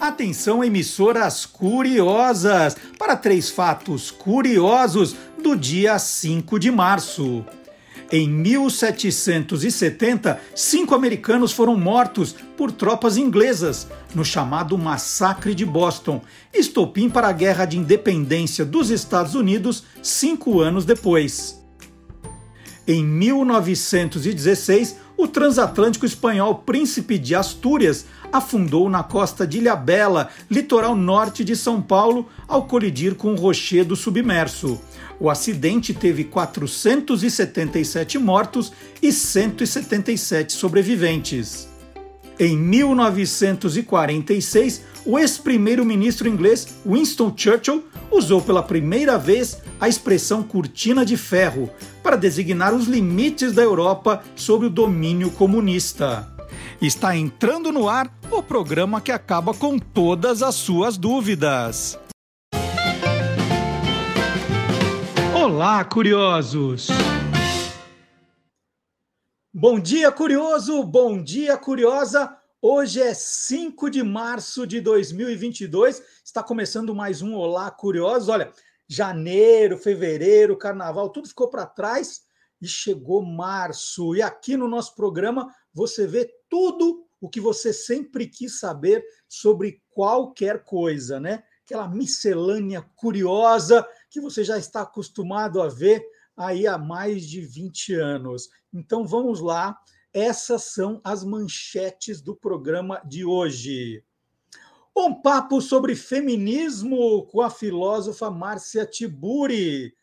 Atenção, emissoras curiosas, para três fatos curiosos do dia 5 de março. Em 1770, cinco americanos foram mortos por tropas inglesas no chamado Massacre de Boston, estopim para a Guerra de Independência dos Estados Unidos cinco anos depois. Em 1916, o transatlântico espanhol Príncipe de Astúrias afundou na costa de Ilhabela, litoral norte de São Paulo, ao colidir com o rochedo submerso. O acidente teve 477 mortos e 177 sobreviventes. Em 1946, o ex-primeiro-ministro inglês Winston Churchill usou pela primeira vez a expressão cortina de ferro para designar os limites da Europa sobre o domínio comunista. Está entrando no ar o programa que acaba com todas as suas dúvidas. Olá, curiosos! Bom dia, curioso! Bom dia, curiosa! Hoje é 5 de março de 2022, está começando mais um Olá Curiosos. Olha, janeiro, fevereiro, carnaval, tudo ficou para trás e chegou março. E aqui no nosso programa você vê tudo o que você sempre quis saber sobre qualquer coisa, né? Aquela miscelânea curiosa que você já está acostumado a ver aí há mais de 20 anos. Então vamos lá, essas são as manchetes do programa de hoje. Um papo sobre feminismo com a filósofa Márcia Tiburi.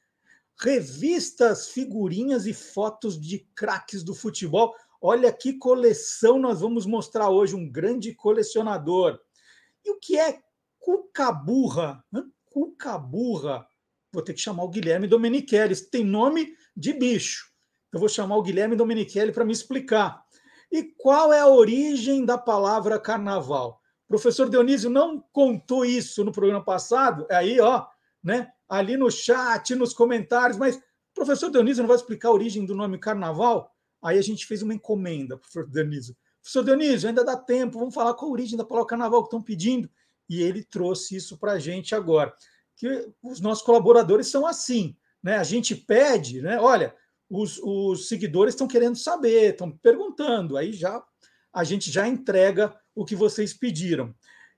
Revistas, figurinhas e fotos de craques do futebol. Olha que coleção nós vamos mostrar hoje, um grande colecionador. E o que é cucaburra? Cucaburra vou ter que chamar o Guilherme Domenichelli. Tem nome de bicho. Eu vou chamar o Guilherme Domenichelli para me explicar. E qual é a origem da palavra carnaval? O professor Dionísio não contou isso no programa passado, é aí, ó, né? Ali no chat, nos comentários, mas o professor Dionísio não vai explicar a origem do nome carnaval? Aí a gente fez uma encomenda, professor Dionísio. Professor Dionísio, ainda dá tempo, vamos falar qual a origem da palavra carnaval que estão pedindo. E ele trouxe isso para a gente agora que os nossos colaboradores são assim. Né? A gente pede, né? olha, os, os seguidores estão querendo saber, estão perguntando, aí já a gente já entrega o que vocês pediram.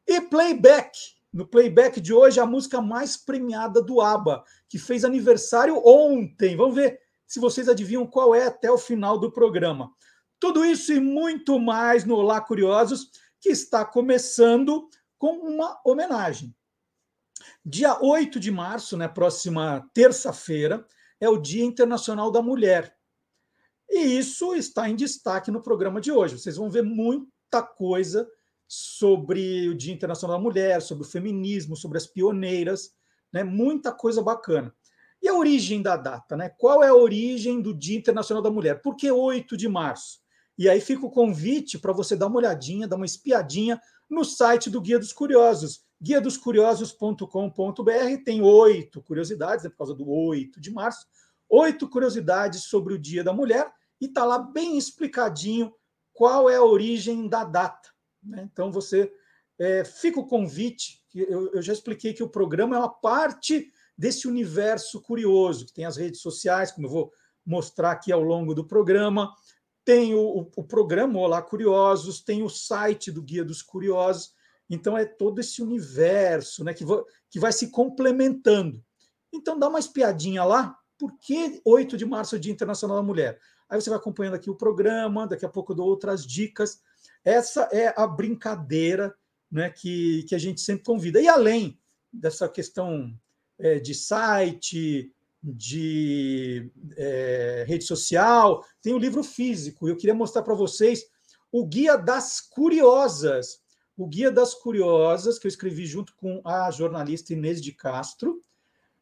E playback. No playback de hoje, a música mais premiada do ABBA, que fez aniversário ontem. Vamos ver se vocês adivinham qual é até o final do programa. Tudo isso e muito mais no Olá Curiosos, que está começando com uma homenagem. Dia 8 de março, né, próxima terça-feira, é o Dia Internacional da Mulher. E isso está em destaque no programa de hoje. Vocês vão ver muita coisa sobre o Dia Internacional da Mulher, sobre o feminismo, sobre as pioneiras, né? Muita coisa bacana. E a origem da data, né? Qual é a origem do Dia Internacional da Mulher? Por que 8 de março? E aí fica o convite para você dar uma olhadinha, dar uma espiadinha no site do Guia dos Curiosos, guia dos curiosos.com.br. Tem oito curiosidades, é por causa do 8 de março, oito curiosidades sobre o Dia da Mulher, e está lá bem explicadinho qual é a origem da data. Né? Então você é, fica o convite, eu, eu já expliquei que o programa é uma parte desse universo curioso, que tem as redes sociais, como eu vou mostrar aqui ao longo do programa, tem o, o, o programa Olá Curiosos, tem o site do Guia dos Curiosos, então é todo esse universo né, que, que vai se complementando. Então dá uma espiadinha lá, por que 8 de março é o Dia Internacional da Mulher? Aí você vai acompanhando aqui o programa, daqui a pouco eu dou outras dicas. Essa é a brincadeira né, que, que a gente sempre convida. E além dessa questão é, de site, de é, rede social, tem o livro físico. Eu queria mostrar para vocês o Guia das Curiosas o Guia das Curiosas, que eu escrevi junto com a jornalista Inês de Castro,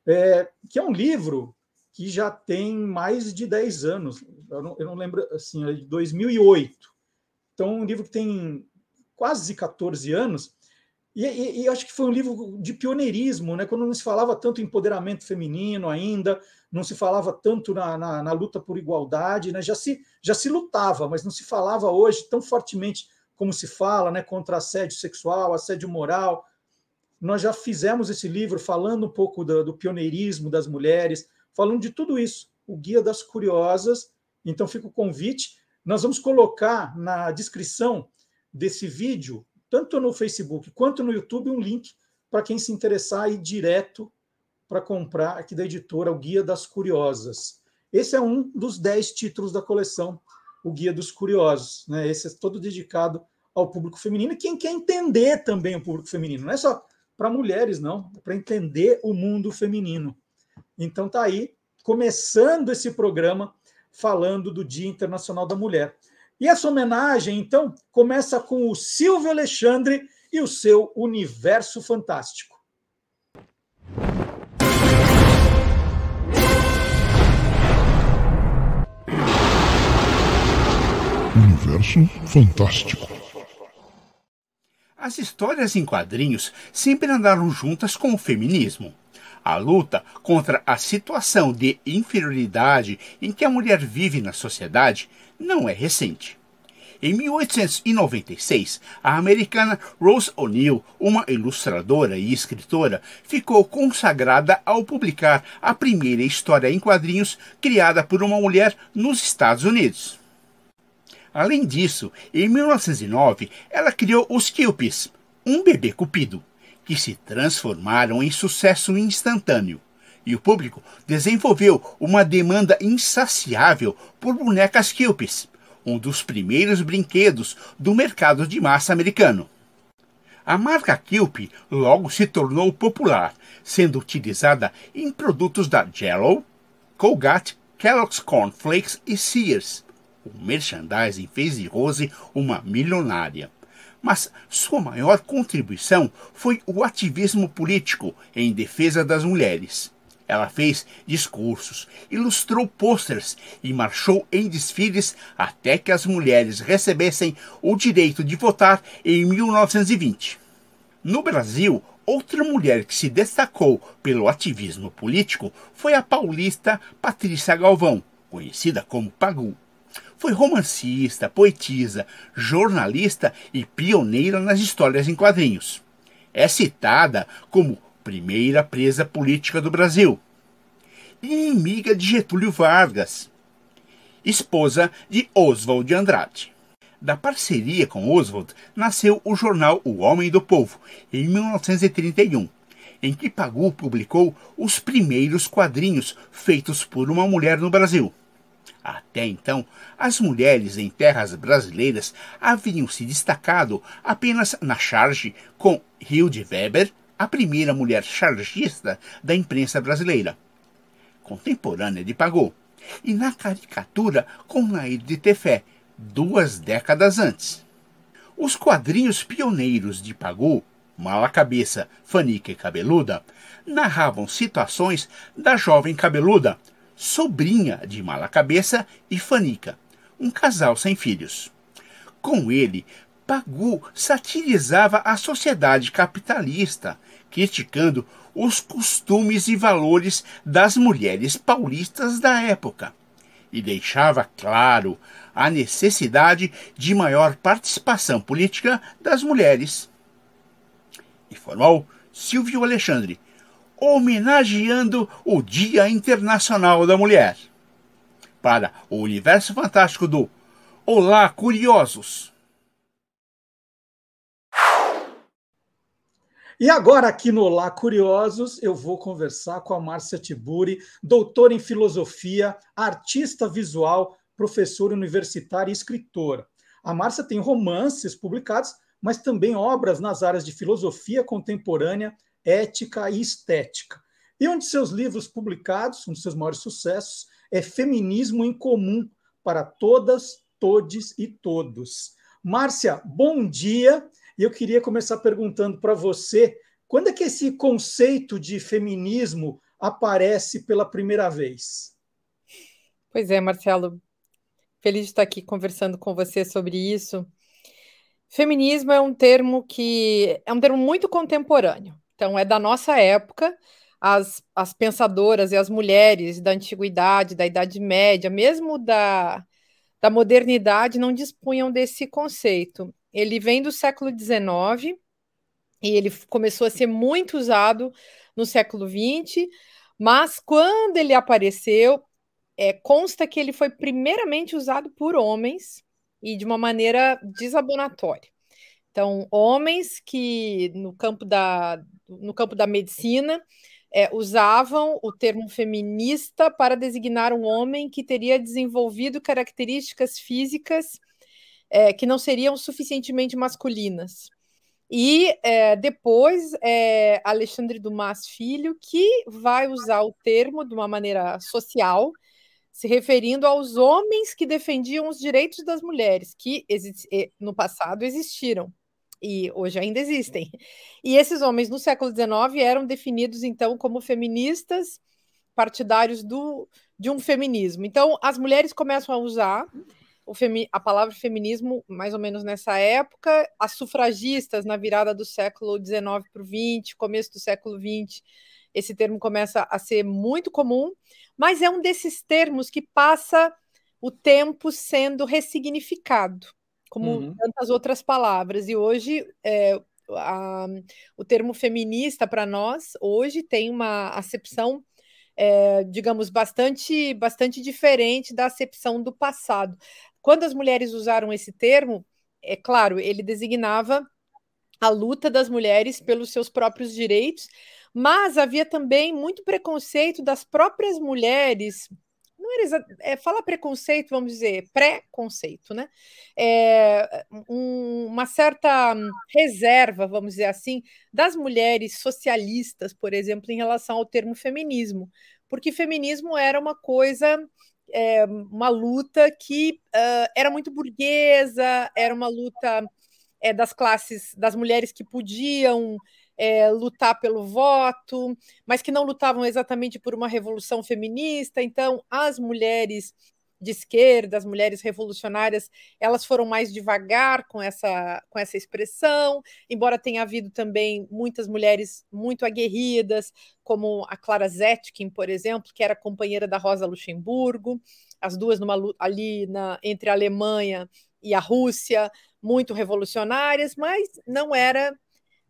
é, que é um livro que já tem mais de 10 anos, eu não, eu não lembro, assim, é de 2008. Então, um livro que tem quase 14 anos, e, e, e, acho que foi um livro de pioneirismo, né? quando não se falava tanto em empoderamento feminino ainda, não se falava tanto na, na, na luta por igualdade, né? já, se, já se lutava, mas não se falava hoje tão fortemente como se fala, né, contra assédio sexual, assédio moral. Nós já fizemos esse livro falando um pouco do, do pioneirismo das mulheres, falando de tudo isso, o Guia das Curiosas. Então fica o convite. Nós vamos colocar na descrição desse vídeo, tanto no Facebook quanto no YouTube, um link para quem se interessar ir direto para comprar aqui da editora o Guia das Curiosas. Esse é um dos dez títulos da coleção, o Guia dos Curiosos. Né? Esse é todo dedicado ao público feminino e quem quer entender também o público feminino. Não é só para mulheres, não, é para entender o mundo feminino. Então tá aí, começando esse programa falando do Dia Internacional da Mulher. E essa homenagem, então, começa com o Silvio Alexandre e o seu universo fantástico. Universo fantástico. As histórias em quadrinhos sempre andaram juntas com o feminismo. A luta contra a situação de inferioridade em que a mulher vive na sociedade não é recente. Em 1896, a americana Rose O'Neill, uma ilustradora e escritora, ficou consagrada ao publicar a primeira história em quadrinhos criada por uma mulher nos Estados Unidos. Além disso, em 1909, ela criou os Kilpis, um bebê cupido, que se transformaram em sucesso instantâneo. E o público desenvolveu uma demanda insaciável por bonecas Kilpis, um dos primeiros brinquedos do mercado de massa americano. A marca Kilp logo se tornou popular, sendo utilizada em produtos da Jello, Colgate, Kellogg's Corn Flakes e Sears, o merchandising fez de Rose uma milionária. Mas sua maior contribuição foi o ativismo político em defesa das mulheres. Ela fez discursos, ilustrou pôsteres e marchou em desfiles até que as mulheres recebessem o direito de votar em 1920. No Brasil, outra mulher que se destacou pelo ativismo político foi a paulista Patrícia Galvão, conhecida como Pagu. Foi romancista, poetisa, jornalista e pioneira nas histórias em quadrinhos. É citada como primeira presa política do Brasil, inimiga de Getúlio Vargas, esposa de Oswald de Andrade. Da parceria com Oswald nasceu o jornal O Homem do Povo, em 1931, em que Pagu publicou os primeiros quadrinhos feitos por uma mulher no Brasil. Até então, as mulheres em terras brasileiras haviam se destacado apenas na charge com Hilde Weber, a primeira mulher chargista da imprensa brasileira, contemporânea de Pagou, e na caricatura com Nair de Tefé, duas décadas antes. Os quadrinhos pioneiros de Pagou, Mala Cabeça, Fanica e Cabeluda, narravam situações da jovem cabeluda, sobrinha de Mala Cabeça e Fanica, um casal sem filhos. Com ele, Pagu satirizava a sociedade capitalista, criticando os costumes e valores das mulheres paulistas da época, e deixava claro a necessidade de maior participação política das mulheres. Informou Silvio Alexandre, homenageando o Dia Internacional da Mulher. Para o universo fantástico do Olá, Curiosos! E agora, aqui no Olá Curiosos, eu vou conversar com a Márcia Tiburi, doutora em filosofia, artista visual, professora universitária e escritora. A Márcia tem romances publicados, mas também obras nas áreas de filosofia contemporânea, ética e estética. E um de seus livros publicados, um dos seus maiores sucessos, é Feminismo em Comum para Todas, Todes e Todos. Márcia, bom dia. E eu queria começar perguntando para você, quando é que esse conceito de feminismo aparece pela primeira vez? Pois é, Marcelo. Feliz de estar aqui conversando com você sobre isso. Feminismo é um termo que é um termo muito contemporâneo. Então, é da nossa época, as, as pensadoras e as mulheres da antiguidade, da Idade Média, mesmo da, da modernidade, não dispunham desse conceito. ele vem do século XIX e ele começou a ser muito usado no século XX, mas quando ele apareceu, é, consta que ele foi primeiramente usado por homens e de uma maneira desabonatória. Então, homens que no campo da, no campo da medicina é, usavam o termo feminista para designar um homem que teria desenvolvido características físicas é, que não seriam suficientemente masculinas. E é, depois é Alexandre Dumas Filho que vai usar o termo de uma maneira social, se referindo aos homens que defendiam os direitos das mulheres, que no passado existiram e hoje ainda existem. E esses homens no século XIX eram definidos então como feministas partidários do, de um feminismo. Então as mulheres começam a usar a palavra feminismo mais ou menos nessa época, as sufragistas na virada do século XIX para o XX, começo do século XX, esse termo começa a ser muito comum, mas é um desses termos que passa o tempo sendo ressignificado, como uhum. tantas outras palavras. E hoje é, a, o termo feminista para nós hoje tem uma acepção é, digamos, bastante, bastante diferente da acepção do passado. Quando as mulheres usaram esse termo, é claro, ele designava a luta das mulheres pelos seus próprios direitos, mas havia também muito preconceito das próprias mulheres. Não era é, falar preconceito, vamos dizer, pré-conceito, né? É, um, uma certa reserva, vamos dizer assim, das mulheres socialistas, por exemplo, em relação ao termo feminismo, porque feminismo era uma coisa é, uma luta que uh, era muito burguesa, era uma luta é, das classes, das mulheres que podiam é, lutar pelo voto, mas que não lutavam exatamente por uma revolução feminista. Então, as mulheres de esquerda, as mulheres revolucionárias, elas foram mais devagar com essa, com essa expressão, embora tenha havido também muitas mulheres muito aguerridas, como a Clara Zetkin, por exemplo, que era companheira da Rosa Luxemburgo, as duas numa, ali na, entre a Alemanha e a Rússia, muito revolucionárias, mas não era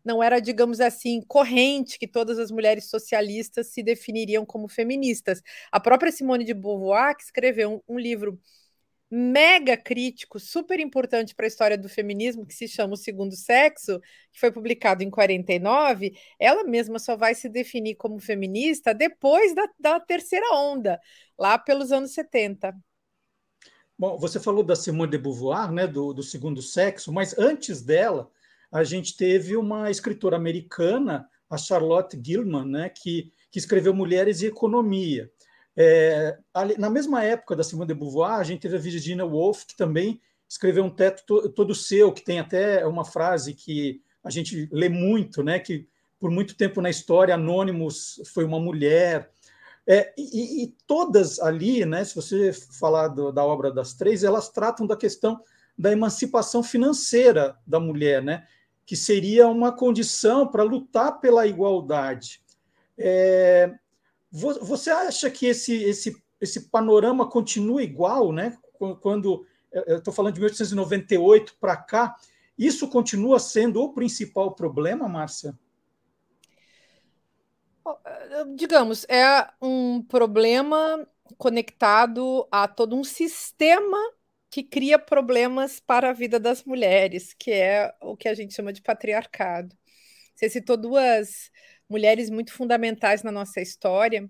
não era, digamos assim, corrente que todas as mulheres socialistas se definiriam como feministas. A própria Simone de Beauvoir, que escreveu um, um livro mega crítico, super importante para a história do feminismo, que se chama O Segundo Sexo, que foi publicado em 49, ela mesma só vai se definir como feminista depois da, da terceira onda, lá pelos anos 70. Bom, você falou da Simone de Beauvoir, né, do, do segundo sexo, mas antes dela, a gente teve uma escritora americana, a Charlotte Gilman, né, que, que escreveu Mulheres e Economia. É, na mesma época da Simone de Beauvoir, a gente teve a Virginia Woolf, que também escreveu um teto to, todo seu, que tem até uma frase que a gente lê muito, né, que por muito tempo na história Anônimos foi uma mulher. É, e, e, todas ali, né, se você falar do, da obra das três, elas tratam da questão da emancipação financeira da mulher, né? Que seria uma condição para lutar pela igualdade. É, você acha que esse, esse, esse panorama continua igual, né? Quando eu estou falando de 1898 para cá, isso continua sendo o principal problema, Márcia? Digamos, é um problema conectado a todo um sistema que cria problemas para a vida das mulheres, que é o que a gente chama de patriarcado. Você citou duas mulheres muito fundamentais na nossa história,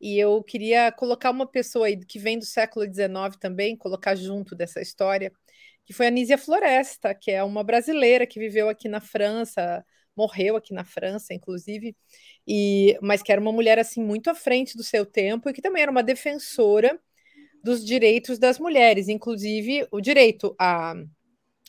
e eu queria colocar uma pessoa aí que vem do século XIX também, colocar junto dessa história, que foi a Nísia Floresta, que é uma brasileira que viveu aqui na França, morreu aqui na França, inclusive, e mas que era uma mulher assim muito à frente do seu tempo e que também era uma defensora dos direitos das mulheres, inclusive o direito à,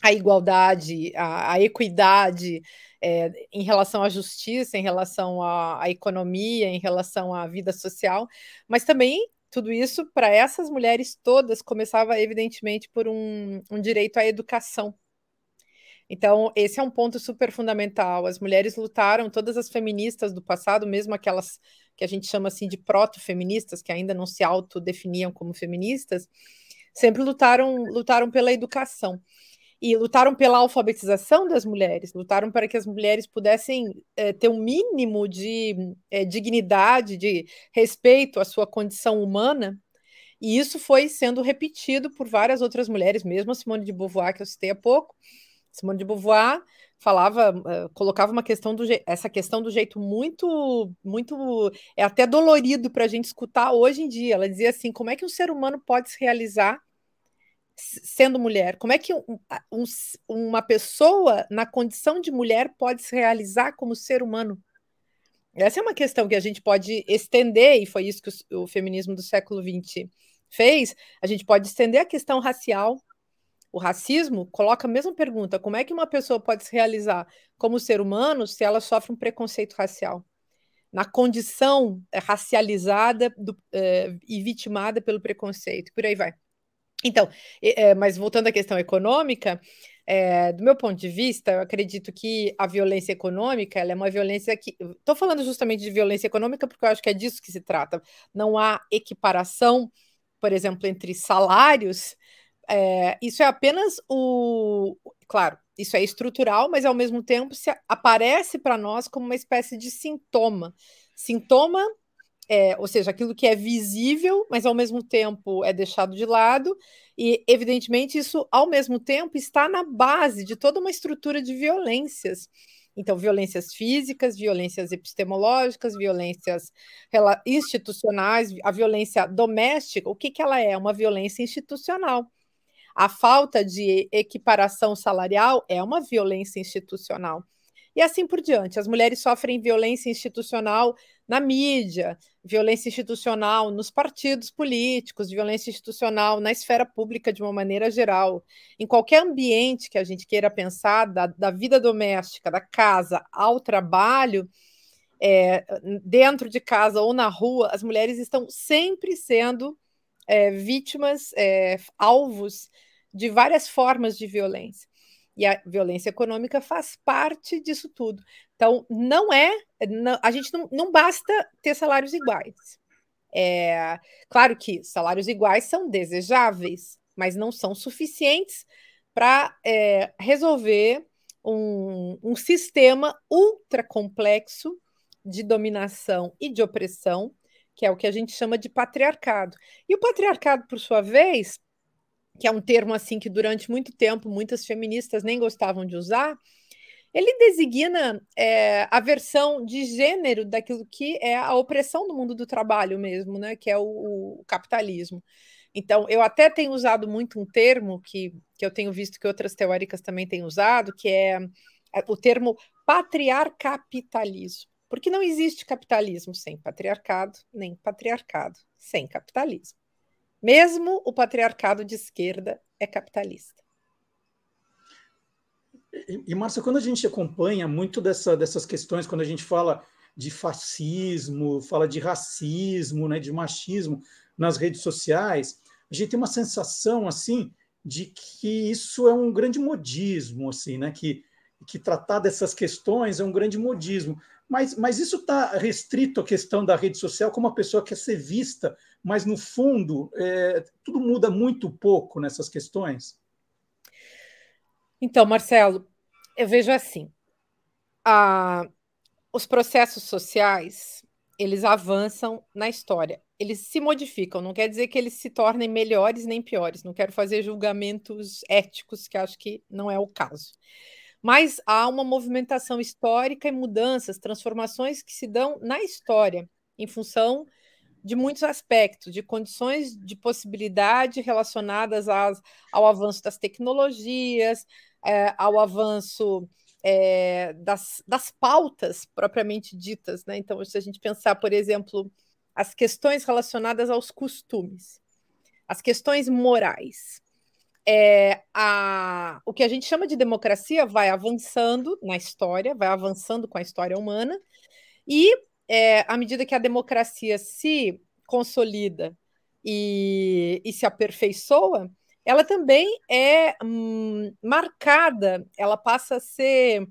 à igualdade, à, à equidade é, em relação à justiça, em relação à, à economia, em relação à vida social, mas também tudo isso para essas mulheres todas começava evidentemente por um, um direito à educação. Então, esse é um ponto super fundamental. As mulheres lutaram, todas as feministas do passado, mesmo aquelas que a gente chama assim de proto-feministas, que ainda não se autodefiniam como feministas, sempre lutaram, lutaram pela educação. e lutaram pela alfabetização das mulheres, lutaram para que as mulheres pudessem é, ter um mínimo de é, dignidade, de respeito à sua condição humana, e isso foi sendo repetido por várias outras mulheres, mesmo a Simone de Beauvoir, que eu citei há pouco. Simone de Beauvoir falava, uh, colocava uma questão do essa questão do jeito muito, muito é até dolorido para a gente escutar hoje em dia. Ela dizia assim: como é que um ser humano pode se realizar sendo mulher? Como é que um, um, uma pessoa na condição de mulher pode se realizar como ser humano? Essa é uma questão que a gente pode estender, e foi isso que o, o feminismo do século XX fez, a gente pode estender a questão racial. O racismo coloca a mesma pergunta: como é que uma pessoa pode se realizar como ser humano se ela sofre um preconceito racial? Na condição é, racializada do, é, e vitimada pelo preconceito, por aí vai. Então, é, mas voltando à questão econômica, é, do meu ponto de vista, eu acredito que a violência econômica é uma violência que. Estou falando justamente de violência econômica porque eu acho que é disso que se trata. Não há equiparação por exemplo, entre salários, é, isso é apenas o. Claro, isso é estrutural, mas ao mesmo tempo se aparece para nós como uma espécie de sintoma. Sintoma, é, ou seja, aquilo que é visível, mas ao mesmo tempo é deixado de lado, e evidentemente isso, ao mesmo tempo, está na base de toda uma estrutura de violências então, violências físicas, violências epistemológicas, violências institucionais, a violência doméstica, o que, que ela é? Uma violência institucional. A falta de equiparação salarial é uma violência institucional e assim por diante. As mulheres sofrem violência institucional na mídia, violência institucional nos partidos políticos, violência institucional na esfera pública de uma maneira geral. Em qualquer ambiente que a gente queira pensar, da, da vida doméstica, da casa ao trabalho, é, dentro de casa ou na rua, as mulheres estão sempre sendo é, vítimas, é, alvos de várias formas de violência. E a violência econômica faz parte disso tudo. Então, não é. Não, a gente não, não basta ter salários iguais. É, claro que salários iguais são desejáveis, mas não são suficientes para é, resolver um, um sistema ultra complexo de dominação e de opressão, que é o que a gente chama de patriarcado. E o patriarcado, por sua vez, que é um termo assim que durante muito tempo muitas feministas nem gostavam de usar, ele designa é, a versão de gênero daquilo que é a opressão do mundo do trabalho mesmo, né? Que é o, o capitalismo. Então, eu até tenho usado muito um termo que, que eu tenho visto que outras teóricas também têm usado, que é, é o termo patriarcapitalismo. Porque não existe capitalismo sem patriarcado, nem patriarcado sem capitalismo. Mesmo o patriarcado de esquerda é capitalista. E, e Márcia, quando a gente acompanha muito dessa, dessas questões, quando a gente fala de fascismo, fala de racismo, né, de machismo nas redes sociais, a gente tem uma sensação assim de que isso é um grande modismo, assim, né, que, que tratar dessas questões é um grande modismo. Mas, mas isso está restrito à questão da rede social, como a pessoa quer ser vista, mas no fundo é, tudo muda muito pouco nessas questões? Então, Marcelo, eu vejo assim: a, os processos sociais eles avançam na história, eles se modificam, não quer dizer que eles se tornem melhores nem piores, não quero fazer julgamentos éticos, que acho que não é o caso. Mas há uma movimentação histórica e mudanças, transformações que se dão na história, em função de muitos aspectos, de condições de possibilidade relacionadas às, ao avanço das tecnologias, é, ao avanço é, das, das pautas propriamente ditas. Né? Então, se a gente pensar, por exemplo, as questões relacionadas aos costumes, as questões morais, é, a, o que a gente chama de democracia vai avançando na história, vai avançando com a história humana, e é, à medida que a democracia se consolida e, e se aperfeiçoa, ela também é hum, marcada, ela passa a ser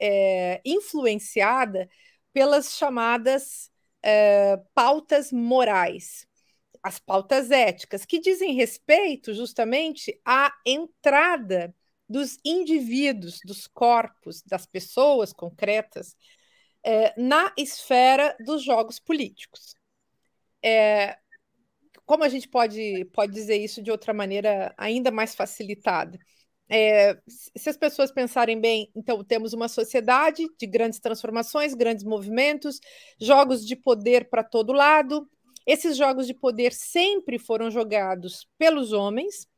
é, influenciada pelas chamadas é, pautas morais as pautas éticas, que dizem respeito justamente à entrada dos indivíduos, dos corpos, das pessoas concretas é, na esfera dos jogos políticos. É, como a gente pode, pode dizer isso de outra maneira ainda mais facilitada? É, se as pessoas pensarem bem, então temos uma sociedade de grandes transformações, grandes movimentos, jogos de poder para todo lado. Esses jogos de poder sempre foram jogados pelos homens,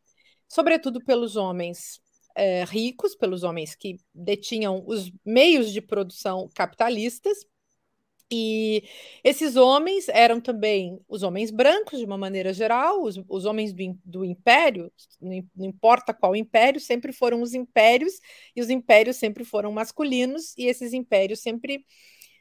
sobretudo pelos homens é, ricos, pelos homens que detinham os meios de produção capitalistas, e esses homens eram também os homens brancos, de uma maneira geral, os, os homens do, do, império, não importa qual império, sempre foram os impérios, e os impérios sempre foram masculinos, e esses impérios sempre,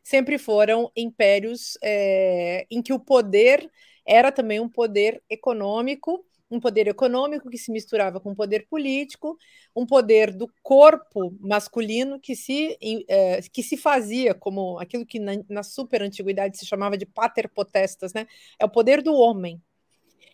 sempre foram impérios é, em que o poder era também um poder econômico um poder econômico que se misturava com um poder político, um poder do corpo masculino que se, é, que se fazia como aquilo que na, na super antiguidade se chamava de pater potestas, né? É o poder do homem.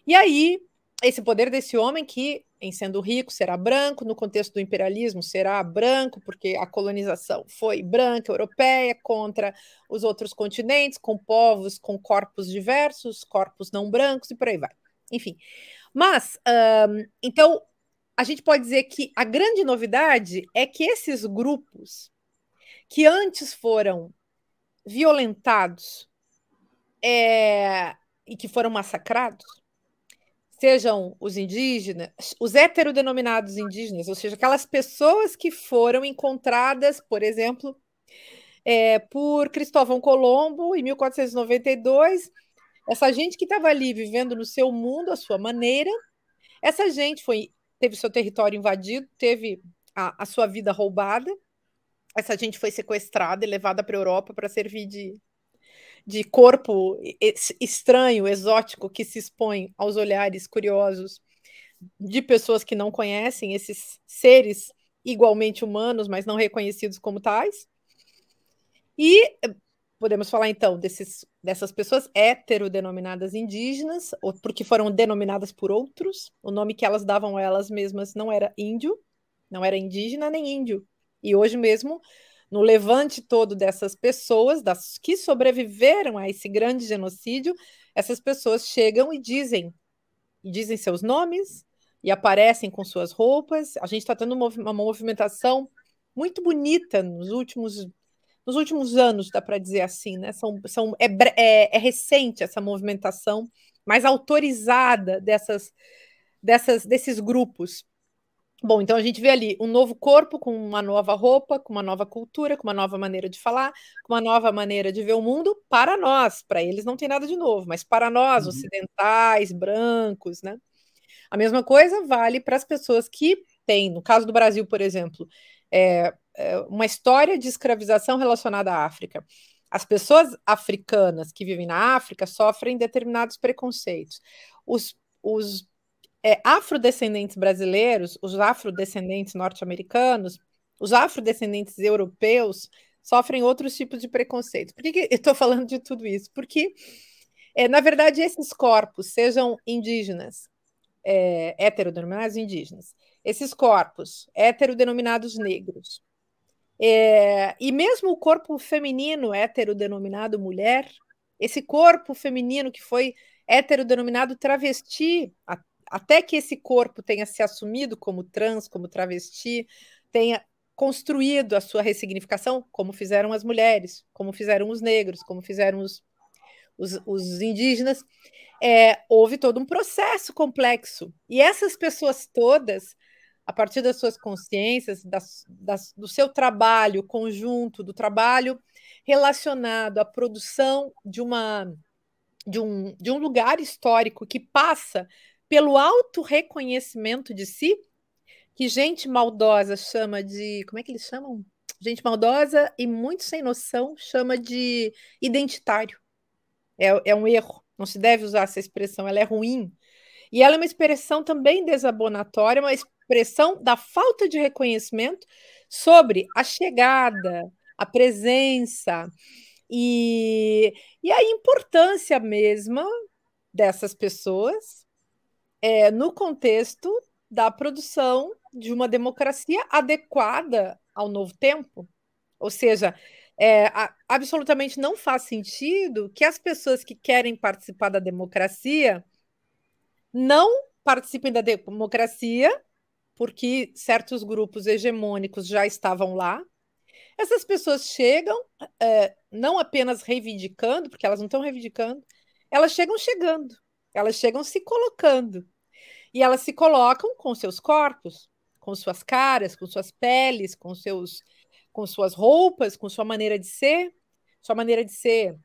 E aí, esse poder desse homem que, em sendo rico, será branco, no contexto do imperialismo, será branco, porque a colonização foi branca, europeia, contra os outros continentes, com povos com corpos diversos, corpos não brancos e por aí vai. Enfim, mas, um, então, a gente pode dizer que a grande novidade é que esses grupos que antes foram violentados é, e que foram massacrados, sejam os indígenas, os heterodenominados indígenas, ou seja, aquelas pessoas que foram encontradas, por exemplo, é, por Cristóvão Colombo em 1492 essa gente que estava ali vivendo no seu mundo, à sua maneira, essa gente foi teve seu território invadido, teve a, a sua vida roubada, essa gente foi sequestrada e levada para a Europa para servir de, de corpo estranho, exótico, que se expõe aos olhares curiosos de pessoas que não conhecem esses seres igualmente humanos, mas não reconhecidos como tais. E podemos falar então desses, dessas pessoas heterodenominadas indígenas, ou porque foram denominadas por outros. O nome que elas davam a elas mesmas não era índio, não era indígena nem índio. E hoje mesmo, no levante todo dessas pessoas, das que sobreviveram a esse grande genocídio, essas pessoas chegam e dizem, e dizem seus nomes e aparecem com suas roupas. A gente está tendo uma movimentação muito bonita nos últimos nos últimos anos, dá para dizer assim, né? São, são, é, é, é, recente essa movimentação mais autorizada dessas, dessas, desses grupos. Bom, então a gente vê ali um novo corpo com uma nova roupa, com uma nova cultura, com uma nova maneira de falar, com uma nova maneira de ver o mundo para nós. Para eles não tem nada de novo, mas para nós, uhum. ocidentais, brancos, né? A mesma coisa vale para as pessoas que têm, no caso do Brasil, por exemplo, é, é, uma história de escravização relacionada à África. As pessoas africanas que vivem na África sofrem determinados preconceitos. Os, os é, afrodescendentes brasileiros, os afrodescendentes norte-americanos, os afrodescendentes europeus sofrem outros tipos de preconceitos. Por que, eu estou falando de tudo isso? Porque, é, na verdade, esses corpos, sejam indígenas, é, heterodenominados indígenas, esses corpos heterodenominados negros, é, e mesmo o corpo feminino heterodenominado mulher, esse corpo feminino que foi heterodenominado travesti, a, até que esse corpo tenha se assumido como trans, como travesti, tenha construído a sua ressignificação, como fizeram as mulheres, como fizeram os negros, como fizeram os, os, os indígenas, é, houve todo um processo complexo. E essas pessoas todas, a partir das suas consciências, das, das, do seu trabalho conjunto, do trabalho relacionado à produção de, uma, de, um, de um lugar histórico que passa pelo auto reconhecimento de si, que gente maldosa chama de. Como é que eles chamam? Gente maldosa e muito sem noção chama de identitário. É, é um erro. Não se deve usar essa expressão, ela é ruim. E ela é uma expressão também desabonatória, uma expressão da falta de reconhecimento sobre a chegada, a presença e, e a importância mesma dessas pessoas é, no contexto da produção de uma democracia adequada ao novo tempo. Ou seja, é, a, absolutamente não faz sentido que as pessoas que querem participar da democracia não participem da democracia porque certos grupos hegemônicos já estavam lá. Essas pessoas chegam é, não apenas reivindicando, porque elas não estão reivindicando, elas chegam chegando, elas chegam se colocando. E elas se colocam com seus corpos, com suas caras, com suas peles, com seus com suas roupas, com sua maneira de ser, sua maneira de ser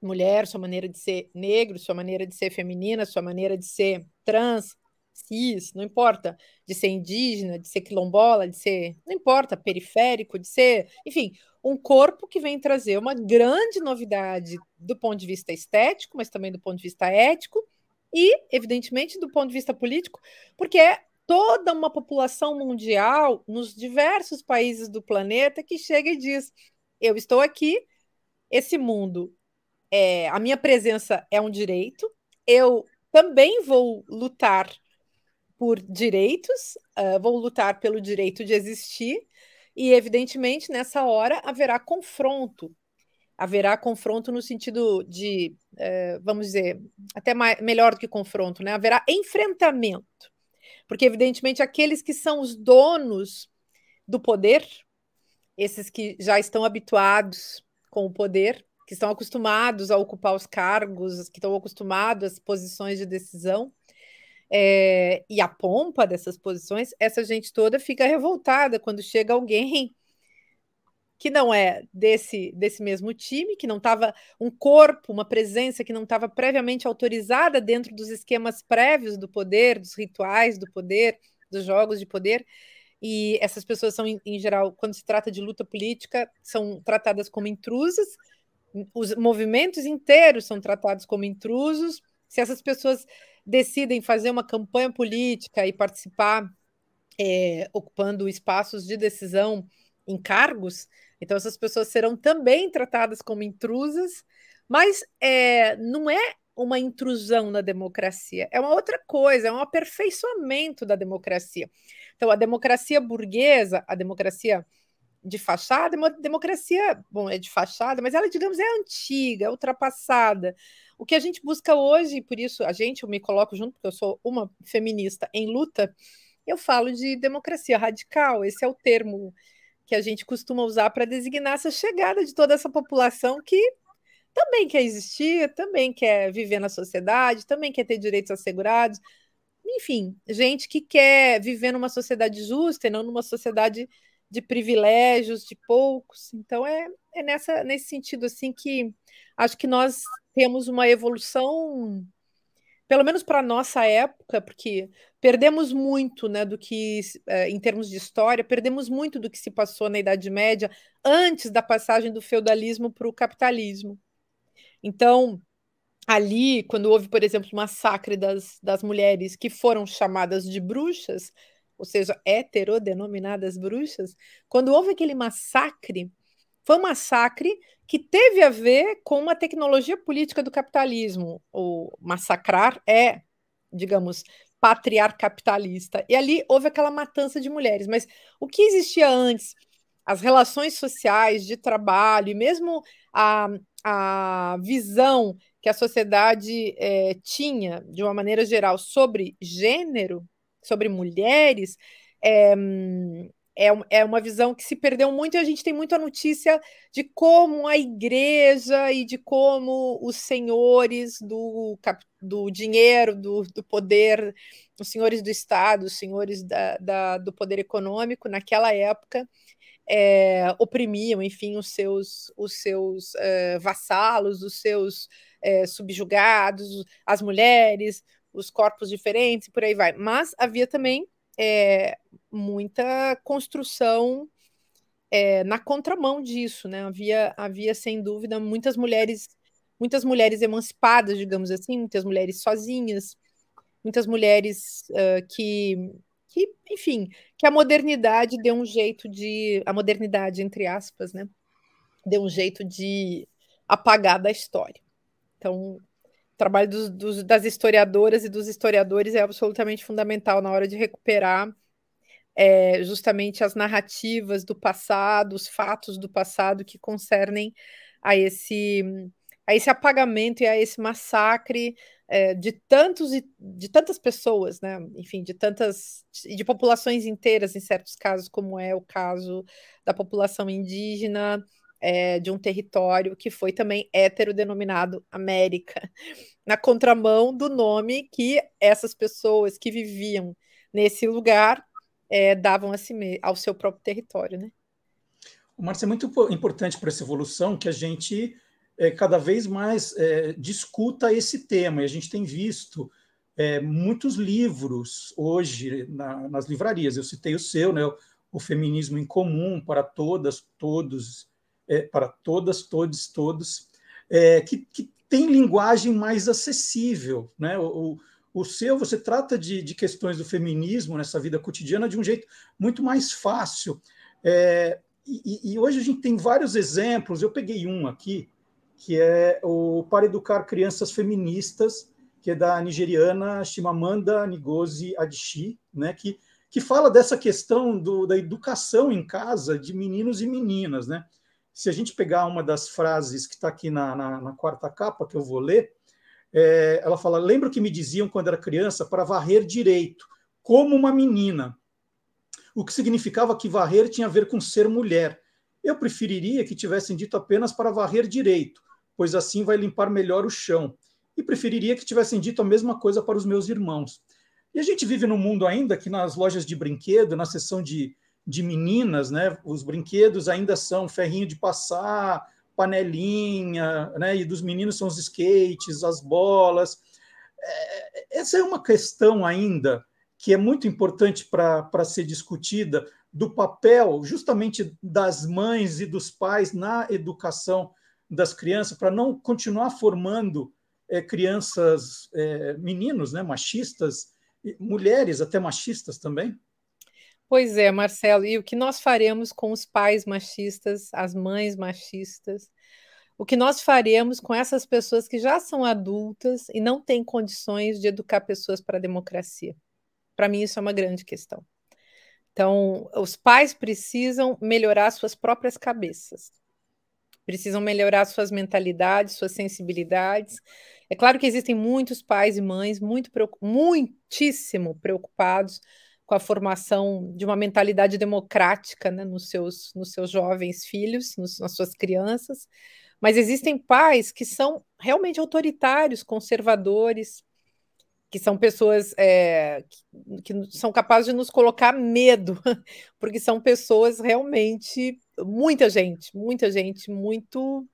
mulher, sua maneira de ser negro, sua maneira de ser feminina, sua maneira de ser trans, cis, não importa, de ser indígena, de ser quilombola, de ser, não importa, periférico, de ser, enfim, um corpo que vem trazer uma grande novidade do ponto de vista estético, mas também do ponto de vista ético e, evidentemente, do ponto de vista político, porque é toda uma população mundial nos diversos países do planeta que chega e diz: eu estou aqui, esse mundo, é, a minha presença é um direito, eu também vou lutar por direitos, uh, vou lutar pelo direito de existir, e evidentemente nessa hora haverá confronto. Haverá confronto no sentido de, uh, vamos dizer, até mais, melhor do que confronto, né? haverá enfrentamento porque, evidentemente, aqueles que são os donos do poder, esses que já estão habituados com o poder, que estão acostumados a ocupar os cargos, que estão acostumados às posições de decisão, é, e a pompa dessas posições, essa gente toda fica revoltada quando chega alguém que não é desse, desse mesmo time, que não estava um corpo, uma presença que não estava previamente autorizada dentro dos esquemas prévios do poder, dos rituais do poder, dos jogos de poder. E essas pessoas são, em, geral, quando se trata de luta política, são tratadas como intrusas, os movimentos inteiros são tratados como intrusos. Se essas pessoas decidem fazer uma campanha política e participar, é, ocupando espaços de decisão em cargos, então, essas pessoas serão também tratadas como intrusas, mas é, não é uma intrusão na democracia, é uma outra coisa, é um aperfeiçoamento da democracia. Então, a democracia burguesa, a democracia de fachada, é uma democracia, bom, é de fachada, mas ela, digamos, é antiga, é ultrapassada. O que a gente busca hoje, por isso a gente, eu me coloco junto, porque eu sou uma feminista em luta, eu falo de democracia radical, esse é o termo que a gente costuma usar para designar essa chegada de toda essa população que também quer existir, também quer viver na sociedade, também quer ter direitos assegurados. Enfim, gente que quer viver numa sociedade justa e não numa sociedade de privilégios, de poucos. Então, é, é nessa, nesse sentido assim que acho que nós temos uma evolução pelo menos para nossa época, porque perdemos muito né, do que, eh, em termos de história, perdemos muito do que se passou na Idade Média antes da passagem do feudalismo para o capitalismo. Então, ali, quando houve, por exemplo, o massacre das, das mulheres que foram chamadas de bruxas, ou seja, heterodenominadas bruxas, quando houve aquele massacre, foi um massacre que teve a ver com uma tecnologia política do capitalismo. O massacrar é, digamos, patriarcapitalista. E ali houve aquela matança de mulheres. Mas o que existia antes? As relações sociais de trabalho e mesmo a, a visão que a sociedade é, tinha, de uma maneira geral, sobre gênero, sobre mulheres, é, é, é uma visão que se perdeu muito e a gente tem muita notícia de como a igreja e de como os senhores do, do dinheiro, do, do poder, os senhores do Estado, os senhores da, da do poder econômico, naquela época, é, oprimiam, enfim, os seus, os seus é, vassalos, os seus é, subjugados, as mulheres, os corpos diferentes, por aí vai. Mas havia também é, muita construção é, na contramão disso, né? Havia, havia sem dúvida muitas mulheres, muitas mulheres emancipadas, digamos assim, muitas mulheres sozinhas, muitas mulheres uh, que, que, enfim, que a modernidade deu um jeito de, a modernidade entre aspas, né? Deu um jeito de apagar da história. Então, trabalho dos, dos, das historiadoras e dos historiadores é absolutamente fundamental na hora de recuperar é, justamente as narrativas do passado, os fatos do passado que concernem a esse, a esse apagamento e a esse massacre é, de tantos de tantas pessoas, né? Enfim, de tantas de populações inteiras em certos casos, como é o caso da população indígena é, de um território que foi também heterodenominado América, na contramão do nome que essas pessoas que viviam nesse lugar é, davam a si, ao seu próprio território, né? O Márcio, é muito importante para essa evolução que a gente é, cada vez mais é, discuta esse tema. E a gente tem visto é, muitos livros hoje na, nas livrarias. Eu citei o seu, né, o, o Feminismo em Comum para Todas, Todos, é, para Todas, Todos, Todos, é, que, que tem linguagem mais acessível. Né? O, o seu, você trata de, de, questões do feminismo nessa vida cotidiana de um jeito muito mais fácil. É, e, e, hoje a gente tem vários exemplos. Eu peguei um aqui, que é o Para Educar Crianças Feministas, que é da nigeriana Chimamanda Ngozi Adichie, né, que, que fala dessa questão do, da educação em casa de meninos e meninas. Né? Se a gente pegar uma das frases que está aqui na, na, na quarta capa, que eu vou ler, é, ela fala: Lembro que me diziam quando era criança para varrer direito, como uma menina. O que significava que varrer tinha a ver com ser mulher. Eu preferiria que tivessem dito apenas para varrer direito, pois assim vai limpar melhor o chão. E preferiria que tivessem dito a mesma coisa para os meus irmãos. E a gente vive num mundo ainda que nas lojas de brinquedo, na seção de, de meninas, né, os brinquedos ainda são ferrinho de passar, panelinha, né? E dos meninos são os skates, as bolas. É, essa é uma questão ainda que é muito importante para ser discutida do papel justamente das mães e dos pais na educação das crianças para não continuar formando é, crianças, é, meninos, né, machistas, mulheres até machistas também. Pois é, Marcelo, e o que nós faremos com os pais machistas, as mães machistas? O que nós faremos com essas pessoas que já são adultas e não têm condições de educar pessoas para a democracia? Para mim, isso é uma grande questão. Então, os pais precisam melhorar suas próprias cabeças, precisam melhorar suas mentalidades, suas sensibilidades. É claro que existem muitos pais e mães muito, muitíssimo preocupados com a formação de uma mentalidade democrática né, nos, seus, nos seus jovens filhos, nos, nas suas crianças, mas existem pais que são realmente autoritários, conservadores, que são pessoas é, que, que, são capazes de nos colocar medo, porque são pessoas realmente, muita gente, muita gente, muito.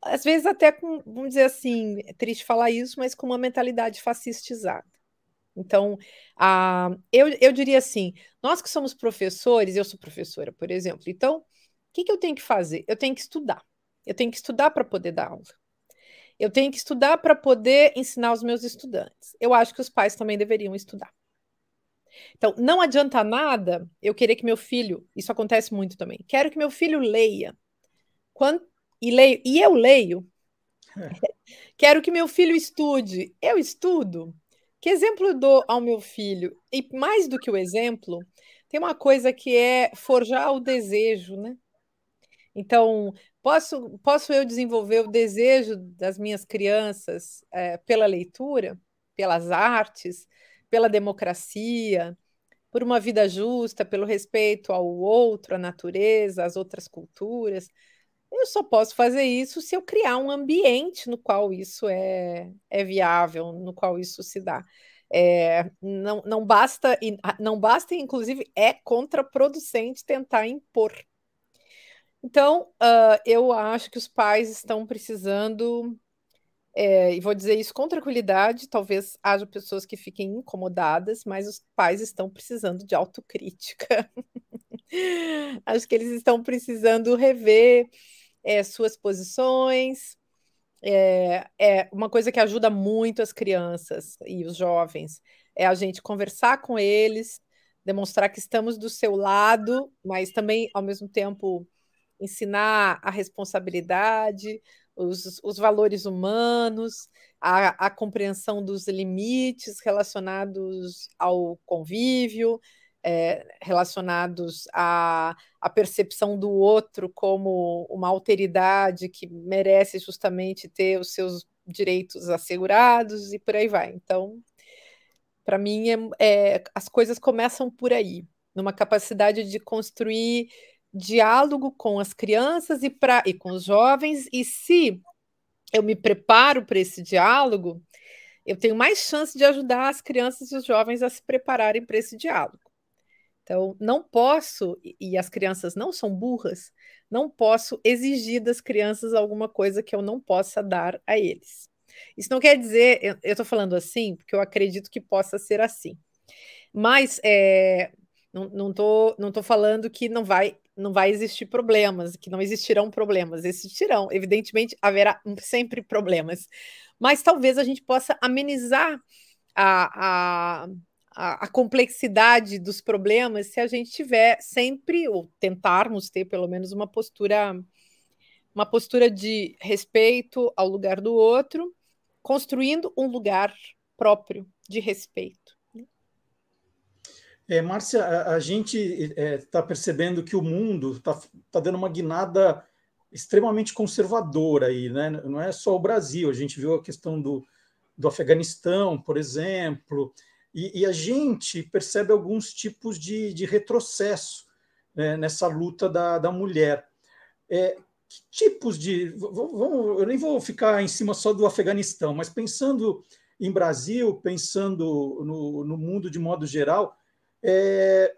Às vezes, até com, vamos dizer assim, é triste falar isso, mas com uma mentalidade fascistizada. Então, a, eu, eu diria assim: nós que somos professores, eu sou professora, por exemplo, então, o que, que eu tenho que fazer? Eu tenho que estudar. Eu tenho que estudar para poder dar aula. Eu tenho que estudar para poder ensinar os meus estudantes. Eu acho que os pais também deveriam estudar. Então, não adianta nada eu querer que meu filho, isso acontece muito também, quero que meu filho leia. Quando, e, leio, e eu leio. É. Quero que meu filho estude. Eu estudo. Que exemplo eu dou ao meu filho? E mais do que o exemplo, tem uma coisa que é forjar o desejo, né? Então, posso, posso eu desenvolver o desejo das minhas crianças é, pela leitura, pelas artes, pela democracia, por uma vida justa, pelo respeito ao outro, à natureza, às outras culturas. Eu só posso fazer isso se eu criar um ambiente no qual isso é, é viável, no qual isso se dá. É, não, não basta, não basta, inclusive, é contraproducente tentar impor. Então, uh, eu acho que os pais estão precisando, é, e vou dizer isso com tranquilidade, talvez haja pessoas que fiquem incomodadas, mas os pais estão precisando de autocrítica. acho que eles estão precisando rever é, suas posições. É, é uma coisa que ajuda muito as crianças e os jovens é a gente conversar com eles, demonstrar que estamos do seu lado, mas também, ao mesmo tempo, ensinar a responsabilidade, os, os valores humanos, a, a, compreensão dos limites relacionados ao convívio, é, relacionados à, à percepção do outro como uma alteridade que merece justamente ter os seus direitos assegurados e por aí vai. Então, para mim, é, é, as coisas começam por aí, numa capacidade de construir diálogo com as crianças e, pra, e com os jovens, e se eu me preparo para esse diálogo, eu tenho mais chance de ajudar as crianças e os jovens a se prepararem para esse diálogo. Então, não posso, e as crianças não são burras, não posso exigir das crianças alguma coisa que eu não possa dar a eles. Isso não quer dizer, eu estou falando assim, porque eu acredito que possa ser assim. Mas é, não estou não tô falando que não vai não vai existir problemas, que não existirão problemas, existirão, evidentemente haverá sempre problemas, mas talvez a gente possa amenizar a, a, a, complexidade dos problemas se a gente tiver sempre, ou tentarmos ter pelo menos uma postura, uma postura de respeito ao lugar do outro, construindo um lugar próprio de respeito. É, Márcia, a, a gente está é, tá percebendo que o mundo está tá dando uma guinada extremamente conservadora aí, né? Não é só o Brasil, a gente viu a questão do, do Afeganistão, por exemplo, e, e a gente percebe alguns tipos de, de retrocesso né, nessa luta da, da mulher. É, que tipos de. Vamos, eu nem vou ficar em cima só do Afeganistão, mas pensando em Brasil, pensando no, no mundo de modo geral, é,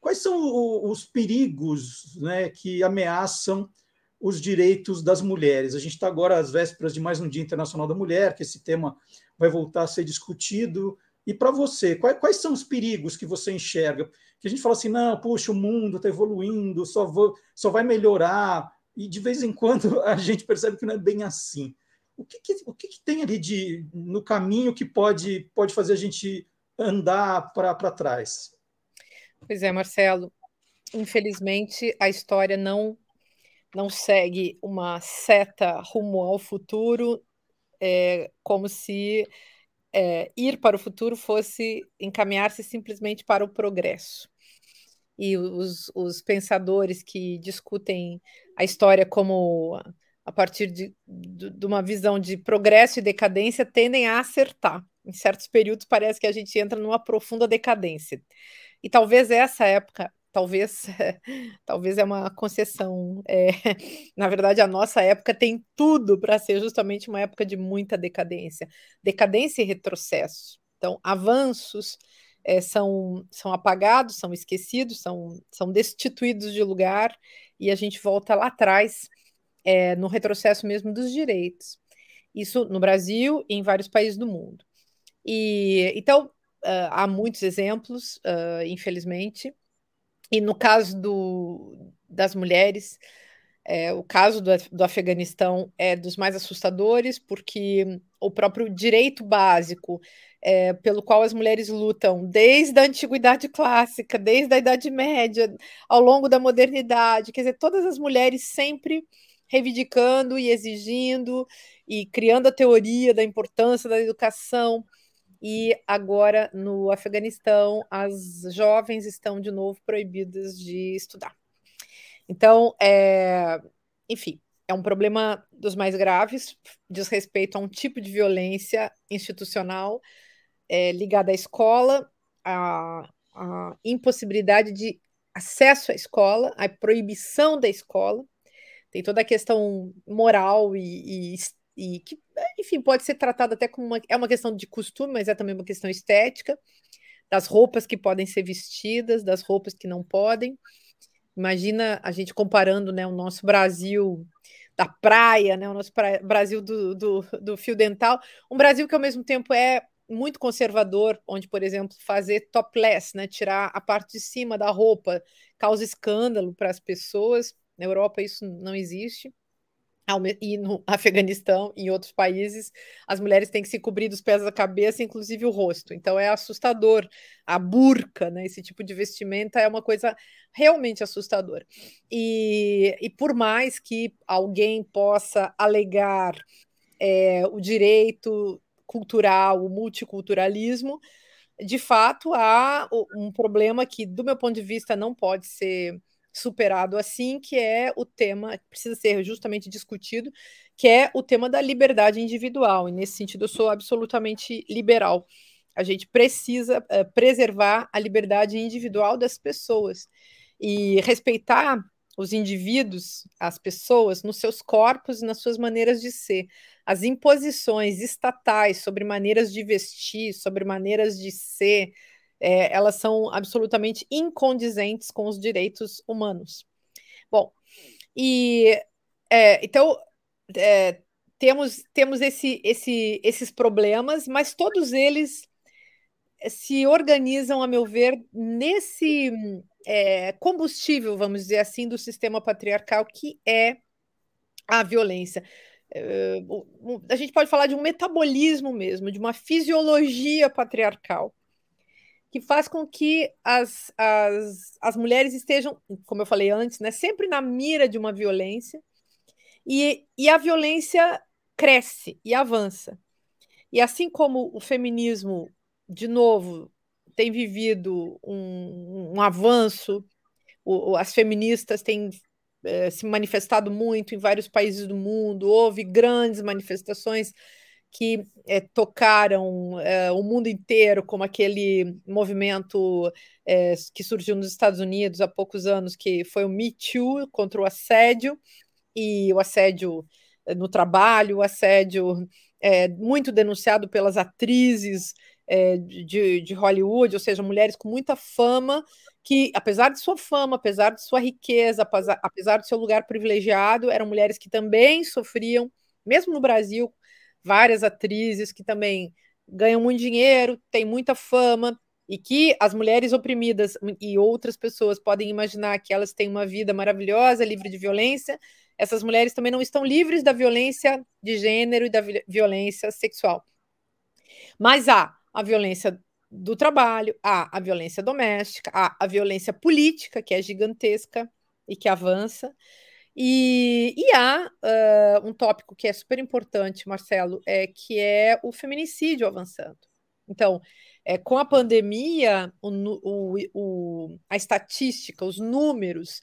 quais são os perigos né, que ameaçam os direitos das mulheres? A gente está agora às vésperas de mais um Dia Internacional da Mulher, que esse tema vai voltar a ser discutido. E para você, quais, quais, são os perigos que você enxerga? Que a gente fala assim, não, puxa, o mundo está evoluindo, só, vou, só vai melhorar, e de vez em quando a gente percebe que não é bem assim. O que, que o que, que, tem ali de, no caminho que pode, pode fazer a gente andar para trás. Pois é, Marcelo. Infelizmente, a história não não segue uma seta rumo ao futuro, é, como se é, ir para o futuro fosse encaminhar-se simplesmente para o progresso. E os, os pensadores que discutem a história como a partir de, de, uma visão de progresso e decadência tendem a acertar em certos períodos parece que a gente entra numa profunda decadência. E talvez essa época, talvez, talvez é uma concessão. É, na verdade, a nossa época tem tudo para ser justamente uma época de muita decadência, decadência e retrocesso. Então, avanços é, são, são apagados, são esquecidos, são, são destituídos de lugar e a gente volta lá atrás é, no retrocesso mesmo dos direitos. Isso no Brasil e em vários países do mundo. E então uh, há muitos exemplos, uh, infelizmente. E no caso do, das mulheres, é, o caso do, do Afeganistão é dos mais assustadores, porque o próprio direito básico é, pelo qual as mulheres lutam desde a antiguidade clássica, desde a Idade Média, ao longo da modernidade, quer dizer, todas as mulheres sempre reivindicando e exigindo e criando a teoria da importância da educação e agora no Afeganistão as jovens estão de novo proibidas de estudar. Então, é, enfim, é um problema dos mais graves, diz respeito a um tipo de violência institucional é, ligada à escola, à, à impossibilidade de acesso à escola, à proibição da escola, tem toda a questão moral e, e e que, enfim, pode ser tratado até como uma, é uma questão de costume, mas é também uma questão estética, das roupas que podem ser vestidas, das roupas que não podem. Imagina a gente comparando né, o nosso Brasil da praia, né, o nosso pra... Brasil do, do, do fio dental, um Brasil que ao mesmo tempo é muito conservador, onde, por exemplo, fazer topless, né, tirar a parte de cima da roupa, causa escândalo para as pessoas. Na Europa isso não existe. E no Afeganistão e em outros países, as mulheres têm que se cobrir dos pés da cabeça, inclusive o rosto. Então é assustador. A burca, né, esse tipo de vestimenta é uma coisa realmente assustadora. E, e por mais que alguém possa alegar é, o direito cultural, o multiculturalismo, de fato há um problema que, do meu ponto de vista, não pode ser superado assim, que é o tema que precisa ser justamente discutido, que é o tema da liberdade individual. E nesse sentido, eu sou absolutamente liberal. A gente precisa uh, preservar a liberdade individual das pessoas e respeitar os indivíduos, as pessoas, nos seus corpos e nas suas maneiras de ser. As imposições estatais sobre maneiras de vestir, sobre maneiras de ser, é, elas são absolutamente incondizentes com os direitos humanos. Bom, e é, então é, temos, temos esse, esse, esses problemas, mas todos eles se organizam, a meu ver, nesse é, combustível, vamos dizer assim, do sistema patriarcal, que é a violência. É, a gente pode falar de um metabolismo mesmo, de uma fisiologia patriarcal que faz com que as, as, as mulheres estejam, como eu falei antes, né, sempre na mira de uma violência, e, e a violência cresce e avança. E assim como o feminismo, de novo, tem vivido um, um avanço, o, as feministas têm é, se manifestado muito em vários países do mundo, houve grandes manifestações que é, tocaram é, o mundo inteiro, como aquele movimento é, que surgiu nos Estados Unidos há poucos anos, que foi o Me Too contra o assédio, e o assédio no trabalho, o assédio muito denunciado pelas atrizes de, de Hollywood, ou seja, mulheres com muita fama, que, apesar de sua fama, apesar de sua riqueza, apesar, apesar do seu lugar privilegiado, eram mulheres que também sofriam, mesmo no Brasil, várias atrizes que também ganham muito dinheiro, têm muita fama, e que as mulheres oprimidas e outras pessoas podem imaginar que elas têm uma vida maravilhosa, livre de violência, essas mulheres também não estão livres da violência de gênero e da violência sexual. Mas há a violência do trabalho, há a violência doméstica, há a violência política, que é gigantesca e que avança, e, e há uh, um tópico que é super importante, Marcelo, é que é o feminicídio avançando. Então, é, com a pandemia, o, o, o, a estatística, os números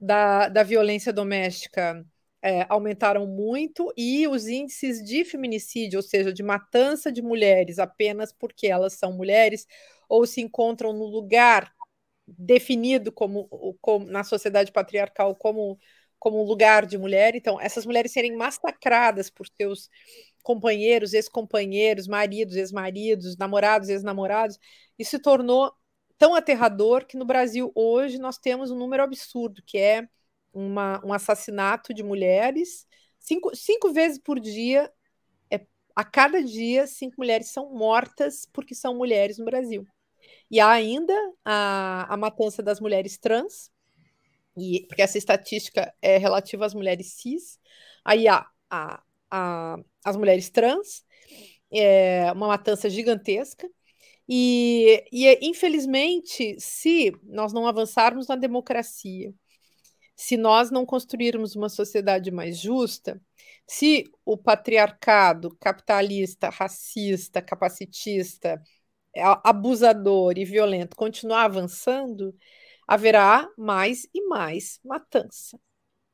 da, da violência doméstica é, aumentaram muito e os índices de feminicídio, ou seja, de matança de mulheres apenas porque elas são mulheres ou se encontram no lugar definido como, como na sociedade patriarcal como como lugar de mulher. Então, essas mulheres serem massacradas por seus companheiros, ex-companheiros, maridos, ex-maridos, namorados, ex-namorados, isso se tornou tão aterrador que no Brasil hoje nós temos um número absurdo, que é uma, um assassinato de mulheres. Cinco, cinco vezes por dia, é, a cada dia, cinco mulheres são mortas porque são mulheres no Brasil. E há ainda a, a matança das mulheres trans, e, porque essa estatística é relativa às mulheres cis, aí há a, a, as mulheres trans, é uma matança gigantesca, e, e infelizmente, se nós não avançarmos na democracia, se nós não construirmos uma sociedade mais justa, se o patriarcado capitalista, racista, capacitista, abusador e violento continuar avançando, haverá mais e mais matança.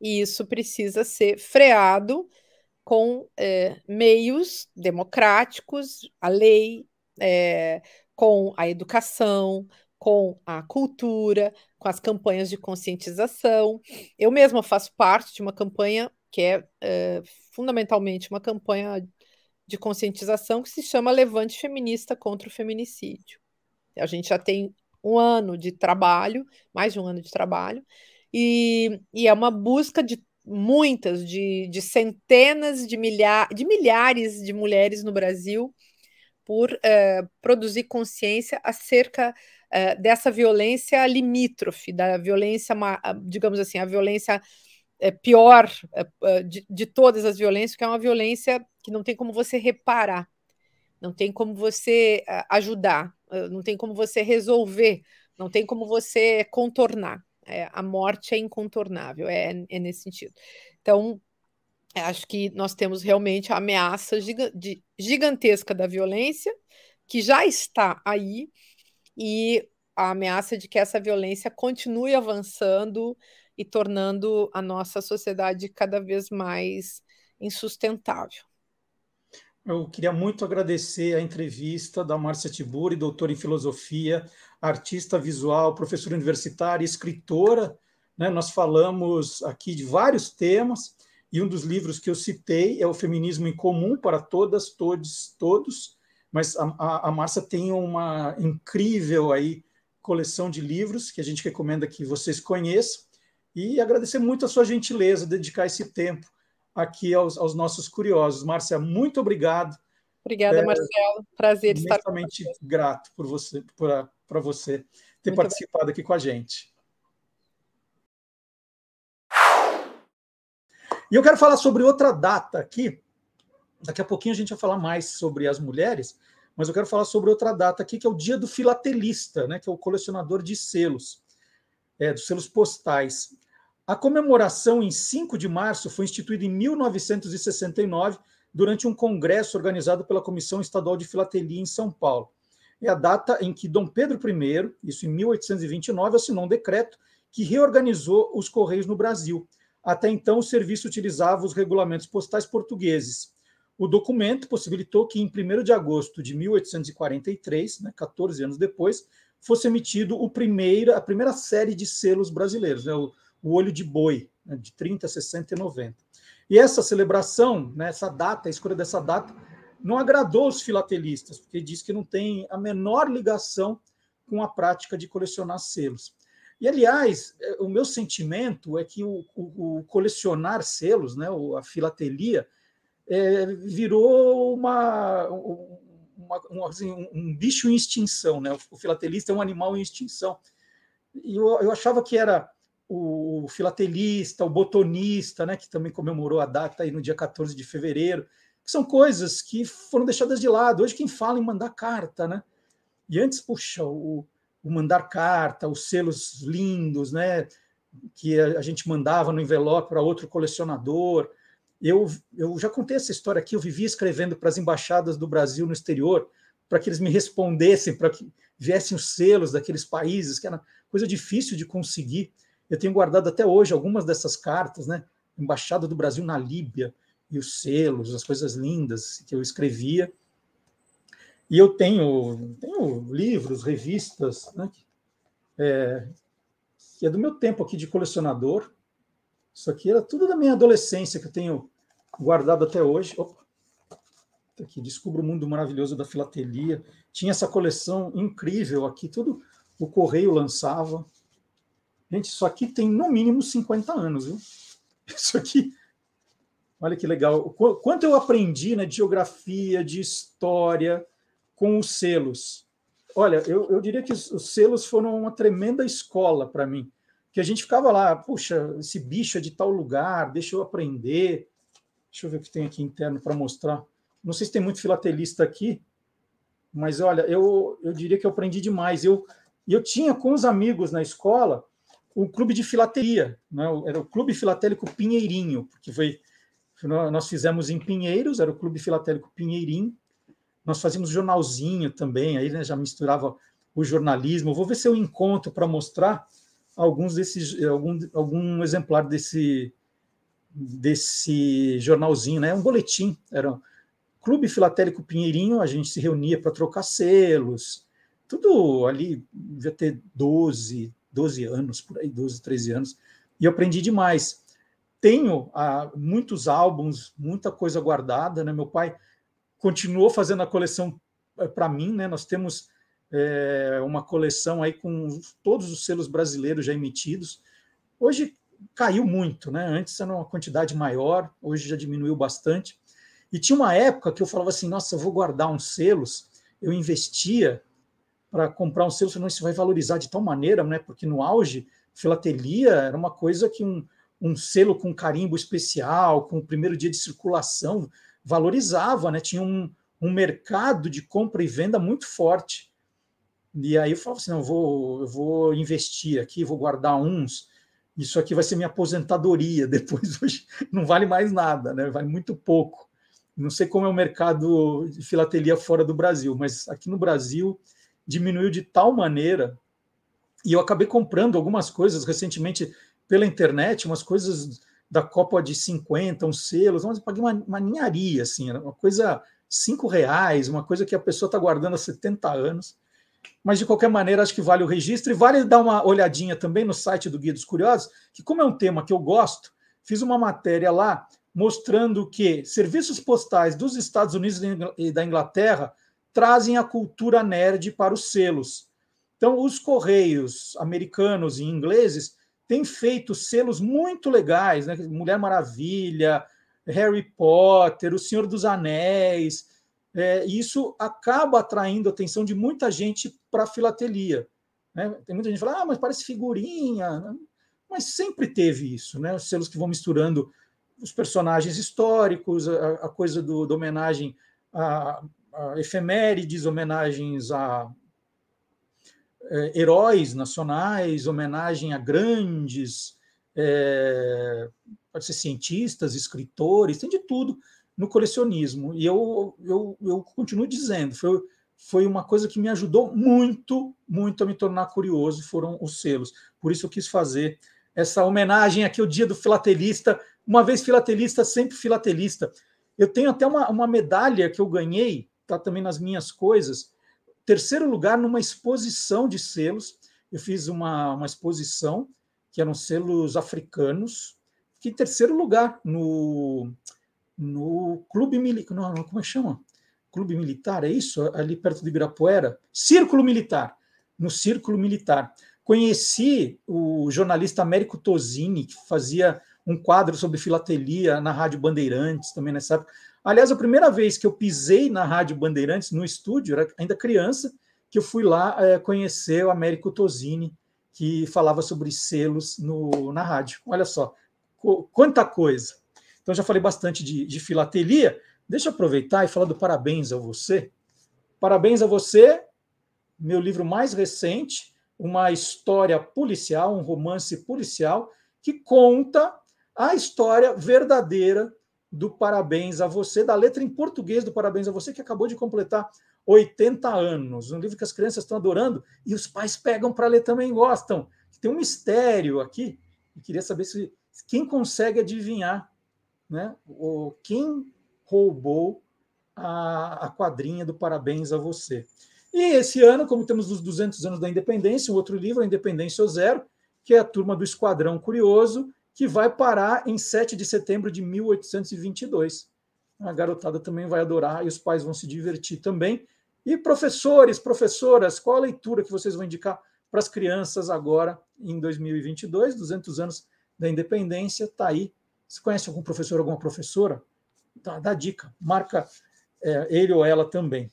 E isso precisa ser freado com é, meios democráticos, a lei, é, com a educação, com a cultura, com as campanhas de conscientização. Eu mesma faço parte de uma campanha que é, é fundamentalmente uma campanha de conscientização que se chama Levante Feminista contra o Feminicídio. A gente já tem um ano de trabalho, mais de um ano de trabalho, e, e é uma busca de muitas, de, de centenas de, milha, de milhares de mulheres no Brasil por uh, produzir consciência acerca uh, dessa violência limítrofe, da violência, digamos assim, a violência é, pior de, de todas as violências, que é uma violência que não tem como você reparar, não tem como você é, ajudar, não tem como você resolver, não tem como você contornar. É, a morte é incontornável, é, é, nesse sentido. Então, acho que nós temos realmente a ameaça giga de, gigantesca da violência, que já está aí, e a ameaça de que essa violência continue avançando e tornando a nossa sociedade cada vez mais insustentável. Eu queria muito agradecer a entrevista da Márcia Tiburi, doutora em filosofia, artista visual, professora universitária, escritora. Né? Nós falamos aqui de vários temas, e um dos livros que eu citei é O Feminismo em Comum para Todas, Todos, Todos. Mas a, a, a Márcia tem uma incrível aí coleção de livros que a gente recomenda que vocês conheçam. E agradecer muito a sua gentileza, dedicar esse tempo aqui aos, aos nossos curiosos. Márcia, muito obrigado. Obrigada, é, Marcelo. Prazer estar com você. grato por você, para você ter muito participado bem. aqui com a gente. E eu quero falar sobre outra data aqui. Daqui a pouquinho a gente vai falar mais sobre as mulheres, mas eu quero falar sobre outra data aqui, que é o Dia do Filatelista, né, que é o colecionador de selos, é, dos selos postais. A comemoração em 5 de março foi instituída em 1969 durante um congresso organizado pela Comissão Estadual de Filatelia em São Paulo. É a data em que Dom Pedro I, isso em 1829, assinou um decreto que reorganizou os Correios no Brasil. Até então, o serviço utilizava os regulamentos postais portugueses. O documento possibilitou que, em 1 de agosto de 1843, né, 14 anos depois, fosse emitido primeiro, a primeira série de selos brasileiros, né, o o olho de boi, né, de 30, 60 e 90. E essa celebração, né, essa data, a escolha dessa data, não agradou os filatelistas, porque diz que não tem a menor ligação com a prática de colecionar selos. E, aliás, é, o meu sentimento é que o, o, o colecionar selos, né, a filatelia, é, virou uma, uma, um, assim, um, bicho em extinção. Né? O filatelista é um animal em extinção. E eu, eu achava que era o filatelista, o botonista, né, que também comemorou a data aí no dia 14 de fevereiro, que são coisas que foram deixadas de lado. Hoje quem fala em mandar carta, né? E antes, puxa, o, o mandar carta, os selos lindos, né, que a, a gente mandava no envelope para outro colecionador. Eu, eu já contei essa história aqui, eu vivia escrevendo para as embaixadas do Brasil no exterior, para que eles me respondessem, para que viessem os selos daqueles países, que era coisa difícil de conseguir. Eu tenho guardado até hoje algumas dessas cartas, né? Embaixada do Brasil na Líbia, e os selos, as coisas lindas que eu escrevia. E eu tenho, tenho livros, revistas, né? É, que é do meu tempo aqui de colecionador. Isso aqui era tudo da minha adolescência que eu tenho guardado até hoje. Opa, tá aqui, Descubro o Mundo Maravilhoso da Filatelia. Tinha essa coleção incrível aqui, tudo o correio lançava. Gente, isso aqui tem no mínimo 50 anos, viu? Isso aqui. Olha que legal. Quanto eu aprendi né, de geografia, de história, com os selos. Olha, eu, eu diria que os, os selos foram uma tremenda escola para mim. Que a gente ficava lá, puxa, esse bicho é de tal lugar, deixa eu aprender. Deixa eu ver o que tem aqui interno para mostrar. Não sei se tem muito filatelista aqui, mas olha, eu, eu diria que eu aprendi demais. Eu, eu tinha com os amigos na escola o clube de filatelia, né? era o Clube Filatélico Pinheirinho, porque foi nós fizemos em Pinheiros, era o Clube Filatélico Pinheirinho. Nós fazíamos jornalzinho também, aí né, já misturava o jornalismo. vou ver se eu encontro para mostrar alguns desses, algum, algum exemplar desse desse jornalzinho, né? Um boletim, era Clube Filatélico Pinheirinho, a gente se reunia para trocar selos, tudo ali devia ter 12, 12 anos, por aí, 12, 13 anos, e eu aprendi demais. Tenho ah, muitos álbuns, muita coisa guardada, né? Meu pai continuou fazendo a coleção eh, para mim, né? Nós temos é, uma coleção aí com todos os selos brasileiros já emitidos. Hoje caiu muito, né? Antes era uma quantidade maior, hoje já diminuiu bastante. E tinha uma época que eu falava assim: nossa, eu vou guardar uns selos. Eu investia para comprar um selo, senão isso vai valorizar de tal maneira, né? Porque no auge, filatelia era uma coisa que um, um selo com carimbo especial, com o primeiro dia de circulação, valorizava, né? Tinha um, um mercado de compra e venda muito forte. E aí eu falava assim: não, eu vou, eu vou investir aqui, vou guardar uns. Isso aqui vai ser minha aposentadoria. Depois hoje não vale mais nada, né? Vale muito pouco. Não sei como é o mercado de filatelia fora do Brasil, mas aqui no Brasil diminuiu de tal maneira. E eu acabei comprando algumas coisas recentemente pela internet, umas coisas da Copa de 50, uns selos, mas eu paguei uma, uma ninharia, assim, uma coisa cinco reais, uma coisa que a pessoa está guardando há 70 anos. Mas, de qualquer maneira, acho que vale o registro. E vale dar uma olhadinha também no site do Guia dos Curiosos, que, como é um tema que eu gosto, fiz uma matéria lá mostrando que serviços postais dos Estados Unidos e da Inglaterra trazem a cultura nerd para os selos. Então, os correios americanos e ingleses têm feito selos muito legais, né? Mulher Maravilha, Harry Potter, O Senhor dos Anéis. É, isso acaba atraindo a atenção de muita gente para a filatelia. Né? Tem muita gente que fala, ah, mas parece figurinha. Mas sempre teve isso, né? Os selos que vão misturando os personagens históricos, a, a coisa do, da homenagem a, efemérides, homenagens a é, heróis nacionais, homenagem a grandes é, pode ser cientistas, escritores, tem de tudo no colecionismo. E eu, eu, eu continuo dizendo, foi, foi uma coisa que me ajudou muito, muito a me tornar curioso, foram os selos. Por isso eu quis fazer essa homenagem aqui ao dia do filatelista, uma vez filatelista, sempre filatelista. Eu tenho até uma, uma medalha que eu ganhei, está também nas minhas coisas, terceiro lugar numa exposição de selos. Eu fiz uma, uma exposição que eram selos africanos, Fiquei em terceiro lugar no, no Clube Militar. Como é que chama? Clube Militar, é isso? Ali perto de Ibirapuera? Círculo Militar. No Círculo Militar. Conheci o jornalista Américo Tosini, que fazia um quadro sobre filatelia na Rádio Bandeirantes também nessa época. Aliás, a primeira vez que eu pisei na Rádio Bandeirantes, no estúdio, era ainda criança, que eu fui lá é, conhecer o Américo Tosini, que falava sobre selos no, na rádio. Olha só, quanta coisa. Então, já falei bastante de, de filatelia. Deixa eu aproveitar e falar do Parabéns a Você. Parabéns a Você, meu livro mais recente, uma história policial, um romance policial, que conta a história verdadeira do Parabéns a Você, da letra em português do Parabéns a Você, que acabou de completar 80 anos. Um livro que as crianças estão adorando e os pais pegam para ler também gostam. Tem um mistério aqui. Eu queria saber se quem consegue adivinhar né, o, quem roubou a, a quadrinha do Parabéns a Você. E esse ano, como temos os 200 anos da independência, um outro livro, A Independência ou Zero, que é a turma do Esquadrão Curioso, que vai parar em 7 de setembro de 1822. A garotada também vai adorar e os pais vão se divertir também. E professores, professoras, qual a leitura que vocês vão indicar para as crianças agora em 2022, 200 anos da independência, está aí. Você conhece algum professor, alguma professora? Dá, dá dica, marca é, ele ou ela também.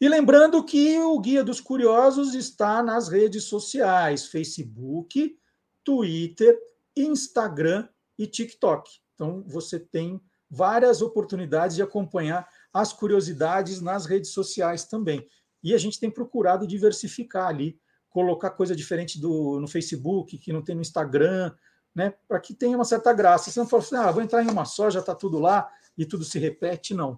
E lembrando que o Guia dos Curiosos está nas redes sociais: Facebook, Twitter, Instagram e TikTok. Então você tem várias oportunidades de acompanhar as curiosidades nas redes sociais também. E a gente tem procurado diversificar ali colocar coisa diferente do, no Facebook, que não tem no Instagram, né? Para que tenha uma certa graça. Se não for assim, ah, vou entrar em uma só, já está tudo lá e tudo se repete, não.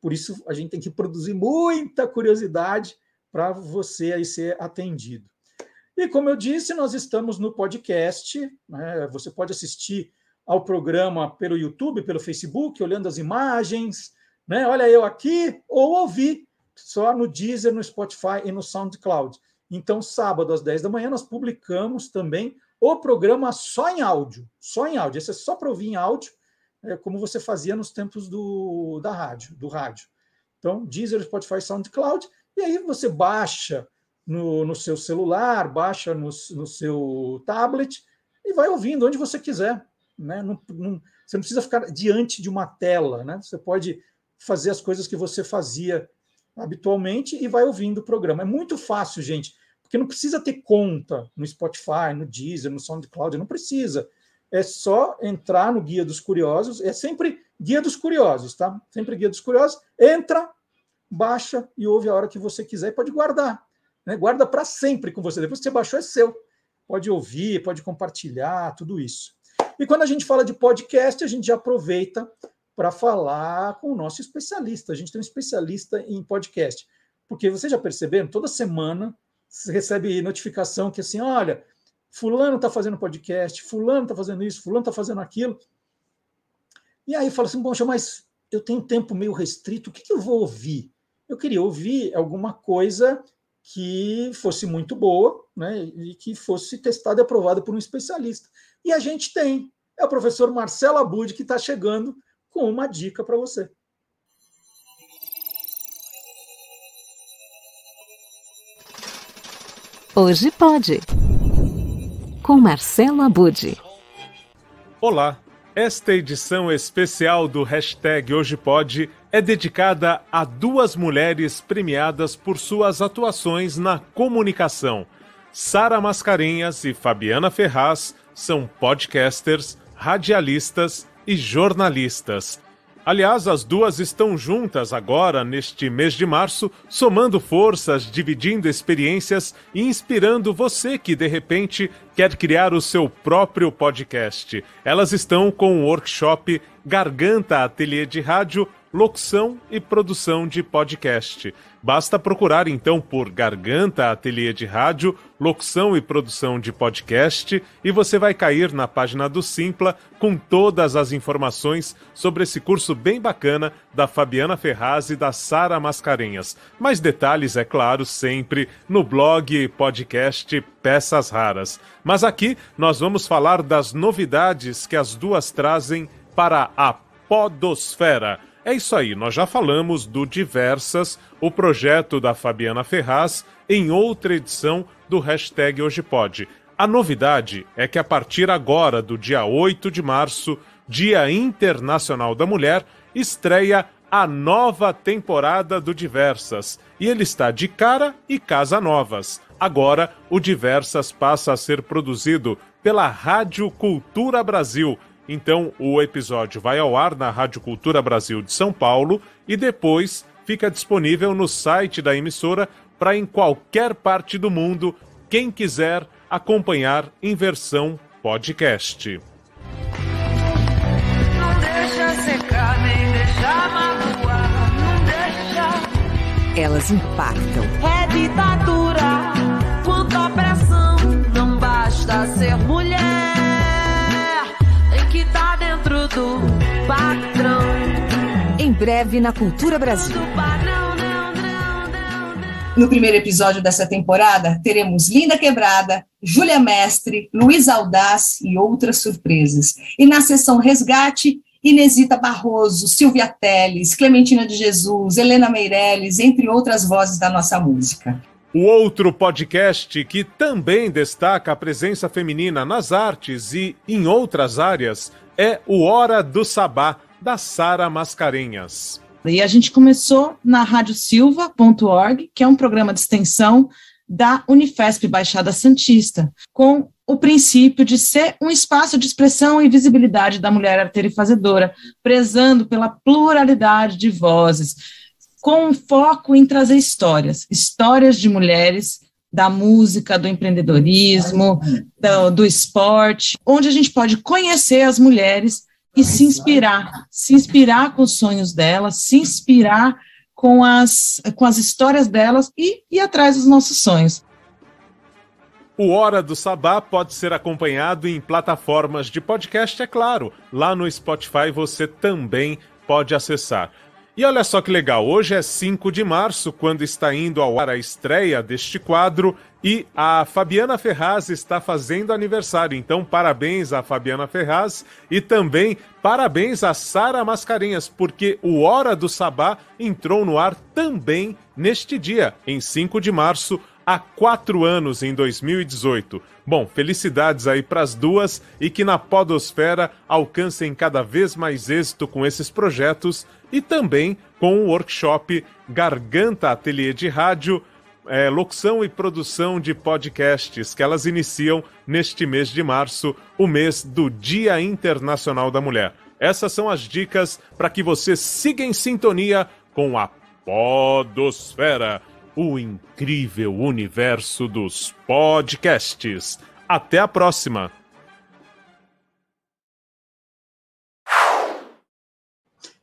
Por isso a gente tem que produzir muita curiosidade para você aí ser atendido. E como eu disse, nós estamos no podcast. Né? Você pode assistir ao programa pelo YouTube, pelo Facebook, olhando as imagens, né? Olha eu aqui, ou ouvir só no Deezer, no Spotify e no SoundCloud. Então, sábado às 10 da manhã, nós publicamos também o programa só em áudio. Só em áudio. Esse é só para ouvir em áudio, é, como você fazia nos tempos do, da rádio, do rádio. Então, Deezer, Spotify, SoundCloud, e aí você baixa no, no seu celular, baixa no, no seu tablet e vai ouvindo onde você quiser. Né? Não, não, você não precisa ficar diante de uma tela, né? Você pode fazer as coisas que você fazia habitualmente e vai ouvindo o programa. É muito fácil, gente, porque não precisa ter conta no Spotify, no Deezer, no SoundCloud, não precisa. é só entrar no Guia dos Curiosos, é sempre Guia dos Curiosos, tá? Sempre Guia dos Curiosos, entra, baixa e ouve a hora que você quiser e pode guardar. Né? Guarda para sempre com você. Depois que você baixou, é seu. Pode ouvir, pode compartilhar, tudo isso. E quando a gente fala de podcast, a gente já aproveita para falar com o nosso especialista. A gente tem um especialista em podcast. Porque vocês já perceberam, toda semana você recebe notificação que assim, olha, fulano está fazendo podcast, fulano está fazendo isso, fulano está fazendo aquilo. E aí fala assim, poxa, mas eu tenho tempo meio restrito, o que, que eu vou ouvir? Eu queria ouvir alguma coisa que fosse muito boa, né, e que fosse testada e aprovada por um especialista. E a gente tem. É o professor Marcelo Abud que está chegando com uma dica para você. Hoje pode. Com Marcelo Abud. Olá, esta edição especial do hashtag Hoje Pode é dedicada a duas mulheres premiadas por suas atuações na comunicação. Sara Mascarenhas e Fabiana Ferraz são podcasters, radialistas e jornalistas. Aliás, as duas estão juntas agora, neste mês de março, somando forças, dividindo experiências e inspirando você que, de repente, quer criar o seu próprio podcast. Elas estão com o workshop Garganta Ateliê de Rádio locução e produção de podcast. Basta procurar então por Garganta Ateliê de Rádio, locução e produção de podcast e você vai cair na página do Simpla com todas as informações sobre esse curso bem bacana da Fabiana Ferraz e da Sara Mascarenhas. Mais detalhes, é claro, sempre no blog e podcast Peças Raras. Mas aqui nós vamos falar das novidades que as duas trazem para a Podosfera é isso aí, nós já falamos do Diversas, o projeto da Fabiana Ferraz, em outra edição do hashtag Hoje Pode. A novidade é que a partir agora, do dia 8 de março, Dia Internacional da Mulher, estreia a nova temporada do Diversas. E ele está de cara e casa novas. Agora, o Diversas passa a ser produzido pela Rádio Cultura Brasil, então o episódio vai ao ar na Rádio Cultura Brasil de São Paulo e depois fica disponível no site da emissora para em qualquer parte do mundo quem quiser acompanhar em versão podcast. Não deixa secar, nem deixa magoar, não deixa. Elas impactam. É ditadura, quanta pressão, não basta ser mulher do patrão. Em breve na Cultura Brasil. No primeiro episódio dessa temporada, teremos Linda Quebrada, Júlia Mestre, Luiz Aldaz e outras surpresas. E na sessão Resgate, Inesita Barroso, Silvia Teles, Clementina de Jesus, Helena Meirelles, entre outras vozes da nossa música. O outro podcast que também destaca a presença feminina nas artes e em outras áreas é o Hora do Sabá, da Sara Mascarenhas. E a gente começou na radiosilva.org, que é um programa de extensão da Unifesp Baixada Santista, com o princípio de ser um espaço de expressão e visibilidade da mulher arteira e fazedora, prezando pela pluralidade de vozes, com foco em trazer histórias, histórias de mulheres da música, do empreendedorismo, do, do, esporte, onde a gente pode conhecer as mulheres e se inspirar, se inspirar com os sonhos delas, se inspirar com as, com as histórias delas e ir atrás dos nossos sonhos. O Hora do Sabá pode ser acompanhado em plataformas de podcast, é claro. Lá no Spotify você também pode acessar. E olha só que legal, hoje é 5 de março, quando está indo ao ar a estreia deste quadro, e a Fabiana Ferraz está fazendo aniversário. Então, parabéns a Fabiana Ferraz e também parabéns a Sara Mascarenhas, porque o Hora do Sabá entrou no ar também neste dia, em 5 de março, há quatro anos, em 2018. Bom, felicidades aí para as duas e que na Podosfera alcancem cada vez mais êxito com esses projetos e também com o workshop Garganta Ateliê de Rádio, é, locução e produção de podcasts que elas iniciam neste mês de março, o mês do Dia Internacional da Mulher. Essas são as dicas para que você siga em sintonia com a Podosfera, o incrível universo dos podcasts. Até a próxima!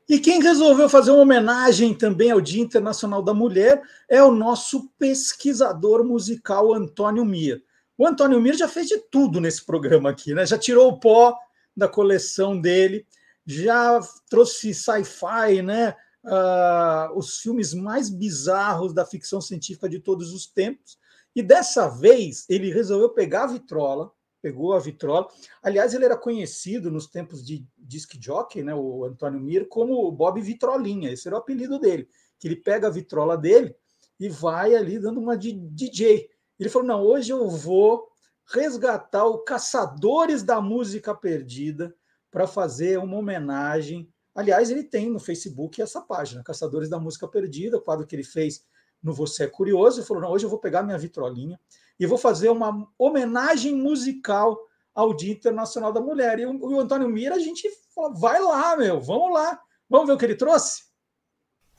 E quem resolveu fazer uma homenagem também ao Dia Internacional da Mulher é o nosso pesquisador musical Antônio Mir. O Antônio Mir já fez de tudo nesse programa aqui, né? Já tirou o pó da coleção dele, já trouxe sci-fi, né? Uh, os filmes mais bizarros da ficção científica de todos os tempos. E dessa vez ele resolveu pegar a vitrola, pegou a vitrola. Aliás, ele era conhecido nos tempos de disc jockey, né, o Antônio Mir, como Bob Vitrolinha. Esse era o apelido dele. Que ele pega a vitrola dele e vai ali dando uma de DJ. Ele falou: "Não, hoje eu vou resgatar o Caçadores da Música Perdida para fazer uma homenagem. Aliás, ele tem no Facebook essa página, Caçadores da Música Perdida, o quadro que ele fez no Você é Curioso. Ele falou: não, hoje eu vou pegar minha vitrolinha e vou fazer uma homenagem musical ao Dia Internacional da Mulher. E o, o Antônio Mira, a gente falou: vai lá, meu, vamos lá. Vamos ver o que ele trouxe?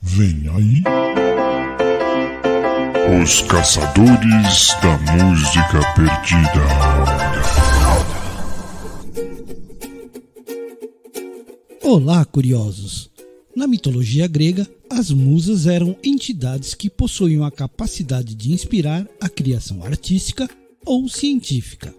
Vem aí. Os Caçadores da Música Perdida. Olá, curiosos! Na mitologia grega, as musas eram entidades que possuíam a capacidade de inspirar a criação artística ou científica.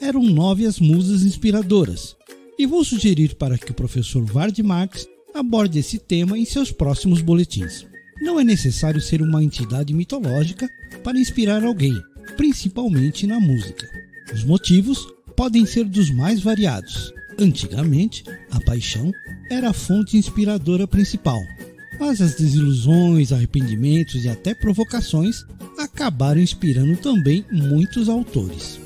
Eram nove as musas inspiradoras, e vou sugerir para que o professor Vard Marx aborde esse tema em seus próximos boletins. Não é necessário ser uma entidade mitológica para inspirar alguém, principalmente na música. Os motivos podem ser dos mais variados, Antigamente, a paixão era a fonte inspiradora principal, mas as desilusões, arrependimentos e até provocações acabaram inspirando também muitos autores.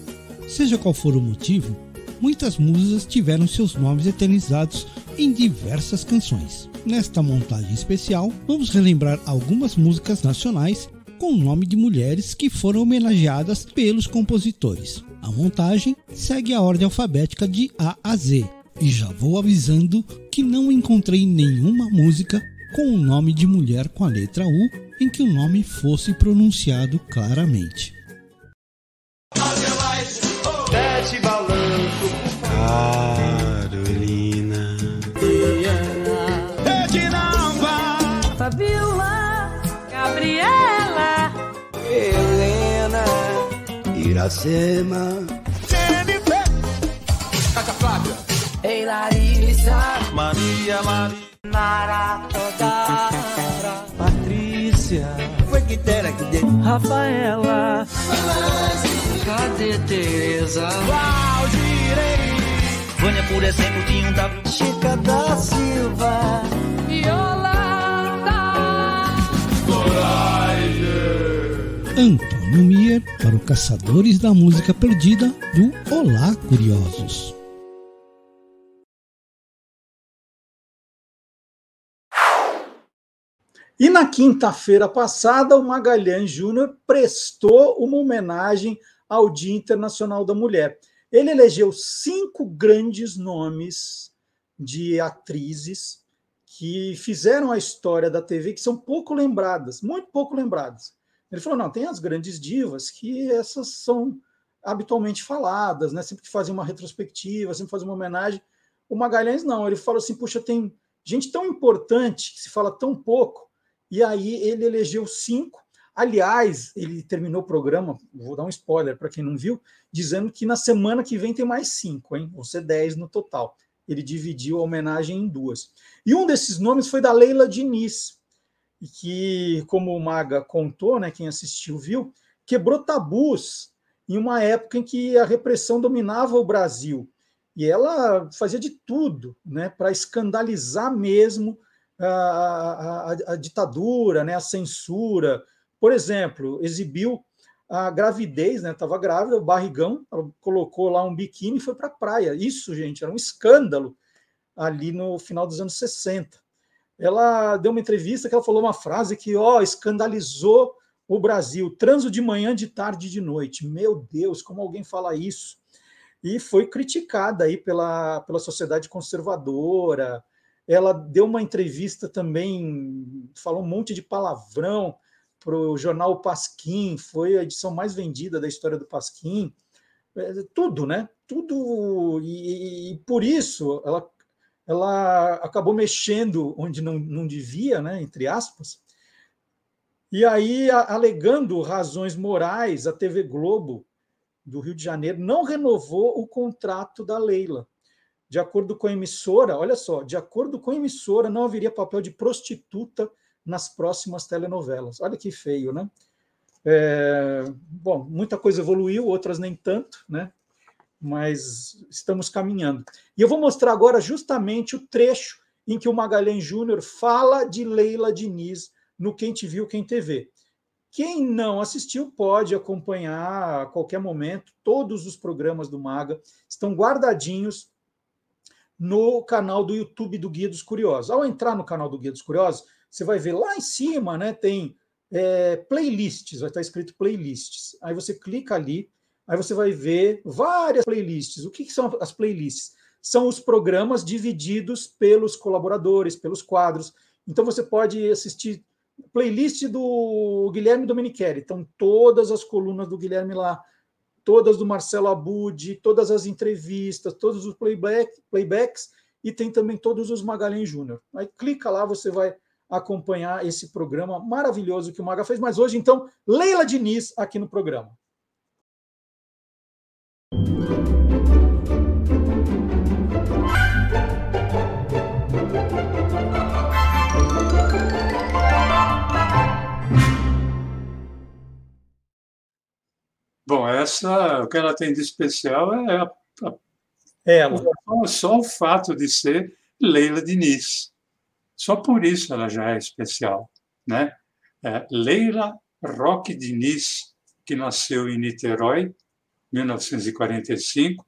Seja qual for o motivo, muitas musas tiveram seus nomes eternizados em diversas canções. Nesta montagem especial, vamos relembrar algumas músicas nacionais com o nome de mulheres que foram homenageadas pelos compositores. A montagem segue a ordem alfabética de A a Z. E já vou avisando que não encontrei nenhuma música com o nome de mulher com a letra U em que o nome fosse pronunciado claramente. Carolina, Iracema, Jennifer, Cata Flávia, Ei Larissa, Maria, Maria, Mara, Odara, Patrícia, foi que dera que deu, Rafaela, cadê Tereza, Valdirei, Vânia, por exemplo, tinha um W, Chica da Silva, Yolanda, Antônio Mier para o Caçadores da Música Perdida do Olá Curiosos. E na quinta-feira passada, o Magalhães Júnior prestou uma homenagem ao Dia Internacional da Mulher. Ele elegeu cinco grandes nomes de atrizes que fizeram a história da TV, que são pouco lembradas, muito pouco lembradas. Ele falou: não, tem as grandes divas, que essas são habitualmente faladas, né? sempre que fazem uma retrospectiva, sempre fazem uma homenagem. O Magalhães não, ele falou assim: puxa, tem gente tão importante que se fala tão pouco e aí ele elegeu cinco. Aliás, ele terminou o programa, vou dar um spoiler para quem não viu, dizendo que na semana que vem tem mais cinco, hein? Vão ser dez no total. Ele dividiu a homenagem em duas. E um desses nomes foi da Leila Diniz, e que, como o Maga contou, né, quem assistiu viu, quebrou tabus em uma época em que a repressão dominava o Brasil. E ela fazia de tudo né, para escandalizar mesmo a, a, a, ditadura, né, a censura. Por exemplo, exibiu a gravidez, né? Estava grávida, o barrigão, colocou lá um biquíni e foi para a praia. Isso, gente, era um escândalo ali no final dos anos 60. Ela deu uma entrevista que ela falou uma frase que ó, escandalizou o Brasil, transo de manhã, de tarde e de noite. Meu Deus, como alguém fala isso? E foi criticada aí pela, pela sociedade conservadora. Ela deu uma entrevista também, falou um monte de palavrão para o jornal Pasquim, foi a edição mais vendida da história do Pasquim. É, tudo, né? Tudo. E, e por isso ela, ela acabou mexendo onde não, não devia, né? Entre aspas. E aí, alegando razões morais, a TV Globo do Rio de Janeiro não renovou o contrato da Leila. De acordo com a emissora, olha só, de acordo com a emissora, não haveria papel de prostituta nas próximas telenovelas. Olha que feio, né? É, bom, muita coisa evoluiu, outras nem tanto, né? Mas estamos caminhando. E eu vou mostrar agora justamente o trecho em que o Magalhães Júnior fala de Leila Diniz no Quem Te Viu, Quem TV. Quem não assistiu pode acompanhar a qualquer momento. Todos os programas do Maga estão guardadinhos no canal do YouTube do Guia dos Curiosos. Ao entrar no canal do Guia dos Curiosos, você vai ver lá em cima, né? Tem é, playlists, vai estar escrito playlists. Aí você clica ali, aí você vai ver várias playlists. O que, que são as playlists? São os programas divididos pelos colaboradores, pelos quadros. Então você pode assistir playlist do Guilherme Domenichelli. Então, todas as colunas do Guilherme lá, todas do Marcelo Abud, todas as entrevistas, todos os playback, playbacks, e tem também todos os Magalhães Júnior. Aí clica lá, você vai acompanhar esse programa maravilhoso que o Maga fez. Mas hoje, então, Leila Diniz aqui no programa. Bom, essa, o que ela tem de especial é a, a, ela. Só o fato de ser Leila Diniz. Só por isso ela já é especial. Né? É Leila Roque Diniz, que nasceu em Niterói, 1945,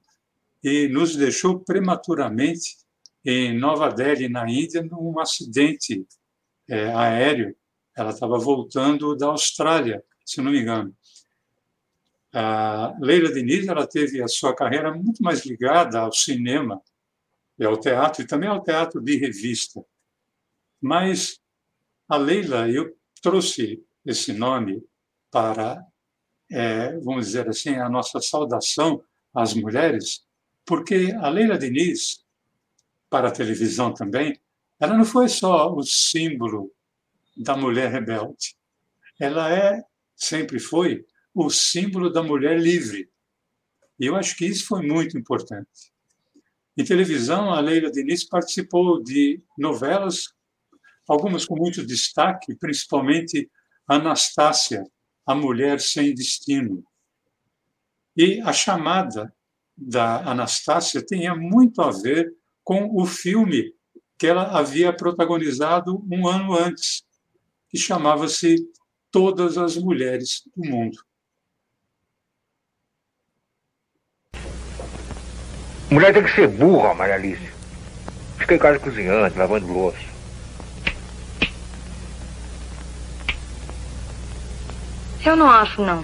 e nos deixou prematuramente em Nova Delhi, na Índia, num acidente é, aéreo. Ela estava voltando da Austrália, se não me engano. A Leila Diniz ela teve a sua carreira muito mais ligada ao cinema e ao teatro, e também ao teatro de revista. Mas a Leila, eu trouxe esse nome para, é, vamos dizer assim, a nossa saudação às mulheres, porque a Leila Diniz, para a televisão também, ela não foi só o símbolo da mulher rebelde. Ela é, sempre foi, o símbolo da mulher livre. E eu acho que isso foi muito importante. Em televisão, a Leila Diniz participou de novelas, algumas com muito destaque, principalmente Anastácia, a mulher sem destino. E a chamada da Anastácia tinha muito a ver com o filme que ela havia protagonizado um ano antes, que chamava-se Todas as Mulheres do Mundo. Mulher tem que ser burra, Maria Alice. Fica em casa cozinhando, lavando louça. Eu não acho, não.